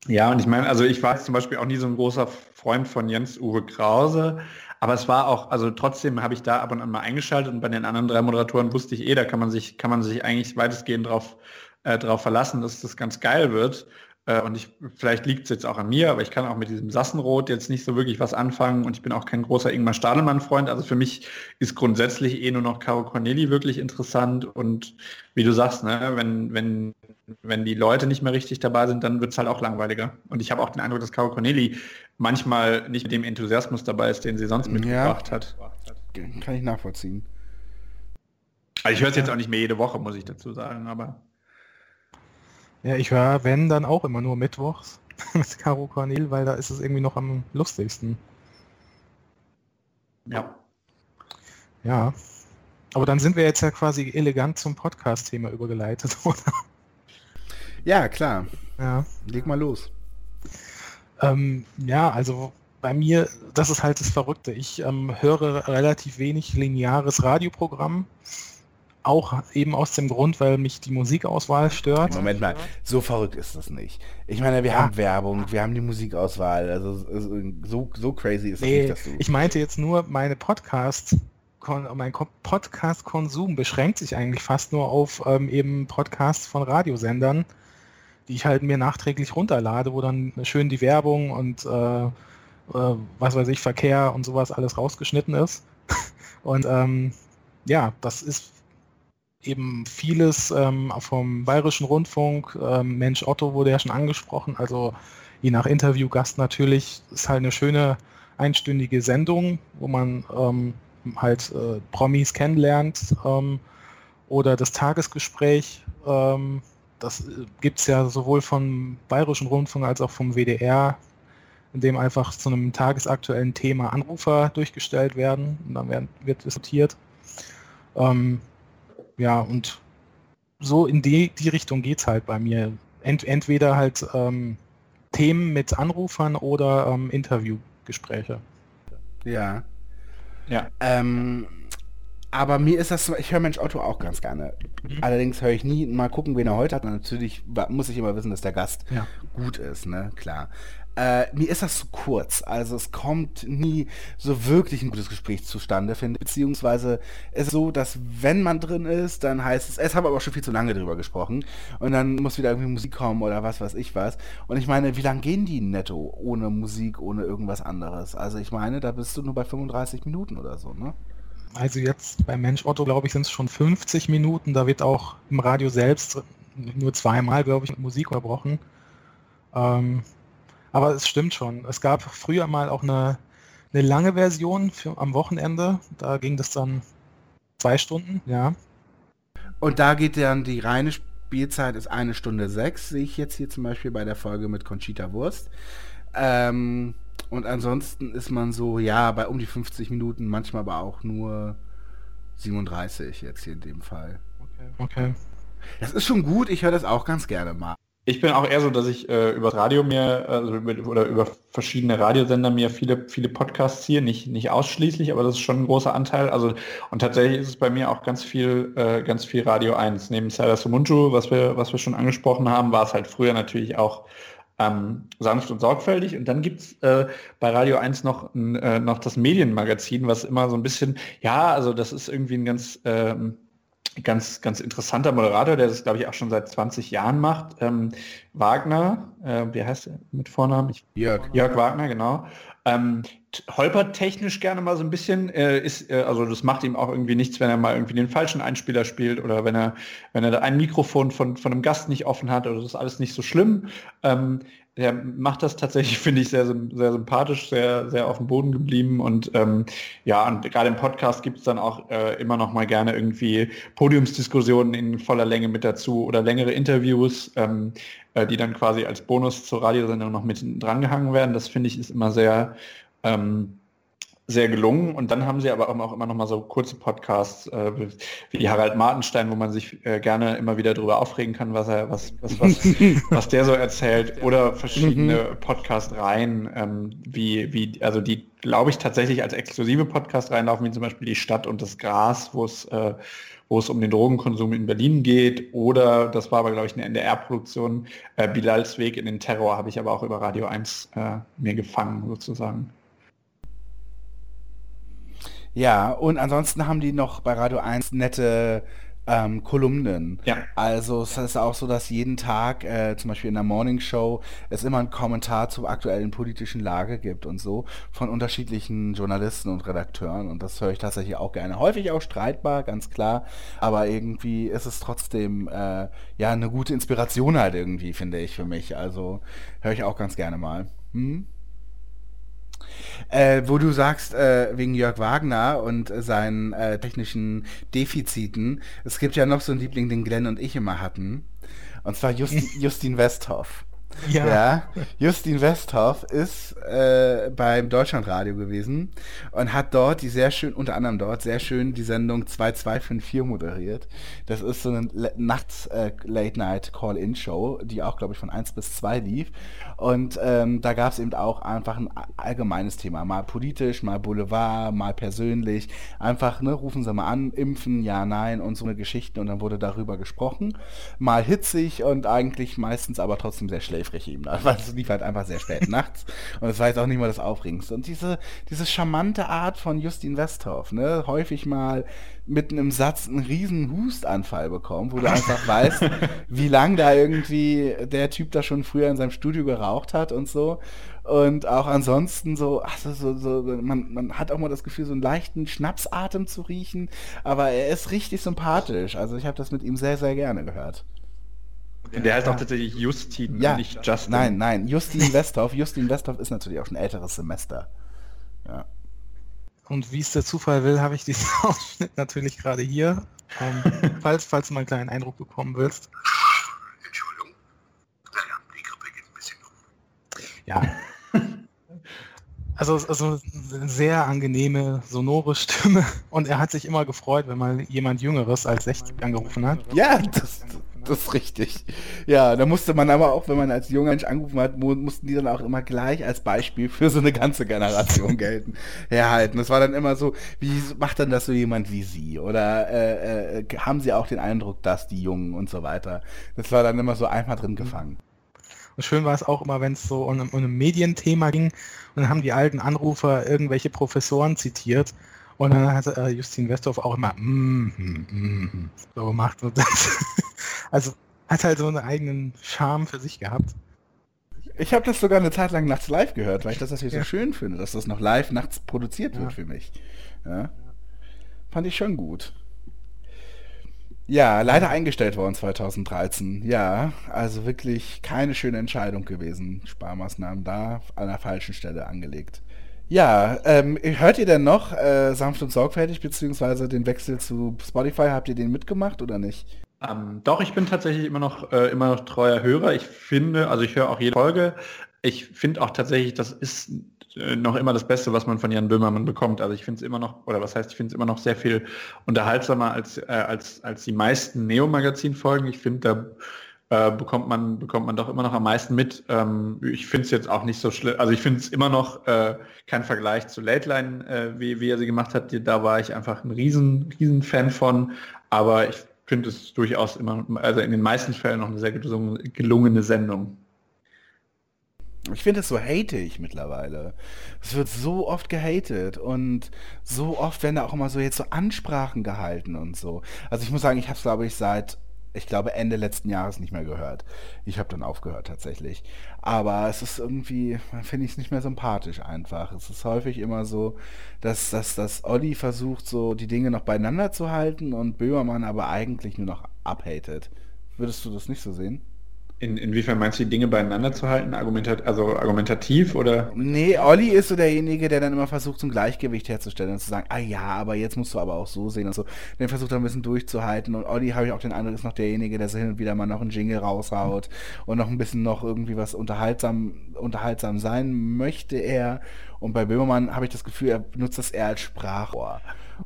Ja, und ich meine, also ich war jetzt zum Beispiel auch nie so ein großer Freund von Jens-Uwe Krause, aber es war auch, also trotzdem habe ich da ab und an mal eingeschaltet und bei den anderen drei Moderatoren wusste ich eh, da kann man sich, kann man sich eigentlich weitestgehend drauf, äh, drauf verlassen, dass das ganz geil wird. Äh, und ich, vielleicht liegt es jetzt auch an mir, aber ich kann auch mit diesem Sassenrot jetzt nicht so wirklich was anfangen und ich bin auch kein großer Ingmar Stadelmann-Freund. Also für mich ist grundsätzlich eh nur noch Caro Corneli wirklich interessant und wie du sagst, ne, wenn, wenn, wenn die Leute nicht mehr richtig dabei sind, dann wird es halt auch langweiliger. Und ich habe auch den Eindruck, dass Caro Corneli manchmal nicht mit dem Enthusiasmus dabei ist, den sie sonst Ja. mitgebracht hat. Kann ich nachvollziehen. Also ich höre es jetzt auch nicht mehr jede Woche, muss ich dazu sagen, aber Ja, ich höre, wenn, dann auch immer nur mittwochs mit Caro Cornel, weil da ist es irgendwie noch am lustigsten. ja. Ja. Aber dann sind wir jetzt ja quasi elegant zum Podcast-Thema übergeleitet, oder? Ja, klar. Ja. Leg mal los. Ähm, ja, also bei mir, das ist halt das Verrückte. Ich ähm, höre relativ wenig lineares Radioprogramm. Auch eben aus dem Grund, weil mich die Musikauswahl stört. Moment mal, so verrückt ist das nicht. Ich meine, wir Ja. haben Werbung, wir haben die Musikauswahl, also so, so crazy ist das Nee, nicht, dass du. ich meinte jetzt nur, meine Podcast, kon- mein Ko- Podcast-Konsum beschränkt sich eigentlich fast nur auf ähm, eben Podcasts von Radiosendern, die ich halt mir nachträglich runterlade, wo dann schön die Werbung und äh, äh, was weiß ich, Verkehr und sowas alles rausgeschnitten ist. Und ähm, ja, das ist eben vieles ähm, vom Bayerischen Rundfunk. Ähm, Mensch Otto wurde ja schon angesprochen, also je nach Interviewgast natürlich, ist halt eine schöne einstündige Sendung, wo man ähm, halt äh, Promis kennenlernt ähm, oder das Tagesgespräch. Ähm, das gibt es ja sowohl vom Bayerischen Rundfunk als auch vom WDR, in dem einfach zu einem tagesaktuellen Thema Anrufer durchgestellt werden und dann werden, wird diskutiert. Ähm, ja, und so in die, die Richtung geht es halt bei mir. Ent, entweder halt ähm, Themen mit Anrufern oder ähm, Interviewgespräche. Ja. Ja. Ähm, aber mir ist das, ich höre Mensch Otto auch ganz gerne. Mhm. Allerdings höre ich nie, mal gucken, wen er heute hat. Und natürlich muss ich immer wissen, dass der Gast Ja. gut ist, ne? Klar. Äh, mir ist das zu kurz. Also es kommt nie so wirklich ein gutes Gespräch zustande, finde ich. Beziehungsweise es ist so, dass wenn man drin ist, dann heißt es, es haben wir aber schon viel zu lange drüber gesprochen. Und dann muss wieder irgendwie Musik kommen oder was weiß ich was. Und ich meine, wie lange gehen die netto ohne Musik, ohne irgendwas anderes? Also ich meine, da bist du nur bei 35 Minuten oder so, ne? Also jetzt bei Mensch Otto, glaube ich, sind es schon 50 Minuten. Da wird auch im Radio selbst nur zweimal, glaube ich, mit Musik unterbrochen. Ähm, aber es stimmt schon. Es gab früher mal auch eine, eine lange Version für, am Wochenende. Da ging das dann zwei Stunden, ja. Und da geht dann die reine Spielzeit ist eine Stunde sechs, sehe ich jetzt hier zum Beispiel bei der Folge mit Conchita Wurst. Ähm, und ansonsten ist man so, ja, bei um die 50 Minuten, manchmal aber auch nur 37 jetzt hier in dem Fall. Okay. Das ist schon gut, ich höre das auch ganz gerne mal. Ich bin auch eher so, dass ich äh, über Radio mir, also über, oder über verschiedene Radiosender mir viele, viele Podcasts ziehe, nicht, nicht ausschließlich, aber das ist schon ein großer Anteil. Also und tatsächlich ist es bei mir auch ganz viel, äh, ganz viel Radio 1. Neben Sada Sumunju, was wir, was wir schon angesprochen haben, war es halt früher natürlich auch ähm, sanft und sorgfältig. Und dann gibt's äh, bei Radio 1 noch, äh, noch das Medienmagazin, was immer so ein bisschen, ja, also das ist irgendwie ein ganz ähm, ganz, ganz interessanter Moderator, der das, glaube ich, auch schon seit 20 Jahren macht. Ähm, Wagner, äh, wie heißt er mit Vornamen? Ich, Jörg. Jörg Wagner, genau. Ähm, holpert technisch gerne mal so ein bisschen, äh, ist, äh, also das macht ihm auch irgendwie nichts, wenn er mal irgendwie den falschen Einspieler spielt oder wenn er, wenn er da ein Mikrofon von, von einem Gast nicht offen hat, oder das ist alles nicht so schlimm. Ähm, der macht das tatsächlich, finde ich, sehr, sehr sympathisch, sehr, sehr auf dem Boden geblieben und ähm, ja, und gerade im Podcast gibt es dann auch äh, immer noch mal gerne irgendwie Podiumsdiskussionen in voller Länge mit dazu oder längere Interviews, ähm, äh, die dann quasi als Bonus zur Radiosendung noch mit drangehangen werden. Das finde ich ist immer sehr, ähm, sehr gelungen. Und dann haben sie aber auch immer noch mal so kurze Podcasts äh, wie Harald Martenstein, wo man sich äh, gerne immer wieder darüber aufregen kann, was er, was, was, was, was der so erzählt. Oder verschiedene Podcast-Reihen, ähm, wie, wie, also die, glaube ich, tatsächlich als exklusive Podcast reinlaufen, wie zum Beispiel die Stadt und das Gras, wo es äh, wo es um den Drogenkonsum in Berlin geht. Oder, das war aber, glaube ich, eine NDR-Produktion, äh, Bilals Weg in den Terror habe ich aber auch über Radio 1 äh, mir gefangen, sozusagen. Ja, und ansonsten haben die noch bei Radio 1 nette ähm, Kolumnen. Ja. Also es ist auch so, dass jeden Tag, äh, zum Beispiel in der Morning Show, es immer einen Kommentar zur aktuellen politischen Lage gibt und so von unterschiedlichen Journalisten und Redakteuren. Und das höre ich tatsächlich auch gerne. Häufig auch streitbar, ganz klar. Aber irgendwie ist es trotzdem äh, ja eine gute Inspiration halt irgendwie, finde ich für mich. Also höre ich auch ganz gerne mal. Hm? Äh, wo du sagst, äh, wegen Jörg Wagner und äh, seinen äh, technischen Defiziten, es gibt ja noch so einen Liebling, den Glenn und ich immer hatten. Und zwar Justin, Justin Westhoff. Ja. Ja, Justin Westhoff ist äh, beim Deutschlandradio gewesen und hat dort die sehr schön, unter anderem dort, sehr schön die Sendung 2254 moderiert. Das ist so eine Nachts-Late-Night-Call-In-Show, die auch, glaube ich, von 1 bis 2 lief. Und ähm, da gab es eben auch einfach ein allgemeines Thema. Mal politisch, mal Boulevard, mal persönlich. Einfach, ne, rufen Sie mal an, impfen, ja, nein und so eine Geschichte. Und dann wurde darüber gesprochen. Mal hitzig und eigentlich meistens aber trotzdem sehr schläfrig eben. Weil es lief halt einfach sehr spät nachts. Und es war jetzt auch nicht mal das Aufregendste. Und diese, diese charmante Art von Justin Westhoff, ne, häufig mal mitten im Satz einen riesen Hustanfall bekommen, wo du einfach weißt, wie lang da irgendwie der Typ da schon früher in seinem Studio geraucht hat und so. Und auch ansonsten so, also so, so man, man hat auch mal das Gefühl, so einen leichten Schnapsatem zu riechen, aber er ist richtig sympathisch. Also ich habe das mit ihm sehr, sehr gerne gehört. Der heißt auch tatsächlich Justin, Ja, nicht Justin. nein, nein, Justin Westhoff. Justin Westhoff ist natürlich auch schon ein älteres Semester. Ja. Und wie es der Zufall will, habe ich diesen Ausschnitt natürlich gerade hier. Ähm, falls, falls du mal einen kleinen Eindruck bekommen willst. Entschuldigung. Naja, die Grippe geht ein bisschen um. Ja. Also, also eine sehr angenehme, sonore Stimme. Und er hat sich immer gefreut, wenn mal jemand Jüngeres als 60 angerufen hat. Ja, das, das ist richtig. Ja, da musste man aber auch, wenn man als junger Mensch angerufen hat, mu- mussten die dann auch immer gleich als Beispiel für so eine ganze Generation gelten, herhalten. Das war dann immer so, wie macht dann das so jemand wie Sie? Oder äh, äh, haben Sie auch den Eindruck, dass die Jungen und so weiter? Das war dann immer so einmal drin gefangen. Und schön war es auch immer, wenn es so um, um ein Medienthema ging und dann haben die alten Anrufer irgendwelche Professoren zitiert und dann hat äh, Justin Westhoff auch immer mm, mm, mm, so gemacht. Das, also hat halt so einen eigenen Charme für sich gehabt. Ich habe das sogar eine Zeit lang nachts live gehört, weil ich das natürlich Ja. so schön finde, dass das noch live nachts produziert wird Ja. für mich. Ja. Fand ich schon gut. Ja, leider eingestellt worden 2013. Ja, also wirklich keine schöne Entscheidung gewesen. Sparmaßnahmen da an der falschen Stelle angelegt. Ja, ähm, hört ihr denn noch äh, sanft und sorgfältig, beziehungsweise den Wechsel zu Spotify? Habt ihr den mitgemacht oder nicht? Ähm, doch, ich bin tatsächlich immer noch, äh, immer noch treuer Hörer. Ich finde, also ich höre auch jede Folge. Ich finde auch tatsächlich, das ist äh, noch immer das Beste, was man von Jan Böhmermann bekommt. Also ich finde es immer noch, oder was heißt, ich finde es immer noch sehr viel unterhaltsamer als, äh, als, als die meisten Neo-Magazin-Folgen. Ich finde, da äh, bekommt man bekommt man doch immer noch am meisten mit. Ähm, ich finde es jetzt auch nicht so schlimm. Also ich finde es immer noch äh, kein Vergleich zu Late Line, äh, wie, wie er sie gemacht hat. Da war ich einfach ein riesen, riesen Fan von. Aber ich finde es durchaus immer, also in den meisten Fällen noch eine sehr gelungene, Sendung. Ich finde es so hateig mittlerweile. Es wird so oft gehatet und so oft werden da auch immer so jetzt so Ansprachen gehalten und so. Also ich muss sagen, ich habe es glaube ich seit, ich glaube Ende letzten Jahres nicht mehr gehört. Ich habe dann aufgehört tatsächlich. Aber es ist irgendwie, finde ich es nicht mehr sympathisch einfach. Es ist häufig immer so, dass, dass, dass Olli versucht so die Dinge noch beieinander zu halten und Böhmermann aber eigentlich nur noch abhatet. Würdest du das nicht so sehen? In, inwiefern meinst du, die Dinge beieinander zu halten? Argumentat, also argumentativ oder? Nee, Olli ist so derjenige, der dann immer versucht, so ein Gleichgewicht herzustellen und zu sagen, ah ja, aber jetzt musst du aber auch so sehen und so. Den versucht er ein bisschen durchzuhalten und Olli, habe ich auch den Eindruck, ist noch derjenige, der so hin und wieder mal noch einen Jingle raushaut und noch ein bisschen noch irgendwie was unterhaltsam, unterhaltsam sein möchte er. Und bei Böhmermann habe ich das Gefühl, er benutzt das eher als Sprachrohr.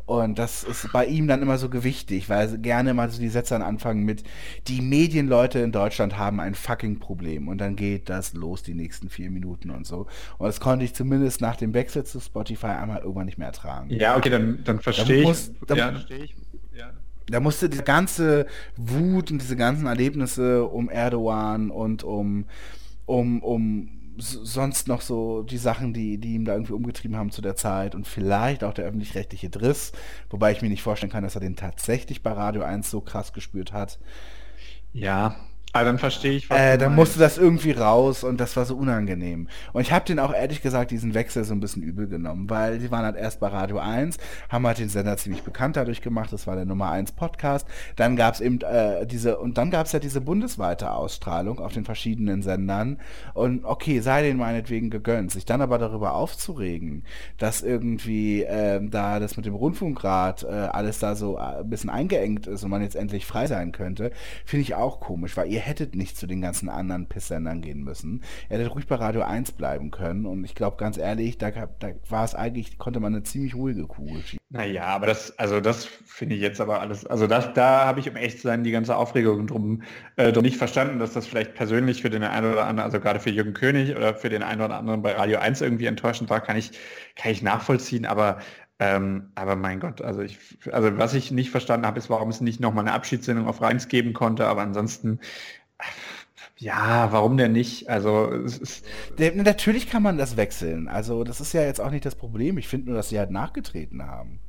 Und das ist bei ihm dann immer so gewichtig, weil er gerne mal so die Sätze dann anfangen mit, die Medienleute in Deutschland haben ein fucking Problem. Und dann geht das los, die nächsten vier Minuten und so. Und das konnte ich zumindest nach dem Wechsel zu Spotify einmal irgendwann nicht mehr ertragen. Ja, okay, dann, dann verstehe ich. muss- da- ja, verstehe ich. Ja. Da musste die ganze Wut und diese ganzen Erlebnisse um Erdogan und um, um, um sonst noch so die Sachen, die, die ihm da irgendwie umgetrieben haben zu der Zeit und vielleicht auch der öffentlich-rechtliche Driss, wobei ich mir nicht vorstellen kann, dass er den tatsächlich bei Radio 1 so krass gespürt hat. ja, aber dann verstehe ich, was Äh, dann musste das irgendwie raus und das war so unangenehm. Und ich habe den auch ehrlich gesagt diesen Wechsel so ein bisschen übel genommen, weil die waren halt erst bei Radio 1, haben halt den Sender ziemlich bekannt dadurch gemacht, das war der Nummer 1 Podcast. Dann gab es eben äh, diese, und dann gab es ja diese bundesweite Ausstrahlung auf den verschiedenen Sendern. Und okay, sei denen meinetwegen gegönnt. Sich dann aber darüber aufzuregen, dass irgendwie ähm, da das mit dem Rundfunkrat äh, alles da so äh, ein bisschen eingeengt ist und man jetzt endlich frei sein könnte, finde ich auch komisch, weil ihr hättet nicht zu den ganzen anderen Pisssendern gehen müssen. Ihr hättet ruhig bei Radio 1 bleiben können und ich glaube ganz ehrlich, da, da war es eigentlich, konnte man eine ziemlich ruhige Kugel schieben. Naja, aber das, also das finde ich jetzt aber alles, also das, da habe ich, um echt zu sein, die ganze Aufregung drum, äh, drum nicht verstanden, dass das vielleicht persönlich für den einen oder anderen, also gerade für Jürgen König oder für den einen oder anderen bei Radio 1 irgendwie enttäuschend war, kann ich, kann ich nachvollziehen, aber ähm, aber mein Gott, also ich, also was ich nicht verstanden habe, ist, warum es nicht nochmal eine Abschiedssendung auf Reins geben konnte, aber ansonsten, ja, warum denn nicht? Also es ist, natürlich kann man das wechseln. Also das ist ja jetzt auch nicht das Problem. Ich finde nur, dass sie halt nachgetreten haben.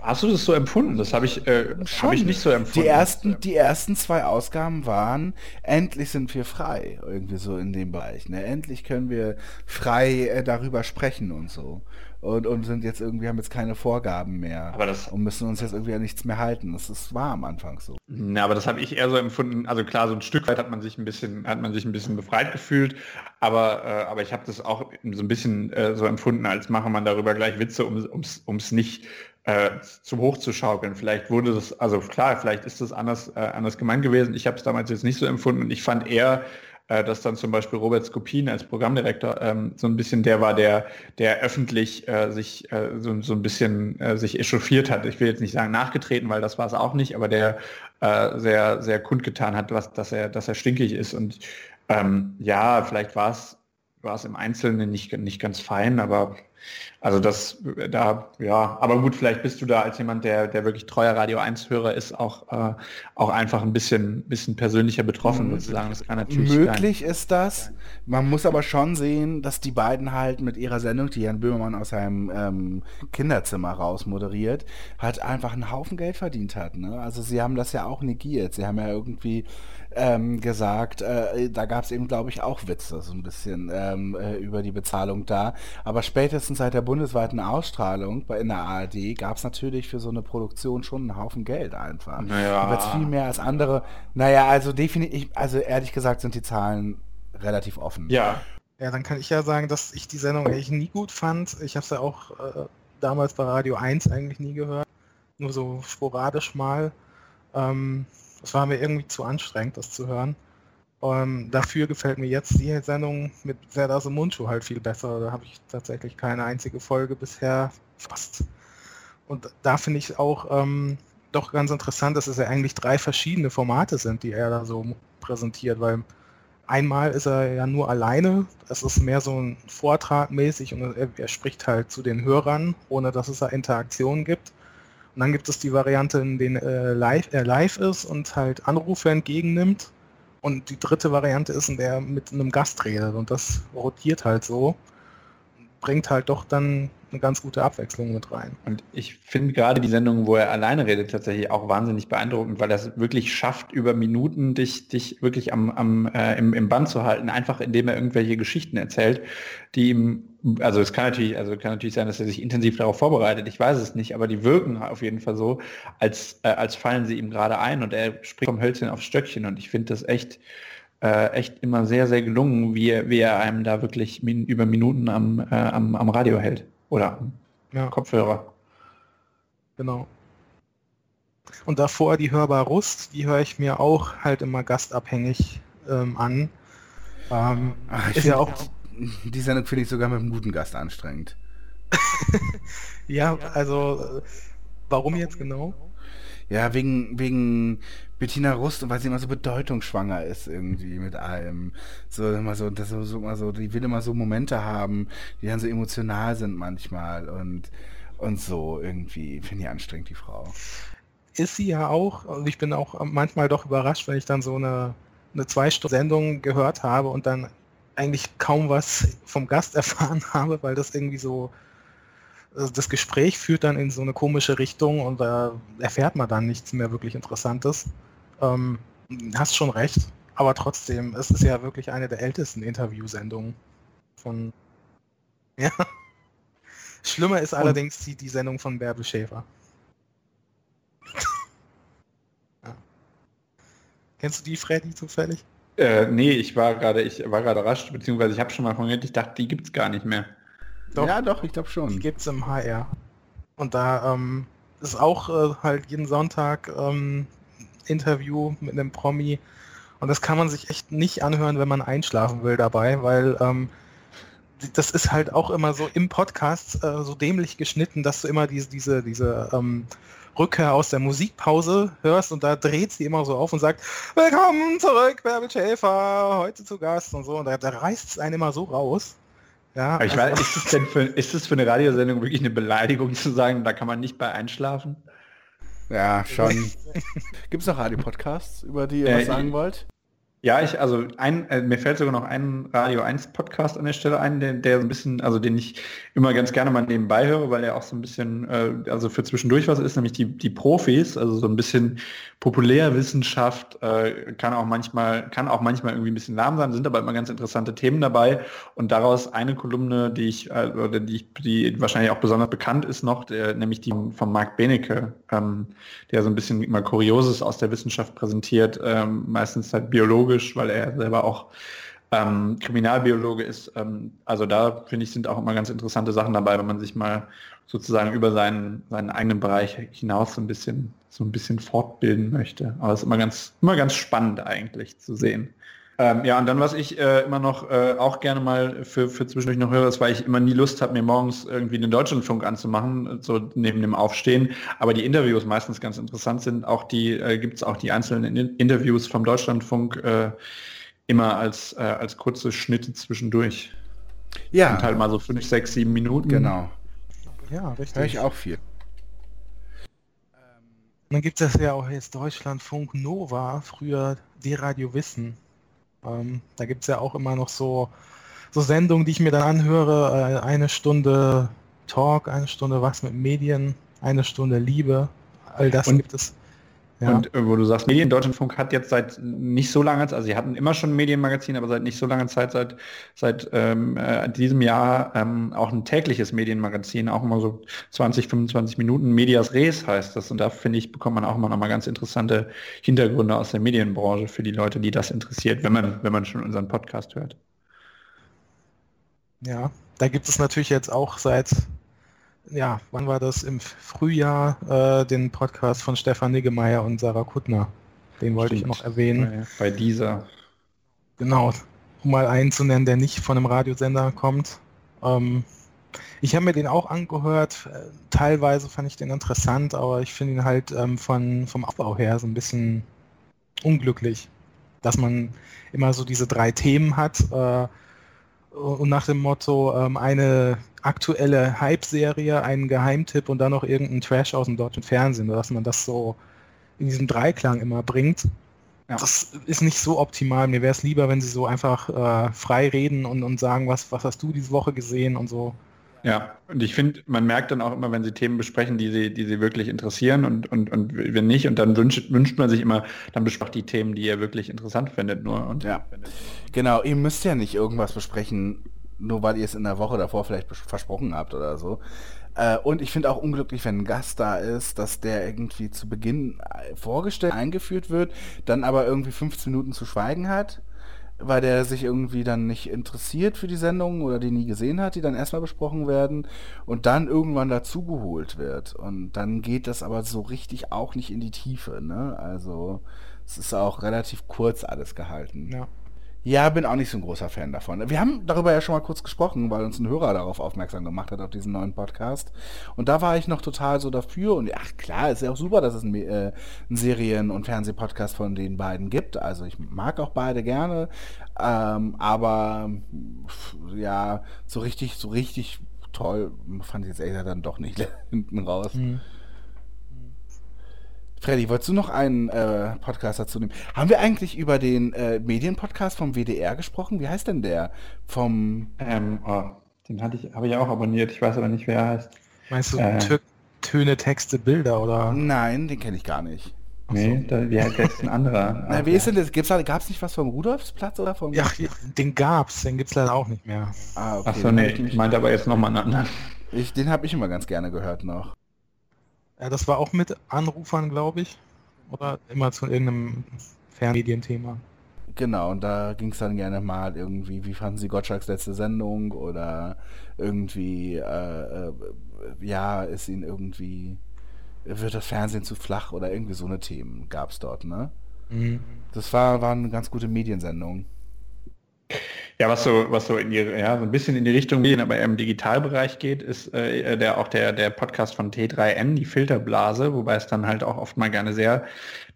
hast du das so empfunden? Das habe ich, äh, habe ich nicht so empfunden. Die ersten, die ersten zwei Ausgaben waren, endlich sind wir frei, irgendwie so in dem Bereich. Ne? Endlich können wir frei äh, darüber sprechen und so. Und, und sind jetzt irgendwie, haben jetzt keine Vorgaben mehr. Aber das- und müssen uns jetzt irgendwie an nichts mehr halten. Das ist, war am Anfang so. Na, aber das habe ich eher so empfunden. Also klar, so ein Stück weit hat man sich ein bisschen, hat man sich ein bisschen befreit gefühlt, aber, äh, aber ich habe das auch so ein bisschen äh, so empfunden, als mache man darüber gleich Witze, um ums, ums nicht äh, zu hoch zu schaukeln. Vielleicht wurde das, also klar, vielleicht ist das anders, äh, anders gemeint gewesen. Ich habe es damals jetzt nicht so empfunden und ich fand eher, äh, dass dann zum Beispiel Robert Skopin als Programmdirektor ähm, so ein bisschen der war, der, der öffentlich äh, sich äh, so, so ein bisschen äh, sich echauffiert hat. Ich will jetzt nicht sagen nachgetreten, weil das war es auch nicht, aber der äh, sehr, sehr kundgetan hat, was, dass er, dass er stinkig ist. Und ähm, ja, vielleicht war es im Einzelnen nicht, nicht ganz fein, aber also das, da, ja, aber gut, vielleicht bist du da als jemand, der, der wirklich treuer Radio 1-Hörer ist, auch, äh, auch einfach ein bisschen, bisschen persönlicher betroffen, sozusagen. Das kann natürlich Möglich sein. ist das. Man muss aber schon sehen, dass die beiden halt mit ihrer Sendung, die Jan Böhmermann aus seinem ähm, Kinderzimmer raus moderiert, halt einfach einen Haufen Geld verdient hat. Ne? Also sie haben das ja auch negiert. Sie haben ja irgendwie ähm, gesagt, äh, da gab es eben, glaube ich, auch Witze so ein bisschen ähm, äh, über die Bezahlung da. Aber spätestens seit der bundesweiten Ausstrahlung bei, in der ARD gab es natürlich für so eine Produktion schon einen Haufen Geld einfach. Naja. Wird viel mehr als andere. Naja, also definitiv, also ehrlich gesagt sind die Zahlen relativ offen. Ja. Ja, dann kann ich ja sagen, dass ich die Sendung eigentlich nie gut fand. Ich habe es ja auch äh, damals bei Radio 1 eigentlich nie gehört. Nur so sporadisch mal. Ähm, das war mir irgendwie zu anstrengend, das zu hören. Ähm, dafür gefällt mir jetzt die Sendung mit Serdar Mundschuh halt viel besser. Da habe ich tatsächlich keine einzige Folge bisher fast. Und da finde ich auch ähm, doch ganz interessant, dass es ja eigentlich drei verschiedene Formate sind, die er da so präsentiert, weil einmal ist er ja nur alleine, das ist mehr so ein Vortrag mäßig und er, er spricht halt zu den Hörern, ohne dass es da Interaktionen gibt. Und dann gibt es die Variante, in denen äh, live, er live ist und halt Anrufe entgegennimmt. Und die dritte Variante ist, in der er mit einem Gast redet. Und das rotiert halt so. Bringt halt doch dann eine ganz gute Abwechslung mit rein. Und ich finde gerade die Sendung, wo er alleine redet, tatsächlich auch wahnsinnig beeindruckend, weil er es wirklich schafft, über Minuten dich, dich wirklich am, am, äh, im, im Band zu halten, einfach indem er irgendwelche Geschichten erzählt, die ihm, also es kann natürlich, also kann natürlich sein, dass er sich intensiv darauf vorbereitet, ich weiß es nicht, aber die wirken auf jeden Fall so, als, äh, als fallen sie ihm gerade ein und er springt vom Hölzchen aufs Stöckchen und ich finde das echt, äh, echt immer sehr, sehr gelungen, wie, wie er einem da wirklich min über Minuten am, äh, am, am Radio hält. Oder ja. Kopfhörer. Genau. Und davor die Hörbar Rust, die höre ich mir auch halt immer gastabhängig ähm, an. Ähm, Ach, ist ja auch. Die Sendung finde ich sogar mit einem guten Gast anstrengend. ja, also warum jetzt genau? Ja, wegen, wegen Bettina Rust und weil sie immer so bedeutungsschwanger ist irgendwie mit allem. So immer so, das so, immer so, die will immer so Momente haben, die dann so emotional sind manchmal und, und so irgendwie. Finde ich anstrengend, die Frau. Ist sie ja auch, und ich bin auch manchmal doch überrascht, wenn ich dann so eine, eine Zwei-Stunden-Sendung gehört habe und dann eigentlich kaum was vom Gast erfahren habe, weil das irgendwie so also das Gespräch führt dann in so eine komische Richtung und da erfährt man dann nichts mehr wirklich Interessantes. Ähm, hast schon recht, aber trotzdem, es ist ja wirklich eine der ältesten Interviewsendungen von. Ja. Schlimmer ist und allerdings die, die Sendung von Bärbel Schäfer. ja. Kennst du die, Freddy, zufällig? Äh, nee, ich war gerade, ich war gerade rasch, beziehungsweise ich habe schon mal von gehört, ich dachte, die gibt es gar nicht mehr. Doch, ja, doch, ich glaube schon. Die gibt es im HR. Und da ähm, ist auch äh, halt jeden Sonntag ähm, Interview mit einem Promi. Und das kann man sich echt nicht anhören, wenn man einschlafen will dabei, weil ähm, das ist halt auch immer so im Podcast äh, so dämlich geschnitten, dass du immer diese, diese, diese ähm, Rückkehr aus der Musikpause hörst und da dreht sie immer so auf und sagt, Willkommen zurück, Bärbel Schäfer, heute zu Gast und so. Und da, da reißt es einen immer so raus. Ja, ich also, weiß, ist es denn für, ist es für eine Radiosendung wirklich eine Beleidigung zu sagen, da kann man nicht bei einschlafen? Ja, schon. Gibt es noch Radio-Podcasts, über die ihr äh, was sagen wollt? Ja, ich, also ein, äh, mir fällt sogar noch ein Radio 1 Podcast an der Stelle ein, der, der so ein bisschen, also den ich immer ganz gerne mal nebenbei höre, weil er auch so ein bisschen, äh, also für zwischendurch was ist, nämlich die, die Profis, also so ein bisschen Populärwissenschaft, äh, kann auch manchmal, kann auch manchmal irgendwie ein bisschen lahm sein, sind aber immer ganz interessante Themen dabei. Und daraus eine Kolumne, die ich, äh, oder die, die wahrscheinlich auch besonders bekannt ist noch, der, nämlich die von Marc Benecke, ähm, der so ein bisschen immer Kurioses aus der Wissenschaft präsentiert, ähm, meistens halt Biologe biologisch, weil er selber auch ähm, Kriminalbiologe ist. Ähm, also da finde ich, sind auch immer ganz interessante Sachen dabei, wenn man sich mal sozusagen über seinen, seinen eigenen Bereich hinaus so ein bisschen, so ein bisschen fortbilden möchte. Aber es ist immer ganz, immer ganz spannend eigentlich zu sehen, Ähm, ja, und dann, was ich äh, immer noch äh, auch gerne mal für, für zwischendurch noch höre, ist, weil ich immer nie Lust habe, mir morgens irgendwie den Deutschlandfunk anzumachen, so neben dem Aufstehen. Aber die Interviews meistens ganz interessant sind. Auch die äh, gibt es auch die einzelnen In Interviews vom Deutschlandfunk äh, immer als, äh, als kurze Schnitte zwischendurch. Ja. Und halt mal so fünf, sechs, sieben Minuten. Genau. Ja, richtig. Höre ich auch viel. Und dann gibt es ja auch jetzt Deutschlandfunk Nova, früher D-Radio Wissen. Ähm, da gibt es ja auch immer noch so, so Sendungen, die ich mir dann anhöre. Äh, eine Stunde Talk, eine Stunde was mit Medien, eine Stunde Liebe. All das Und- gibt es. Ja. Und äh, wo du sagst, Medien, Deutschlandfunk hat jetzt seit nicht so langer Zeit, also sie hatten immer schon ein Medienmagazin, aber seit nicht so langer Zeit, seit, seit ähm, äh, diesem Jahr ähm, auch ein tägliches Medienmagazin, auch immer so 20, 25 Minuten. Medias Res heißt das. Und da finde ich, bekommt man auch immer noch mal ganz interessante Hintergründe aus der Medienbranche für die Leute, die das interessiert, wenn man, wenn man schon unseren Podcast hört. Ja, da gibt es natürlich jetzt auch seit, ja, wann war das? Im Frühjahr äh, den Podcast von Stefan Niggemeier und Sarah Kuttner. Den wollte ich Stimmt. noch erwähnen. Bei dieser. Genau, um mal einen zu nennen, der nicht von einem Radiosender kommt. Ähm, ich habe mir den auch angehört. Äh, Teilweise fand ich den interessant, aber ich finde ihn halt ähm, von, vom Aufbau her so ein bisschen unglücklich, dass man immer so diese drei Themen hat äh, und nach dem Motto ähm, eine aktuelle Hype-Serie, einen Geheimtipp und dann noch irgendein Trash aus dem deutschen Fernsehen, dass man das so in diesem Dreiklang immer bringt. Ja. Das ist nicht so optimal. Mir wäre es lieber, wenn sie so einfach äh, frei reden und, und sagen, was, was hast du diese Woche gesehen und so. Ja, und ich finde, man merkt dann auch immer, wenn sie Themen besprechen, die sie, die sie wirklich interessieren und, und, und wenn nicht, und dann wünscht, wünscht man sich immer, dann besprecht die Themen, die ihr wirklich interessant findet nur. Und Ja. Genau, ihr müsst ja nicht irgendwas besprechen, nur weil ihr es in der Woche davor vielleicht versprochen habt oder so. Äh, und ich finde auch unglücklich, wenn ein Gast da ist, dass der irgendwie zu Beginn äh, vorgestellt, eingeführt wird, dann aber irgendwie 15 Minuten zu schweigen hat, weil der sich irgendwie dann nicht interessiert für die Sendung oder die nie gesehen hat, die dann erstmal besprochen werden und dann irgendwann dazugeholt wird. Und dann geht das aber so richtig auch nicht in die Tiefe, ne? Also es ist auch relativ kurz alles gehalten. Ja. Ja, bin auch nicht so ein großer Fan davon. Wir haben darüber ja schon mal kurz gesprochen, weil uns ein Hörer darauf aufmerksam gemacht hat, auf diesen neuen Podcast. Und da war ich noch total so dafür. Und ach klar, ist ja auch super, dass es einen, äh, einen Serien- und Fernsehpodcast von den beiden gibt. Also ich mag auch beide gerne. Ähm, aber pf, ja, so richtig, so richtig toll fand ich jetzt gesagt dann doch nicht hinten raus. Hm. Freddy, wolltest du noch einen äh, Podcast dazu nehmen? Haben wir eigentlich über den äh, Medienpodcast vom WDR gesprochen? Wie heißt denn der? Vom ähm, oh, den hatte ich, habe ich auch abonniert, ich weiß aber nicht, wer er heißt. Meinst du Äh. Tö- Töne, Texte, Bilder oder? Nein, den kenne ich gar nicht. Nee, da, wie heißt der ist ein anderer? Na, wie ist denn das? Da, gab's nicht was vom Rudolfsplatz oder vom? Ja, den gab's, den gibt's leider auch nicht mehr. Ah, okay. Achso, nee, ich meinte aber jetzt nochmal einen anderen. ich, den habe ich immer ganz gerne gehört noch. Ja, das war auch mit Anrufern, glaube ich. Oder immer zu irgendeinem Fernmedienthema. Genau, und da ging es dann gerne mal irgendwie, wie fanden Sie Gottschalks letzte Sendung oder irgendwie, äh, äh, ja, ist Ihnen irgendwie, wird das Fernsehen zu flach oder irgendwie so eine Themen gab es dort, ne? Mhm. Das war, war eine ganz gute Mediensendung. Ja, was so, was so in die, ja, so ein bisschen in die Richtung gehen, aber im Digitalbereich geht, ist äh, der auch der, der Podcast von T3N, die Filterblase, wobei es dann halt auch oft mal gerne sehr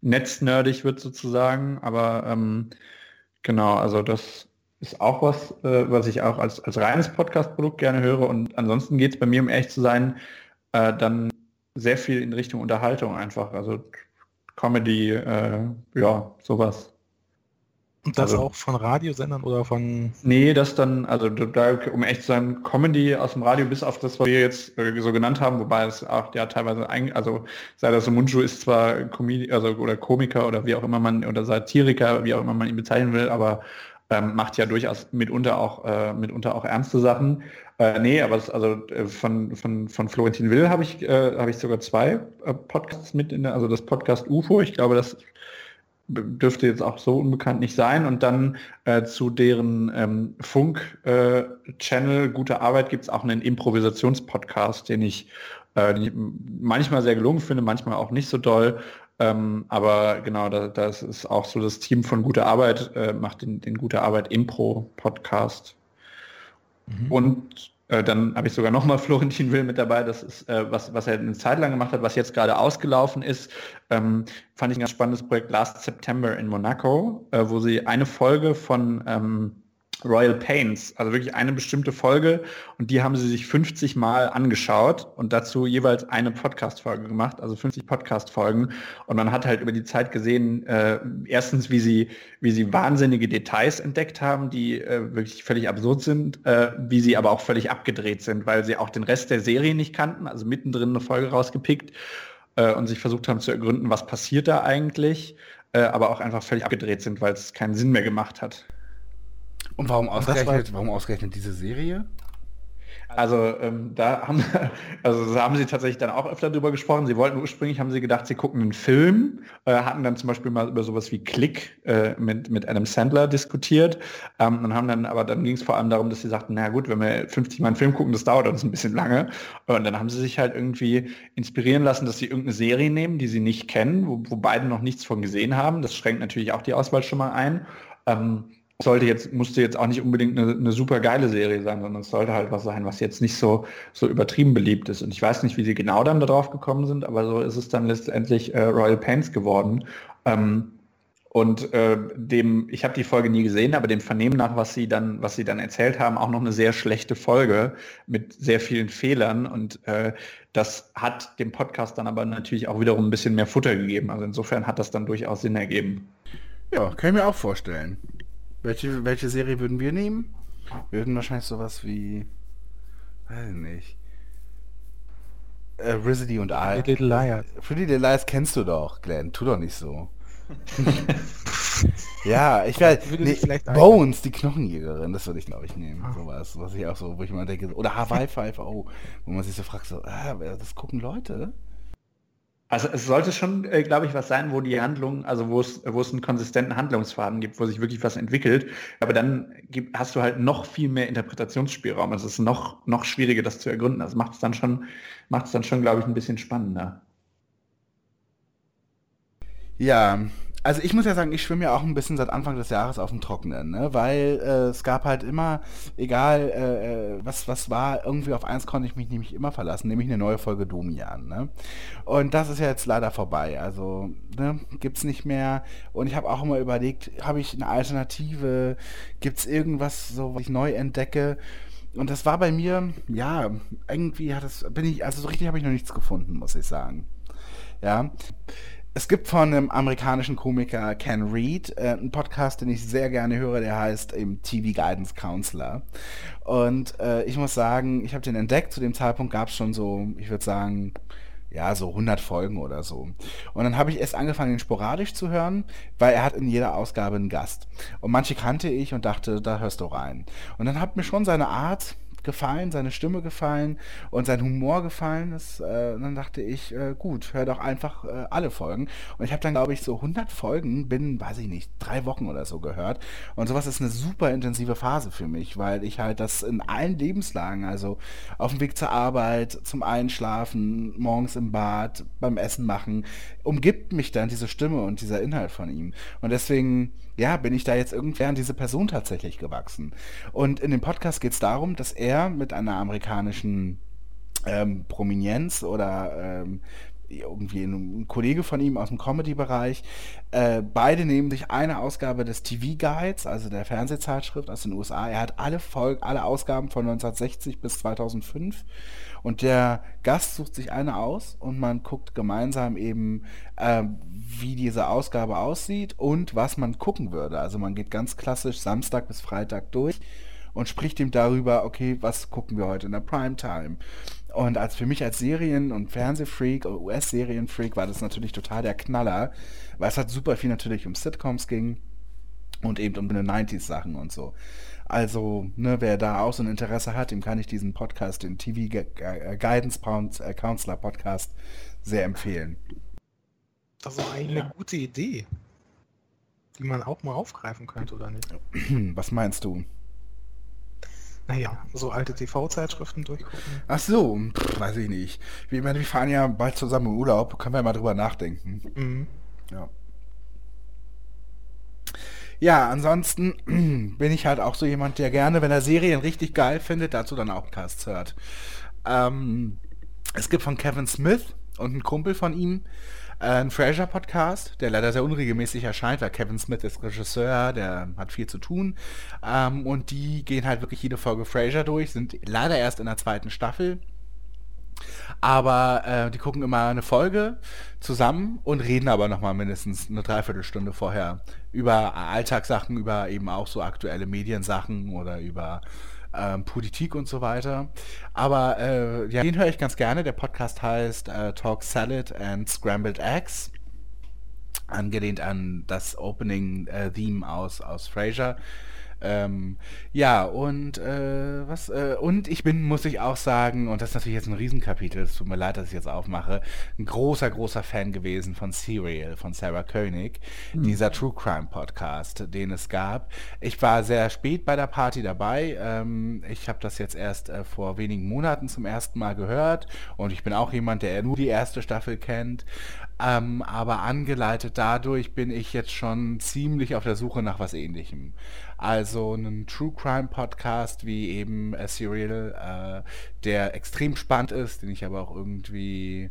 netznördig wird sozusagen. Aber ähm, genau, also das ist auch was, äh, was ich auch als, als reines Podcast-Produkt gerne höre. Und ansonsten geht es bei mir, um ehrlich zu sein, äh, dann sehr viel in Richtung Unterhaltung einfach. Also Comedy, äh, ja, sowas. Und das Also- auch von Radiosendern oder von. Nee, das dann, also da, um echt zu sein, Comedy aus dem Radio bis auf das, was wir jetzt äh, so genannt haben, wobei es auch ja teilweise, ein, also sei das so Mundschuh ist zwar Comedi also oder Komiker oder wie auch immer man, oder Satiriker, wie auch immer man ihn bezeichnen will, aber ähm, macht ja durchaus mitunter auch, äh, mitunter auch ernste Sachen. Äh, nee, aber es, also äh, von, von, von Florentin Will habe ich, äh, habe ich sogar zwei äh, Podcasts mit in der, also das Podcast UFO, ich glaube, das dürfte jetzt auch so unbekannt nicht sein. Und dann äh, zu deren ähm, Funk-Channel Gute Arbeit gibt es auch einen Improvisationspodcast, den ich äh, die ich manchmal sehr gelungen finde, manchmal auch nicht so doll. Ähm, aber genau, da, das ist auch so das Team von Gute Arbeit, äh, macht den, den Gute Arbeit Impro-Podcast. Mhm. Und äh, dann habe ich sogar nochmal Florentin Will mit dabei, das ist, äh, was, was er eine Zeit lang gemacht hat, was jetzt gerade ausgelaufen ist. Ähm, fand ich ein ganz spannendes Projekt Last September in Monaco, äh, wo sie eine Folge von ähm, Royal Pains, also wirklich eine bestimmte Folge und die haben sie sich 50 Mal angeschaut und dazu jeweils eine Podcast-Folge gemacht, also 50 Podcast-Folgen und man hat halt über die Zeit gesehen, äh, erstens, wie sie, wie sie wahnsinnige Details entdeckt haben, die äh, wirklich völlig absurd sind, äh, wie sie aber auch völlig abgedreht sind, weil sie auch den Rest der Serie nicht kannten, also mittendrin eine Folge rausgepickt äh, und sich versucht haben zu ergründen, was passiert da eigentlich, äh, aber auch einfach völlig abgedreht sind, weil es keinen Sinn mehr gemacht hat. Und warum ausgerechnet, warum ausgerechnet diese Serie? Also ähm, da haben, also da haben sie tatsächlich dann auch öfter drüber gesprochen. Sie wollten ursprünglich, haben sie gedacht, sie gucken einen Film, äh, hatten dann zum Beispiel mal über sowas wie Click äh, mit, mit Adam Sandler diskutiert ähm, und haben dann, aber dann ging es vor allem darum, dass sie sagten, na gut, wenn wir 50 Mal einen Film gucken, das dauert uns ein bisschen lange. Und dann haben sie sich halt irgendwie inspirieren lassen, dass sie irgendeine Serie nehmen, die sie nicht kennen, wo, wo beide noch nichts von gesehen haben. Das schränkt natürlich auch die Auswahl schon mal ein. Ähm, sollte jetzt, musste jetzt auch nicht unbedingt eine, eine, super geile Serie sein, sondern es sollte halt was sein, was jetzt nicht so, so übertrieben beliebt ist. Und ich weiß nicht, wie sie genau dann darauf gekommen sind, aber so ist es dann letztendlich äh, Royal Pains geworden. Ähm, und äh, dem, ich habe die Folge nie gesehen, aber dem Vernehmen nach, was sie dann, was sie dann erzählt haben, auch noch eine sehr schlechte Folge mit sehr vielen Fehlern. Und äh, das hat dem Podcast dann aber natürlich auch wiederum ein bisschen mehr Futter gegeben. Also insofern hat das dann durchaus Sinn ergeben. Ja, kann ich mir auch vorstellen. Welche, welche Serie würden wir nehmen? Wir würden wahrscheinlich sowas wie. Weiß ich nicht. Äh, Rizzity und I. Pretty Little Liars. Pretty Little Liars kennst du doch, Glenn. Tu doch nicht so. ja, ich werde nee, Bones, die Knochenjägerin, das würde ich glaube ich nehmen. Ah. Sowas, was ich auch so, wo ich mal denke, oder Hawaii 5 oh, wo man sich so fragt, so, ah, das gucken Leute? Also es sollte schon, äh, glaube ich, was sein, wo die Handlung, also wo es, wo es einen konsistenten Handlungsfaden gibt, wo sich wirklich was entwickelt. Aber dann gibt, hast du halt noch viel mehr Interpretationsspielraum. Es ist noch, noch schwieriger, das zu ergründen. Das macht es dann schon, macht es dann schon, glaube ich, ein bisschen spannender. Ja, also ich muss ja sagen, ich schwimme ja auch ein bisschen seit Anfang des Jahres auf dem Trockenen, ne? weil äh, es gab halt immer, egal äh, äh, was, was war, irgendwie auf eins konnte ich mich nämlich immer verlassen, nämlich eine neue Folge Domian. Ne? Und das ist ja jetzt leider vorbei, also ne, gibt es nicht mehr. Und ich habe auch immer überlegt, habe ich eine Alternative, gibt es irgendwas, so, was ich neu entdecke? Und das war bei mir, ja, irgendwie hat es, bin ich, also so richtig habe ich noch nichts gefunden, muss ich sagen. Ja es gibt von einem amerikanischen Komiker Ken Reed äh, einen Podcast, den ich sehr gerne höre, der heißt eben TV Guidance Counselor. Und äh, ich muss sagen, ich habe den entdeckt. Zu dem Zeitpunkt gab es schon so, ich würde sagen, ja, so 100 Folgen oder so. Und dann habe ich erst angefangen, ihn sporadisch zu hören, weil er hat in jeder Ausgabe einen Gast. Und manche kannte ich und dachte, da hörst du rein. Und dann hat mir schon seine Art gefallen, seine Stimme gefallen und sein Humor gefallen. Das, äh, dann dachte ich, äh, gut, hör doch einfach äh, alle Folgen. Und ich habe dann, glaube ich, so 100 Folgen binnen, weiß ich nicht, drei Wochen oder so gehört. Und sowas ist eine super intensive Phase für mich, weil ich halt das in allen Lebenslagen, also auf dem Weg zur Arbeit, zum Einschlafen, morgens im Bad, beim Essen machen, umgibt mich dann diese Stimme und dieser Inhalt von ihm. Und deswegen ja, bin ich da jetzt irgendwie an diese Person tatsächlich gewachsen. Und in dem Podcast geht es darum, dass er mit einer amerikanischen ähm, Prominenz oder ähm, irgendwie ein Kollege von ihm aus dem Comedy-Bereich. Äh, beide nehmen sich eine Ausgabe des TV-Guides, also der Fernsehzeitschrift aus den USA. Er hat alle Folgen, alle Ausgaben von 1960 bis 2005 und der Gast sucht sich eine aus und man guckt gemeinsam eben, äh, wie diese Ausgabe aussieht und was man gucken würde. Also man geht ganz klassisch Samstag bis Freitag durch und spricht ihm darüber, okay, was gucken wir heute in der Primetime. Und als für mich als Serien- und Fernsehfreak, US-Serienfreak, war das natürlich total der Knaller, weil es halt super viel natürlich um Sitcoms ging und eben um die 90s-Sachen und so. Also, ne, wer da auch so ein Interesse hat, dem kann ich diesen Podcast, den TV Guidance äh, Counselor Podcast, sehr empfehlen. Das ist eigentlich eine gute Idee, die man auch mal aufgreifen könnte, oder nicht? Was meinst du? Naja, so alte TV-Zeitschriften durchgucken. Ach so, pff, weiß ich nicht. Wir, wir fahren ja bald zusammen in Urlaub, können wir mal drüber nachdenken. Mhm. Ja. Ja, ansonsten bin ich halt auch so jemand, der gerne, wenn er Serien richtig geil findet, dazu dann auch Casts hört. Ähm, es gibt von Kevin Smith und ein Kumpel von ihm äh, einen Frasier-Podcast, der leider sehr unregelmäßig erscheint, weil Kevin Smith ist Regisseur, der hat viel zu tun. Ähm, und die gehen halt wirklich jede Folge Frasier durch, sind leider erst in der zweiten Staffel. Aber äh, die gucken immer eine Folge zusammen und reden aber nochmal mindestens eine Dreiviertelstunde vorher über Alltagssachen, über eben auch so aktuelle Mediensachen oder über ähm, Politik und so weiter. Aber äh, ja, den höre ich ganz gerne. Der Podcast heißt äh, Talk Salad and Scrambled Eggs. Angelehnt an das Opening-Theme aus, aus Frasier. Ähm, ja, und äh, was, äh, und ich bin, muss ich auch sagen, und das ist natürlich jetzt ein Riesenkapitel, es tut mir leid, dass ich jetzt aufmache, ein großer, großer Fan gewesen von Serial, von Sarah Koenig, mhm. dieser True Crime Podcast, den es gab. Ich war sehr spät bei der Party dabei. Ähm, ich habe das jetzt erst äh, vor wenigen Monaten zum ersten Mal gehört und ich bin auch jemand, der nur die erste Staffel kennt. Ähm, aber angeleitet dadurch bin ich jetzt schon ziemlich auf der Suche nach was ähnlichem. Also einen True Crime Podcast wie eben A Serial, äh, der extrem spannend ist, den ich aber auch irgendwie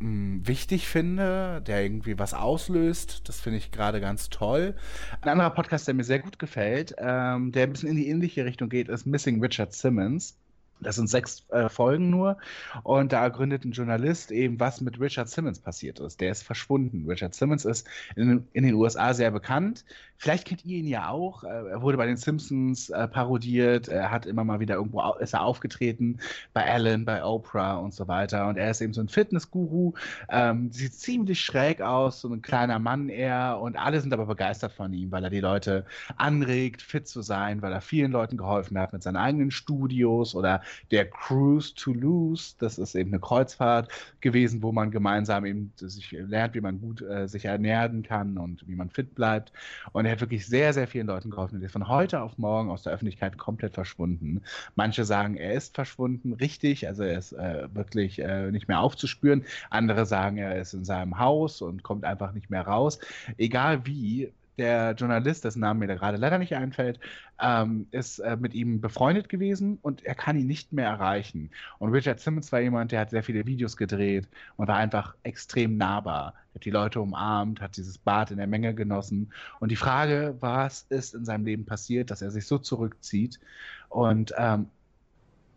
hm, wichtig finde, der irgendwie was auslöst. Das finde ich gerade ganz toll. Ein anderer Podcast, der mir sehr gut gefällt, ähm, der ein bisschen in die ähnliche Richtung geht, ist Missing Richard Simmons. Das sind sechs äh, Folgen nur. Und da gründet ein Journalist eben, was mit Richard Simmons passiert ist. Der ist verschwunden. Richard Simmons ist in, in den USA sehr bekannt. Vielleicht kennt ihr ihn ja auch. Äh, er wurde bei den Simpsons äh, parodiert. Er hat immer mal wieder irgendwo ist er aufgetreten. Bei Ellen, bei Oprah und so weiter. Und er ist eben so ein Fitnessguru. Ähm, sieht ziemlich schräg aus. So ein kleiner Mann eher. Und alle sind aber begeistert von ihm, weil er die Leute anregt, fit zu sein, weil er vielen Leuten geholfen hat mit seinen eigenen Studios oder der Cruise to Lose. Das ist eben eine Kreuzfahrt gewesen, wo man gemeinsam eben sich lernt, wie man gut äh, sich ernähren kann und wie man fit bleibt. Und er hat wirklich sehr, sehr vielen Leuten geholfen. Er ist von heute auf morgen aus der Öffentlichkeit komplett verschwunden. Manche sagen, er ist verschwunden, richtig, also er ist äh, wirklich äh, nicht mehr aufzuspüren. Andere sagen, er ist in seinem Haus und kommt einfach nicht mehr raus. Egal wie, der Journalist, dessen Name mir gerade leider nicht einfällt, ähm, ist äh, mit ihm befreundet gewesen und er kann ihn nicht mehr erreichen. Und Richard Simmons war jemand, der hat sehr viele Videos gedreht und war einfach extrem nahbar. Er hat die Leute umarmt, hat dieses Bad in der Menge genossen. Und die Frage, was ist in seinem Leben passiert, dass er sich so zurückzieht und ähm,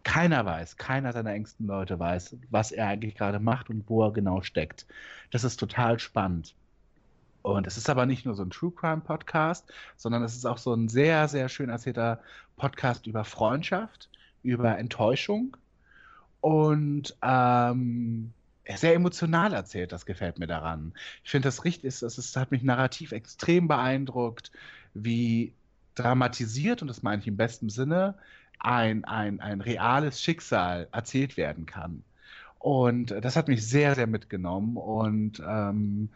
keiner weiß, keiner seiner engsten Leute weiß, was er eigentlich gerade macht und wo er genau steckt. Das ist total spannend. Und es ist aber nicht nur so ein True Crime Podcast, sondern es ist auch so ein sehr, sehr schön erzählter Podcast über Freundschaft, über Enttäuschung und ähm, sehr emotional erzählt, das gefällt mir daran. Ich finde das richtig, es, es hat mich narrativ extrem beeindruckt, wie dramatisiert, und das meine ich im besten Sinne, ein, ein, ein reales Schicksal erzählt werden kann. Und das hat mich sehr, sehr mitgenommen und ähm,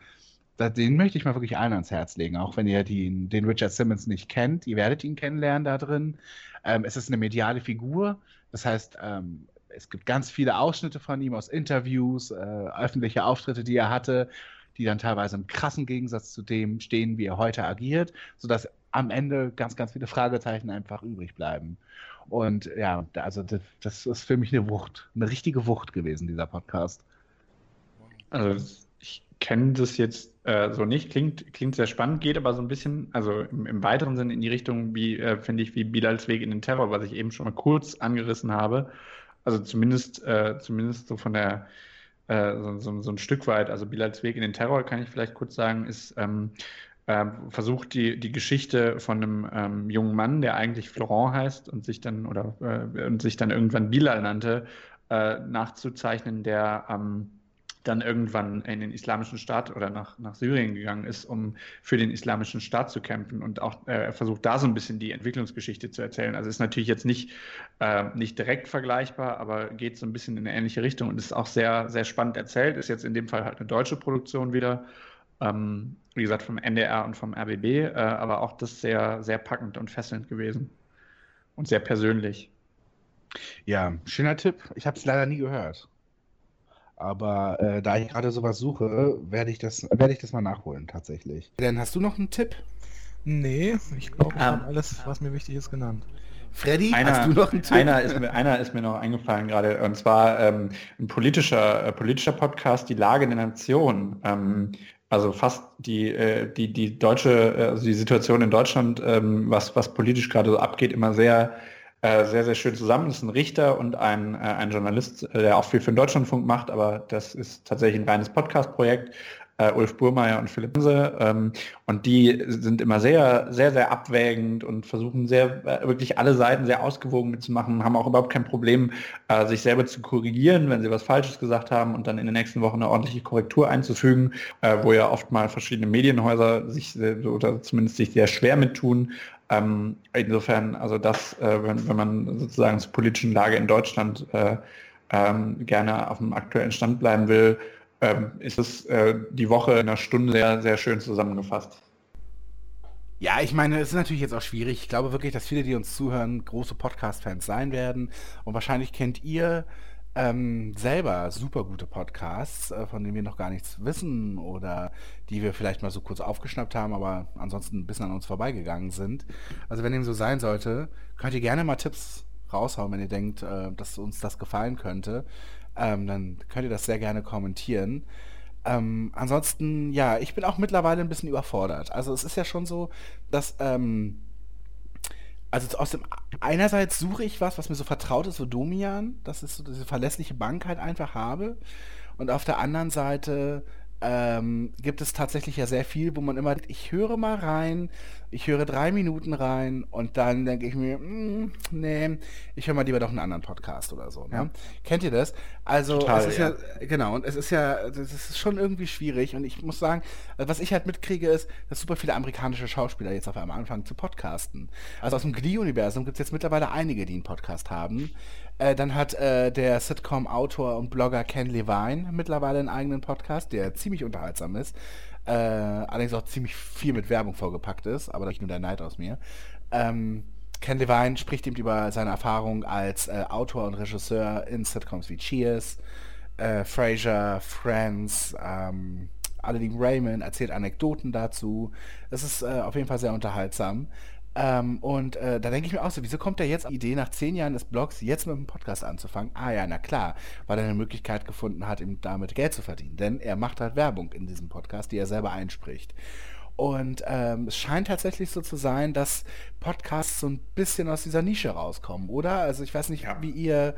den möchte ich mal wirklich allen ans Herz legen, auch wenn ihr den, den Richard Simmons nicht kennt. Ihr werdet ihn kennenlernen da drin. Ähm, es ist eine mediale Figur. Das heißt, ähm, es gibt ganz viele Ausschnitte von ihm aus Interviews, äh, öffentliche Auftritte, die er hatte, die dann teilweise im krassen Gegensatz zu dem stehen, wie er heute agiert, sodass am Ende ganz, ganz viele Fragezeichen einfach übrig bleiben. Und ja, also das, das ist für mich eine Wucht, eine richtige Wucht gewesen, dieser Podcast. Also ich kenne das jetzt äh, so nicht. Klingt, klingt sehr spannend, geht aber so ein bisschen, also im, im weiteren Sinne in die Richtung, wie, äh, finde ich, wie Bilals Weg in den Terror, was ich eben schon mal kurz angerissen habe. Also zumindest, äh, zumindest so von der, äh, so, so, so, ein Stück weit, also Bilals Weg in den Terror, kann ich vielleicht kurz sagen, ist, ähm, äh, versucht die, die Geschichte von einem ähm, jungen Mann, der eigentlich Florent heißt und sich dann, oder, äh, und sich dann irgendwann Bilal nannte, nachzuzeichnen, der ähm, dann irgendwann in den islamischen Staat oder nach, nach Syrien gegangen ist, um für den islamischen Staat zu kämpfen und auch äh, versucht da so ein bisschen die Entwicklungsgeschichte zu erzählen. Also ist natürlich jetzt nicht, äh, nicht direkt vergleichbar, aber geht so ein bisschen in eine ähnliche Richtung und ist auch sehr, sehr spannend erzählt. Ist jetzt in dem Fall halt eine deutsche Produktion wieder. Ähm, wie gesagt, vom NDR und vom RBB, äh, aber auch das sehr, sehr packend und fesselnd gewesen. und sehr persönlich. Ja, schöner Tipp. Ich habe es leider nie gehört. Aber äh, da ich gerade sowas suche, werde ich, das, werde ich das mal nachholen, tatsächlich. Denn hast du noch einen Tipp? Nee, ich glaube, ich Ähm, habe alles, was mir wichtig ist, genannt. Freddy, Einer, hast du noch einen Tipp? einer, ist mir, einer ist mir noch eingefallen gerade, und zwar ähm, ein politischer, äh, politischer Podcast, Die Lage der Nation. Ähm, also fast die, äh, die, die deutsche, äh, also die Situation in Deutschland, ähm, was, was politisch gerade so abgeht, immer sehr, äh, sehr, sehr schön zusammen. Das ist ein Richter und ein, äh, ein Journalist, äh, der auch viel für den Deutschlandfunk macht, aber das ist tatsächlich ein reines Podcast-Projekt. Äh, Ulf Burmeier und Philipp Hanse. Ähm, und die sind immer sehr, sehr, sehr abwägend und versuchen sehr, äh, wirklich alle Seiten sehr ausgewogen mitzumachen, haben auch überhaupt kein Problem, äh, sich selber zu korrigieren, wenn sie was Falsches gesagt haben und dann in den nächsten Wochen eine ordentliche Korrektur einzufügen, äh, wo ja oft mal verschiedene Medienhäuser sich oder zumindest sich sehr schwer mit tun. Ähm, insofern, also das, äh, wenn, wenn man sozusagen zur politischen Lage in Deutschland äh, ähm, gerne auf dem aktuellen Stand bleiben will, ähm, ist es äh, die Woche in einer Stunde sehr, sehr schön zusammengefasst. Ja, ich meine, es ist natürlich jetzt auch schwierig. Ich glaube wirklich, dass viele, die uns zuhören, große Podcast-Fans sein werden. Und wahrscheinlich kennt ihr ähm, selber super gute Podcasts, äh, von denen wir noch gar nichts wissen oder die wir vielleicht mal so kurz aufgeschnappt haben, aber ansonsten ein bisschen an uns vorbeigegangen sind. Also wenn dem so sein sollte, könnt ihr gerne mal Tipps raushauen, wenn ihr denkt, äh, dass uns das gefallen könnte. Ähm, dann könnt ihr das sehr gerne kommentieren. Ähm, ansonsten, ja, ich bin auch mittlerweile ein bisschen überfordert. Also es ist ja schon so, dass, ähm, also aus dem, einerseits suche ich was, was mir so vertraut ist, so Domian, dass ich so diese verlässliche Bank halt einfach habe. Und auf der anderen Seite ähm, gibt es tatsächlich ja sehr viel, wo man immer, ich höre mal rein, ich höre drei Minuten rein und dann denke ich mir, mm, nee, ich höre mal lieber doch einen anderen Podcast oder so. Ne? Ja. Kennt ihr das? Also Total, es ist ja. ja, genau, und es ist ja, das ist schon irgendwie schwierig und ich muss sagen, was ich halt mitkriege ist, dass super viele amerikanische Schauspieler jetzt auf einmal anfangen zu podcasten. Also aus dem Glee-Universum gibt es jetzt mittlerweile einige, die einen Podcast haben. Äh, dann hat äh, der Sitcom-Autor und Blogger Ken Levine mittlerweile einen eigenen Podcast, der ziemlich unterhaltsam ist. Äh, allerdings auch ziemlich viel mit Werbung vorgepackt ist, aber nicht nur der Neid aus mir. Ähm, Ken Levine spricht eben über seine Erfahrung als äh, Autor und Regisseur in Sitcoms wie Cheers, äh, Frasier, Friends, ähm, alle lieben Raymond, erzählt Anekdoten dazu. Es ist äh, auf jeden Fall sehr unterhaltsam. Ähm, und äh, da denke ich mir auch so, wieso kommt er jetzt auf die Idee, nach zehn Jahren des Blogs jetzt mit dem Podcast anzufangen? Ah ja, na klar, weil er eine Möglichkeit gefunden hat, ihm damit Geld zu verdienen. Denn er macht halt Werbung in diesem Podcast, die er selber einspricht. Und ähm, es scheint tatsächlich so zu sein, dass Podcasts so ein bisschen aus dieser Nische rauskommen, oder? Also ich weiß nicht, Ja. wie ihr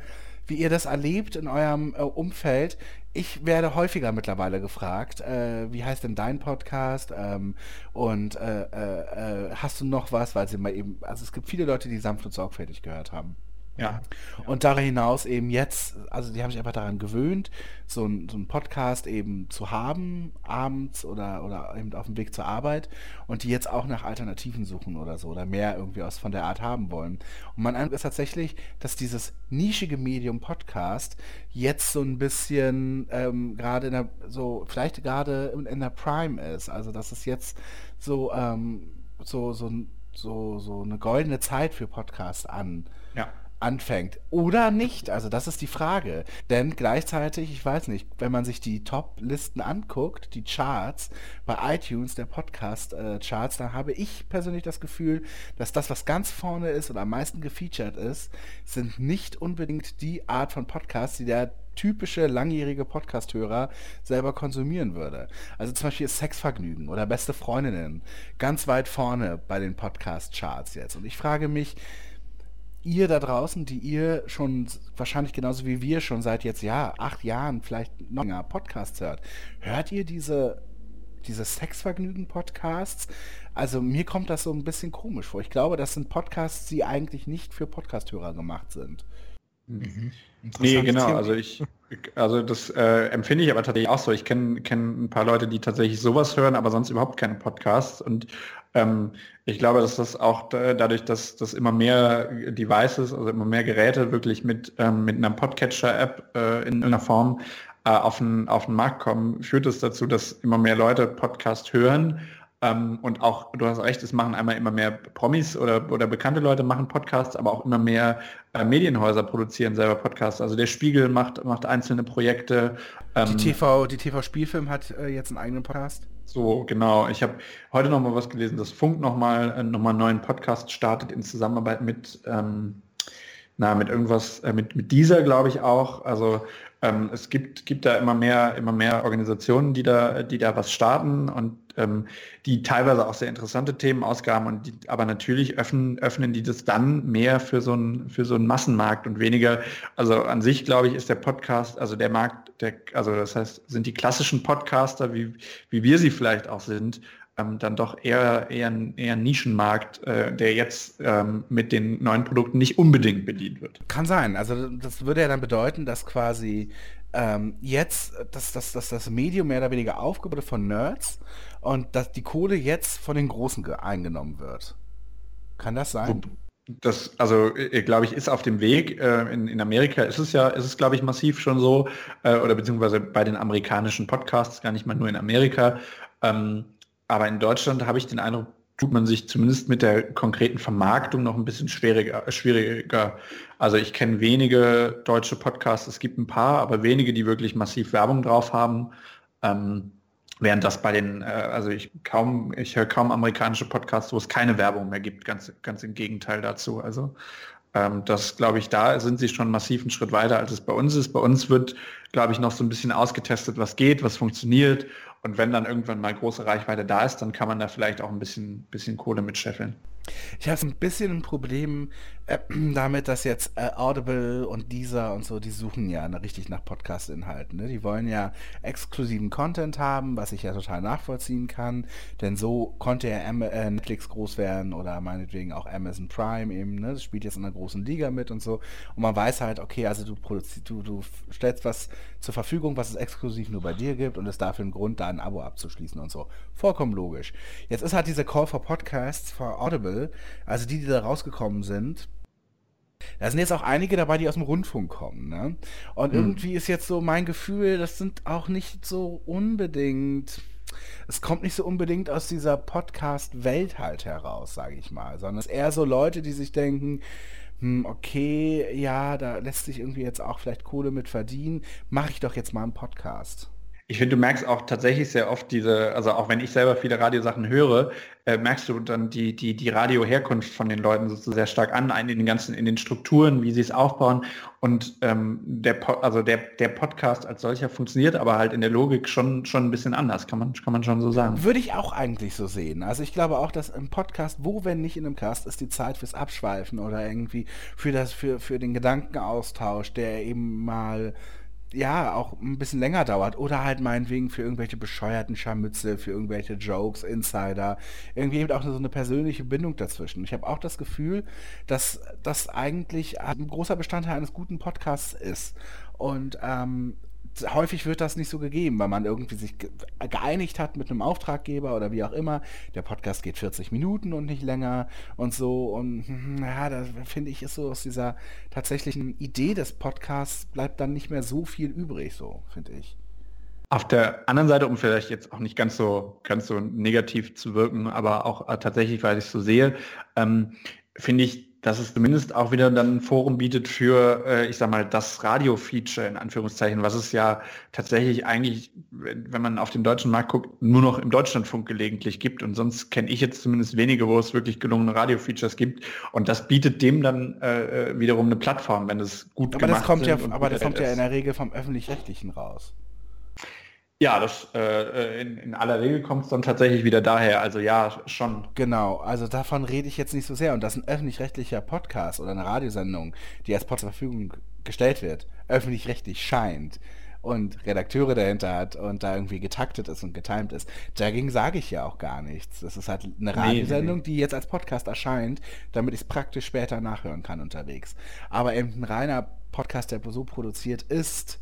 wie ihr das erlebt in eurem äh, Umfeld. Ich werde häufiger mittlerweile gefragt, äh, wie heißt denn dein Podcast? Ähm, und äh, äh, äh, hast du noch was? Weil sie mal eben, also es gibt viele Leute, die sanft und sorgfältig gehört haben. Ja. Und darüber hinaus eben jetzt, also die haben sich einfach daran gewöhnt, so ein, so ein Podcast eben zu haben, abends oder, oder eben auf dem Weg zur Arbeit und die jetzt auch nach Alternativen suchen oder so oder mehr irgendwie aus von der Art haben wollen. Und mein Eindruck ist tatsächlich, dass dieses nischige Medium Podcast jetzt so ein bisschen ähm, gerade in der, so, vielleicht gerade in, in der Prime ist. Also dass es jetzt so, ähm, so, so, so, so eine goldene Zeit für Podcast an Ja. Anfängt oder nicht. Also das ist die Frage. Denn gleichzeitig, ich weiß nicht, wenn man sich die Top-Listen anguckt, die Charts bei iTunes, der Podcast-Charts, dann habe ich persönlich das Gefühl, dass das, was ganz vorne ist und am meisten gefeatured ist, sind nicht unbedingt die Art von Podcasts, die der typische langjährige Podcast-Hörer selber konsumieren würde. Also zum Beispiel Sexvergnügen oder Beste Freundinnen ganz weit vorne bei den Podcast-Charts jetzt. Und ich frage mich, ihr da draußen, die ihr schon wahrscheinlich genauso wie wir schon seit jetzt ja acht Jahren vielleicht noch länger Podcasts hört, hört ihr diese diese Sexvergnügen-Podcasts? Also mir kommt das so ein bisschen komisch vor. Ich glaube, das sind Podcasts, die eigentlich nicht für Podcasthörer gemacht sind. Nee, Interessante genau. Theorie. Also ich, also das äh, empfinde ich aber tatsächlich auch so. Ich kenne kenn ein paar Leute, die tatsächlich sowas hören, aber sonst überhaupt keine Podcasts. Und ähm, ich glaube, dass das auch da, dadurch, dass, dass immer mehr Devices, also immer mehr Geräte wirklich mit, ähm, mit einer Podcatcher-App äh, in einer Form äh, auf, den, auf den Markt kommen, führt es dazu, dass immer mehr Leute Podcast hören, Ähm, und auch, du hast recht, es machen einmal immer mehr Promis oder, oder bekannte Leute machen Podcasts, aber auch immer mehr äh, Medienhäuser produzieren selber Podcasts. Also der Spiegel macht, macht einzelne Projekte. Ähm, die TV, die TV-Spielfilm hat äh, jetzt einen eigenen Podcast. So, genau. Ich habe heute noch mal was gelesen, dass Funk noch mal, äh, noch mal einen neuen Podcast startet in Zusammenarbeit mit, ähm, na, mit irgendwas, äh, mit, mit dieser, glaube ich auch. Also ähm, es gibt, gibt da immer mehr, immer mehr Organisationen, die da, die da was starten und ähm, die teilweise auch sehr interessante Themen ausgaben und die, aber natürlich öffnen, öffnen die das dann mehr für so einen, für so einen Massenmarkt und weniger, also an sich glaube ich, ist der Podcast, also der Markt, der, also das heißt, sind die klassischen Podcaster, wie, wie wir sie vielleicht auch sind, ähm, dann doch eher, eher, eher ein Nischenmarkt, äh, der jetzt ähm, mit den neuen Produkten nicht unbedingt bedient wird. Kann sein. Also das würde ja dann bedeuten, dass quasi ähm, jetzt dass, dass, dass das Medium mehr oder weniger aufgebaut von Nerds und dass die Kohle jetzt von den Großen eingenommen wird. Kann das sein? Das, also äh, glaube ich, ist auf dem Weg. Äh, in, in Amerika ist es ja, ist es, glaube ich, massiv schon so, äh, oder beziehungsweise bei den amerikanischen Podcasts, gar nicht mal nur in Amerika. Ähm, aber in Deutschland habe ich den Eindruck, tut man sich zumindest mit der konkreten Vermarktung noch ein bisschen schwieriger. schwieriger. Also ich kenne wenige deutsche Podcasts, es gibt ein paar, aber wenige, die wirklich massiv Werbung drauf haben. Ähm, während das bei den, äh, also ich kaum, ich höre kaum amerikanische Podcasts, wo es keine Werbung mehr gibt, ganz, ganz im Gegenteil dazu. Also ähm, das glaube ich, da sind sie schon massiv einen Schritt weiter, als es bei uns ist. Bei uns wird, glaube ich, noch so ein bisschen ausgetestet, was geht, was funktioniert und wenn dann irgendwann mal große Reichweite da ist, dann kann man da vielleicht auch ein bisschen, bisschen Kohle mitscheffeln. Ich habe ein bisschen ein Problem damit, dass jetzt äh, Audible und dieser und so, die suchen ja richtig nach Podcast-Inhalten. Ne? Die wollen ja exklusiven Content haben, was ich ja total nachvollziehen kann. Denn so konnte ja Am äh, Netflix groß werden oder meinetwegen auch Amazon Prime eben. Ne? Das spielt jetzt in einer großen Liga mit und so. Und man weiß halt, okay, also du, du, du stellst was zur Verfügung, was es exklusiv nur bei dir gibt und es dafür einen Grund, da ein Abo abzuschließen und so. Vollkommen logisch. Jetzt ist halt diese Call for Podcasts for Audible, also die, die da rausgekommen sind, da sind jetzt auch einige dabei, die aus dem Rundfunk kommen. Ne? Und mhm. irgendwie ist jetzt so mein Gefühl, das sind auch nicht so unbedingt. Es kommt nicht so unbedingt aus dieser Podcast-Welt halt heraus, sage ich mal, sondern es ist eher so Leute, die sich denken, hm, okay, ja, da lässt sich irgendwie jetzt auch vielleicht Kohle mit verdienen, mache ich doch jetzt mal einen Podcast. Ich finde, du merkst auch tatsächlich sehr oft diese, also auch wenn ich selber viele Radiosachen höre, äh, merkst du dann die, die, die Radioherkunft von den Leuten so sehr stark an, in den ganzen, in den Strukturen, wie sie es aufbauen. Und ähm, der, also der, der Podcast als solcher funktioniert aber halt in der Logik schon, schon ein bisschen anders, kann man, kann man schon so sagen. Würde ich auch eigentlich so sehen. Also ich glaube auch, dass im Podcast, wo wenn nicht in einem Cast, ist die Zeit fürs Abschweifen oder irgendwie für das, für, für den Gedankenaustausch, der eben mal ja, auch ein bisschen länger dauert. Oder halt meinetwegen für irgendwelche bescheuerten Scharmütze, für irgendwelche Jokes, Insider. Irgendwie eben auch so eine persönliche Bindung dazwischen. Ich habe auch das Gefühl, dass das eigentlich ein großer Bestandteil eines guten Podcasts ist. Und ähm, häufig wird das nicht so gegeben, weil man irgendwie sich geeinigt hat mit einem Auftraggeber oder wie auch immer. Der Podcast geht 40 Minuten und nicht länger und so. Und hm, ja, da finde ich, ist so aus dieser tatsächlichen Idee des Podcasts bleibt dann nicht mehr so viel übrig, so finde ich. Auf der anderen Seite, um vielleicht jetzt auch nicht ganz so, ganz so negativ zu wirken, aber auch äh, tatsächlich, weil ich es so sehe, ähm, finde ich dass es zumindest auch wieder dann ein Forum bietet für, äh, ich sag mal, das Radio-Feature in Anführungszeichen, was es ja tatsächlich eigentlich, wenn man auf den deutschen Markt guckt, nur noch im Deutschlandfunk gelegentlich gibt. Und sonst kenne ich jetzt zumindest wenige, wo es wirklich gelungene Radio-Features gibt. Und das bietet dem dann äh, äh wiederum eine Plattform, wenn es gut aber gemacht das kommt ja, Aber das kommt ja in der Regel vom Öffentlich-Rechtlichen raus. Ja, das äh, in, in aller Regel kommt es dann tatsächlich wieder daher. Also ja, schon. Genau, also davon rede ich jetzt nicht so sehr. Und dass ein öffentlich-rechtlicher Podcast oder eine Radiosendung, die als Pod zur Verfügung gestellt wird, öffentlich-rechtlich scheint und Redakteure dahinter hat und da irgendwie getaktet ist und getimt ist. Dagegen sage ich ja auch gar nichts. Das ist halt eine Radiosendung, nee, nee. die jetzt als Podcast erscheint, damit ich es praktisch später nachhören kann unterwegs. Aber eben ein reiner Podcast, der so produziert ist,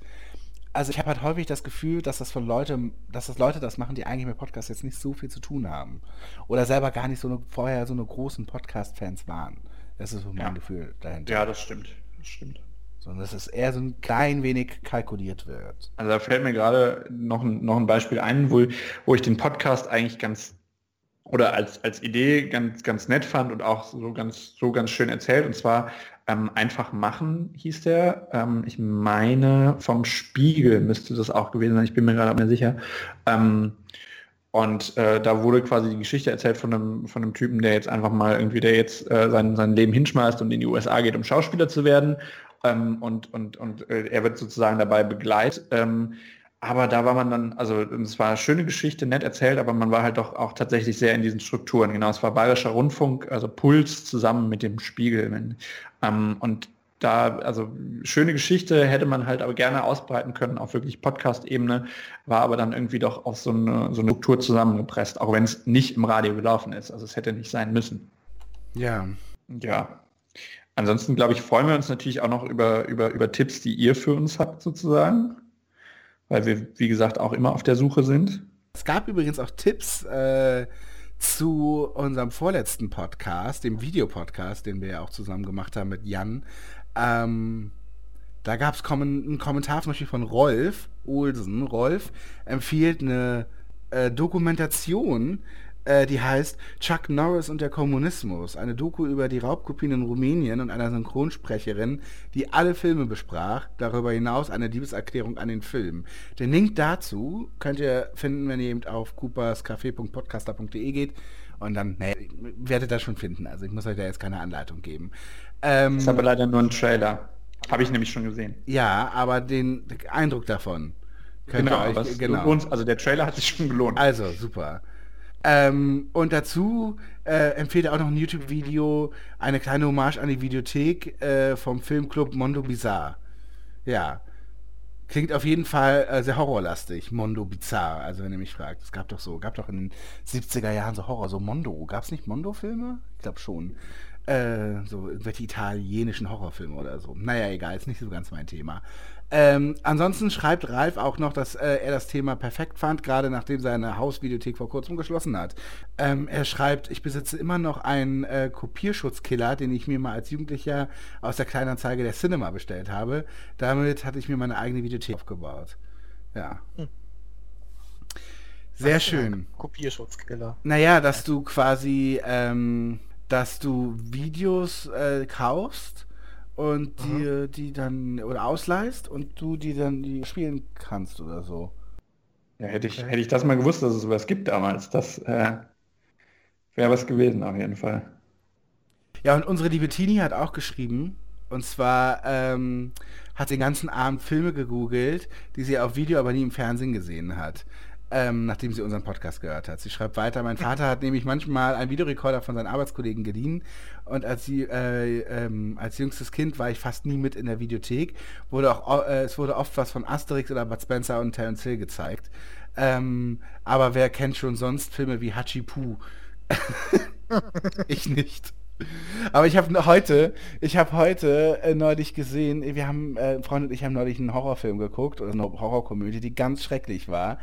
also ich habe halt häufig das Gefühl, dass das von Leute, dass das Leute das machen, die eigentlich mit Podcasts jetzt nicht so viel zu tun haben. Oder selber gar nicht so eine, vorher so eine großen Podcast-Fans waren. Das ist so mein ja. Gefühl dahinter. Ja, das stimmt. Das stimmt. Sondern dass es eher so ein klein wenig kalkuliert wird. Also da fällt mir gerade noch ein, noch ein Beispiel ein, wo, wo ich den Podcast eigentlich ganz oder als, als Idee ganz, ganz nett fand und auch so ganz, so ganz schön erzählt. Und zwar ähm, Einfach machen hieß der. Ähm, ich meine, vom Spiegel müsste das auch gewesen sein. Ich bin mir gerade nicht mehr sicher. Ähm, und äh, da wurde quasi die Geschichte erzählt von einem, von einem Typen, der jetzt einfach mal irgendwie, der jetzt äh, sein, sein Leben hinschmeißt und in die USA geht, um Schauspieler zu werden. Ähm, und und, und äh, er wird sozusagen dabei begleitet. Ähm, aber da war man dann, also es war eine schöne Geschichte, nett erzählt, aber man war halt doch auch tatsächlich sehr in diesen Strukturen. Genau, es war Bayerischer Rundfunk, also Puls zusammen mit dem Spiegel. Ähm, und da, also schöne Geschichte, hätte man halt aber gerne ausbreiten können, auf wirklich Podcast-Ebene, war aber dann irgendwie doch auf so eine, so eine Struktur zusammengepresst, auch wenn es nicht im Radio gelaufen ist. Also es hätte nicht sein müssen. Ja. Ja. Ansonsten, glaube ich, freuen wir uns natürlich auch noch über, über, über Tipps, die ihr für uns habt, sozusagen weil wir, wie gesagt, auch immer auf der Suche sind. Es gab übrigens auch Tipps äh, zu unserem vorletzten Podcast, dem Videopodcast, den wir ja auch zusammen gemacht haben mit Jan. Ähm, da gab es einen Kommentar zum Beispiel von Rolf Olsen. Rolf empfiehlt eine äh, Dokumentation äh, die heißt Chuck Norris und der Kommunismus. Eine Doku über die Raubkopien in Rumänien und einer Synchronsprecherin, die alle Filme besprach. Darüber hinaus eine Liebeserklärung an den Film. Den Link dazu könnt ihr finden, wenn ihr eben auf cooperscafé.podcaster.de geht. Und dann, ne, werdet ihr das schon finden. Also ich muss euch da jetzt keine Anleitung geben. Ähm, das ist aber leider nur ein Trailer. Habe ich nämlich schon gesehen. Ja, aber den Eindruck davon. Genau, euch, genau. Uns, also der Trailer hat sich schon gelohnt. Also, super. Ähm, und dazu äh, empfiehlt er auch noch ein YouTube-Video, eine kleine Hommage an die Videothek äh, vom Filmclub Mondo Bizarre. Ja. Klingt auf jeden Fall äh, sehr horrorlastig, Mondo Bizarre, also wenn ihr mich fragt. Es gab doch so, gab doch in den 70er Jahren so Horror, so Mondo. Gab es nicht Mondo-Filme? Ich glaube schon. Äh, so irgendwelche italienischen Horrorfilme oder so. Naja, egal, ist nicht so ganz mein Thema. Ähm, ansonsten schreibt Ralf auch noch, dass äh, er das Thema perfekt fand, gerade nachdem seine Hausvideothek vor kurzem geschlossen hat. Ähm, er schreibt, ich besitze immer noch einen äh, Kopierschutzkiller, den ich mir mal als Jugendlicher aus der Kleinanzeige der Cinema bestellt habe. Damit hatte ich mir meine eigene Videothek aufgebaut. Ja. Hm. Sehr schön. Kopierschutzkiller. Naja, dass du quasi ähm, dass du Videos äh, kaufst und die, die dann oder ausleihst und du die dann die spielen kannst oder so. Ja, hätte ich, hätte ich das mal gewusst, dass es sowas gibt damals. Das äh, wäre was gewesen auf jeden Fall. Ja, und unsere liebe Tini hat auch geschrieben, und zwar ähm, hat den ganzen Abend Filme gegoogelt, die sie auf Video, aber nie im Fernsehen gesehen hat ähm, nachdem sie unseren Podcast gehört hat. Sie schreibt weiter, mein Vater hat nämlich manchmal einen Videorekorder von seinen Arbeitskollegen geliehen und als, sie, äh, ähm, als jüngstes Kind war ich fast nie mit in der Videothek. Wurde auch, äh, es wurde oft was von Asterix oder Bud Spencer und Terence Hill gezeigt. Ähm, aber wer kennt schon sonst Filme wie Hachipu? ich nicht. Aber ich habe heute, ich habe heute äh, neulich gesehen, wir haben, äh, Freund und ich haben neulich einen Horrorfilm geguckt, oder eine Horrorkomödie, die ganz schrecklich war.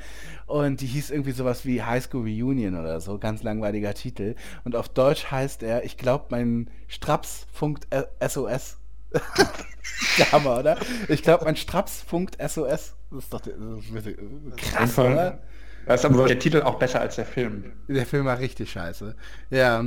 Und die hieß irgendwie sowas wie High School Reunion oder so, ganz langweiliger Titel. Und auf Deutsch heißt er, ich glaube, mein Straps.sos. Hammer, oder? Ich glaube, mein Straps.sos. Das ist doch das ist krass, oder? Das ist aber der Titel auch besser als der Film. Der Film war richtig scheiße. Ja,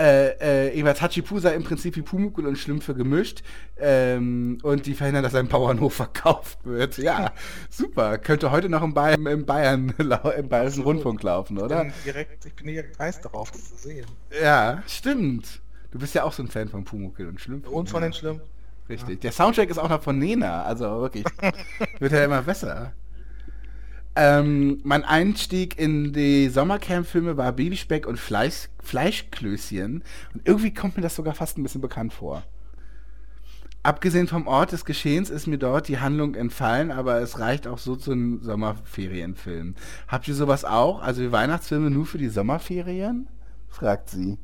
äh, äh, Eva Tachipu sei im Prinzip wie Pumukul und Schlümpfe gemischt ähm, und die verhindern, dass ein Bauernhof verkauft wird. Ja, super. Könnte heute noch im Bayern, im Bayern im Bayerischen Rundfunk laufen, oder? Ich bin direkt, ich bin direkt heiß darauf, das zu sehen. Ja, stimmt. Du bist ja auch so ein Fan von Pumuckl und Schlümpfen. Und von den Schlümpfen. Richtig. Ja. Der Soundtrack ist auch noch von Nena, also wirklich. wird ja immer besser. Ähm, mein Einstieg in die Sommercamp-Filme war Babyspeck und Fleisch, Fleischklößchen. Und irgendwie kommt mir das sogar fast ein bisschen bekannt vor. Abgesehen vom Ort des Geschehens ist mir dort die Handlung entfallen, aber es reicht auch so zu einem Sommerferienfilm. Habt ihr sowas auch? Also Weihnachtsfilme nur für die Sommerferien? fragt sie.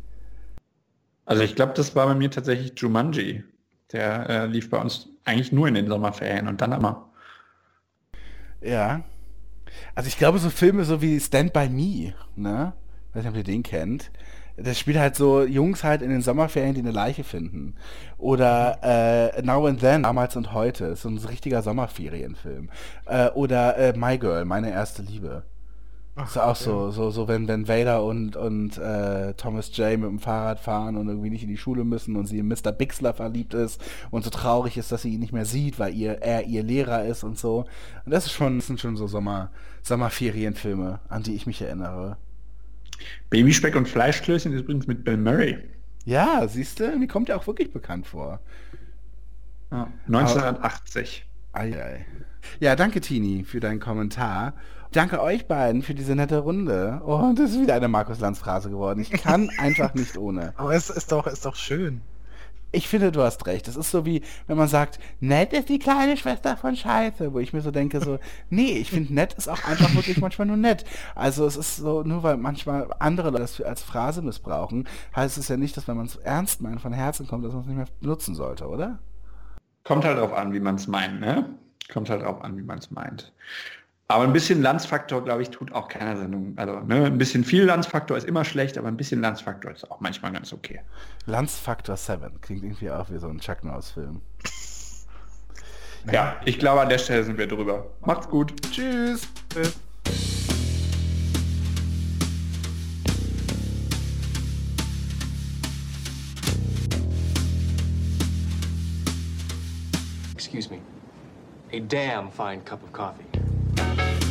Also ich glaube, das war bei mir tatsächlich Jumanji. Der äh, lief bei uns eigentlich nur in den Sommerferien und dann immer. Ja, also ich glaube, so Filme so wie Stand By Me, ne? weiß nicht, ob ihr den kennt. Das spielt halt so Jungs halt in den Sommerferien, die eine Leiche finden. Oder äh, Now and Then, damals und heute. ist so ein richtiger Sommerferienfilm. Äh, oder äh, My Girl, meine erste Liebe. Ist auch so, so, so wenn, wenn Vader und, und äh, Thomas J. mit dem Fahrrad fahren und irgendwie nicht in die Schule müssen und sie in Mr. Bixler verliebt ist und so traurig ist, dass sie ihn nicht mehr sieht, weil ihr, er ihr Lehrer ist und so. Und das ist schon, das sind schon so Sommer, Sommerferienfilme, an die ich mich erinnere. Babyspeck und Fleischklößchen ist übrigens mit Bill Murray. Ja, siehst du, die kommt ja auch wirklich bekannt vor. Ja, 1980. Ei, ei. Ja, danke Tini für deinen Kommentar. Danke euch beiden für diese nette Runde. Oh, das ist wieder eine Markus Lanz Phrase geworden. Ich kann einfach nicht ohne. Aber es ist doch, ist doch schön. Ich finde, du hast recht. Es ist so wie, wenn man sagt, nett ist die kleine Schwester von Scheiße, wo ich mir so denke, so, nee, ich finde, nett ist auch einfach wirklich manchmal nur nett. Also es ist so, nur weil manchmal andere das als Phrase missbrauchen, heißt es ja nicht, dass wenn man es ernst meint, von Herzen kommt, dass man es nicht mehr benutzen sollte, oder? Kommt halt drauf an, wie man es meint, ne? Kommt halt drauf an, wie man es meint. Aber ein bisschen Landsfaktor, glaube ich, tut auch keiner Sendung. Also ne, ein bisschen viel Landsfaktor ist immer schlecht, aber ein bisschen Landsfaktor ist auch manchmal ganz okay. Landsfaktor 7 klingt irgendwie auch wie so ein Chuck Norris-Film. Ja, ich glaube, an der Stelle sind wir drüber. Macht's gut. Tschüss. Excuse me. A damn fine cup of coffee.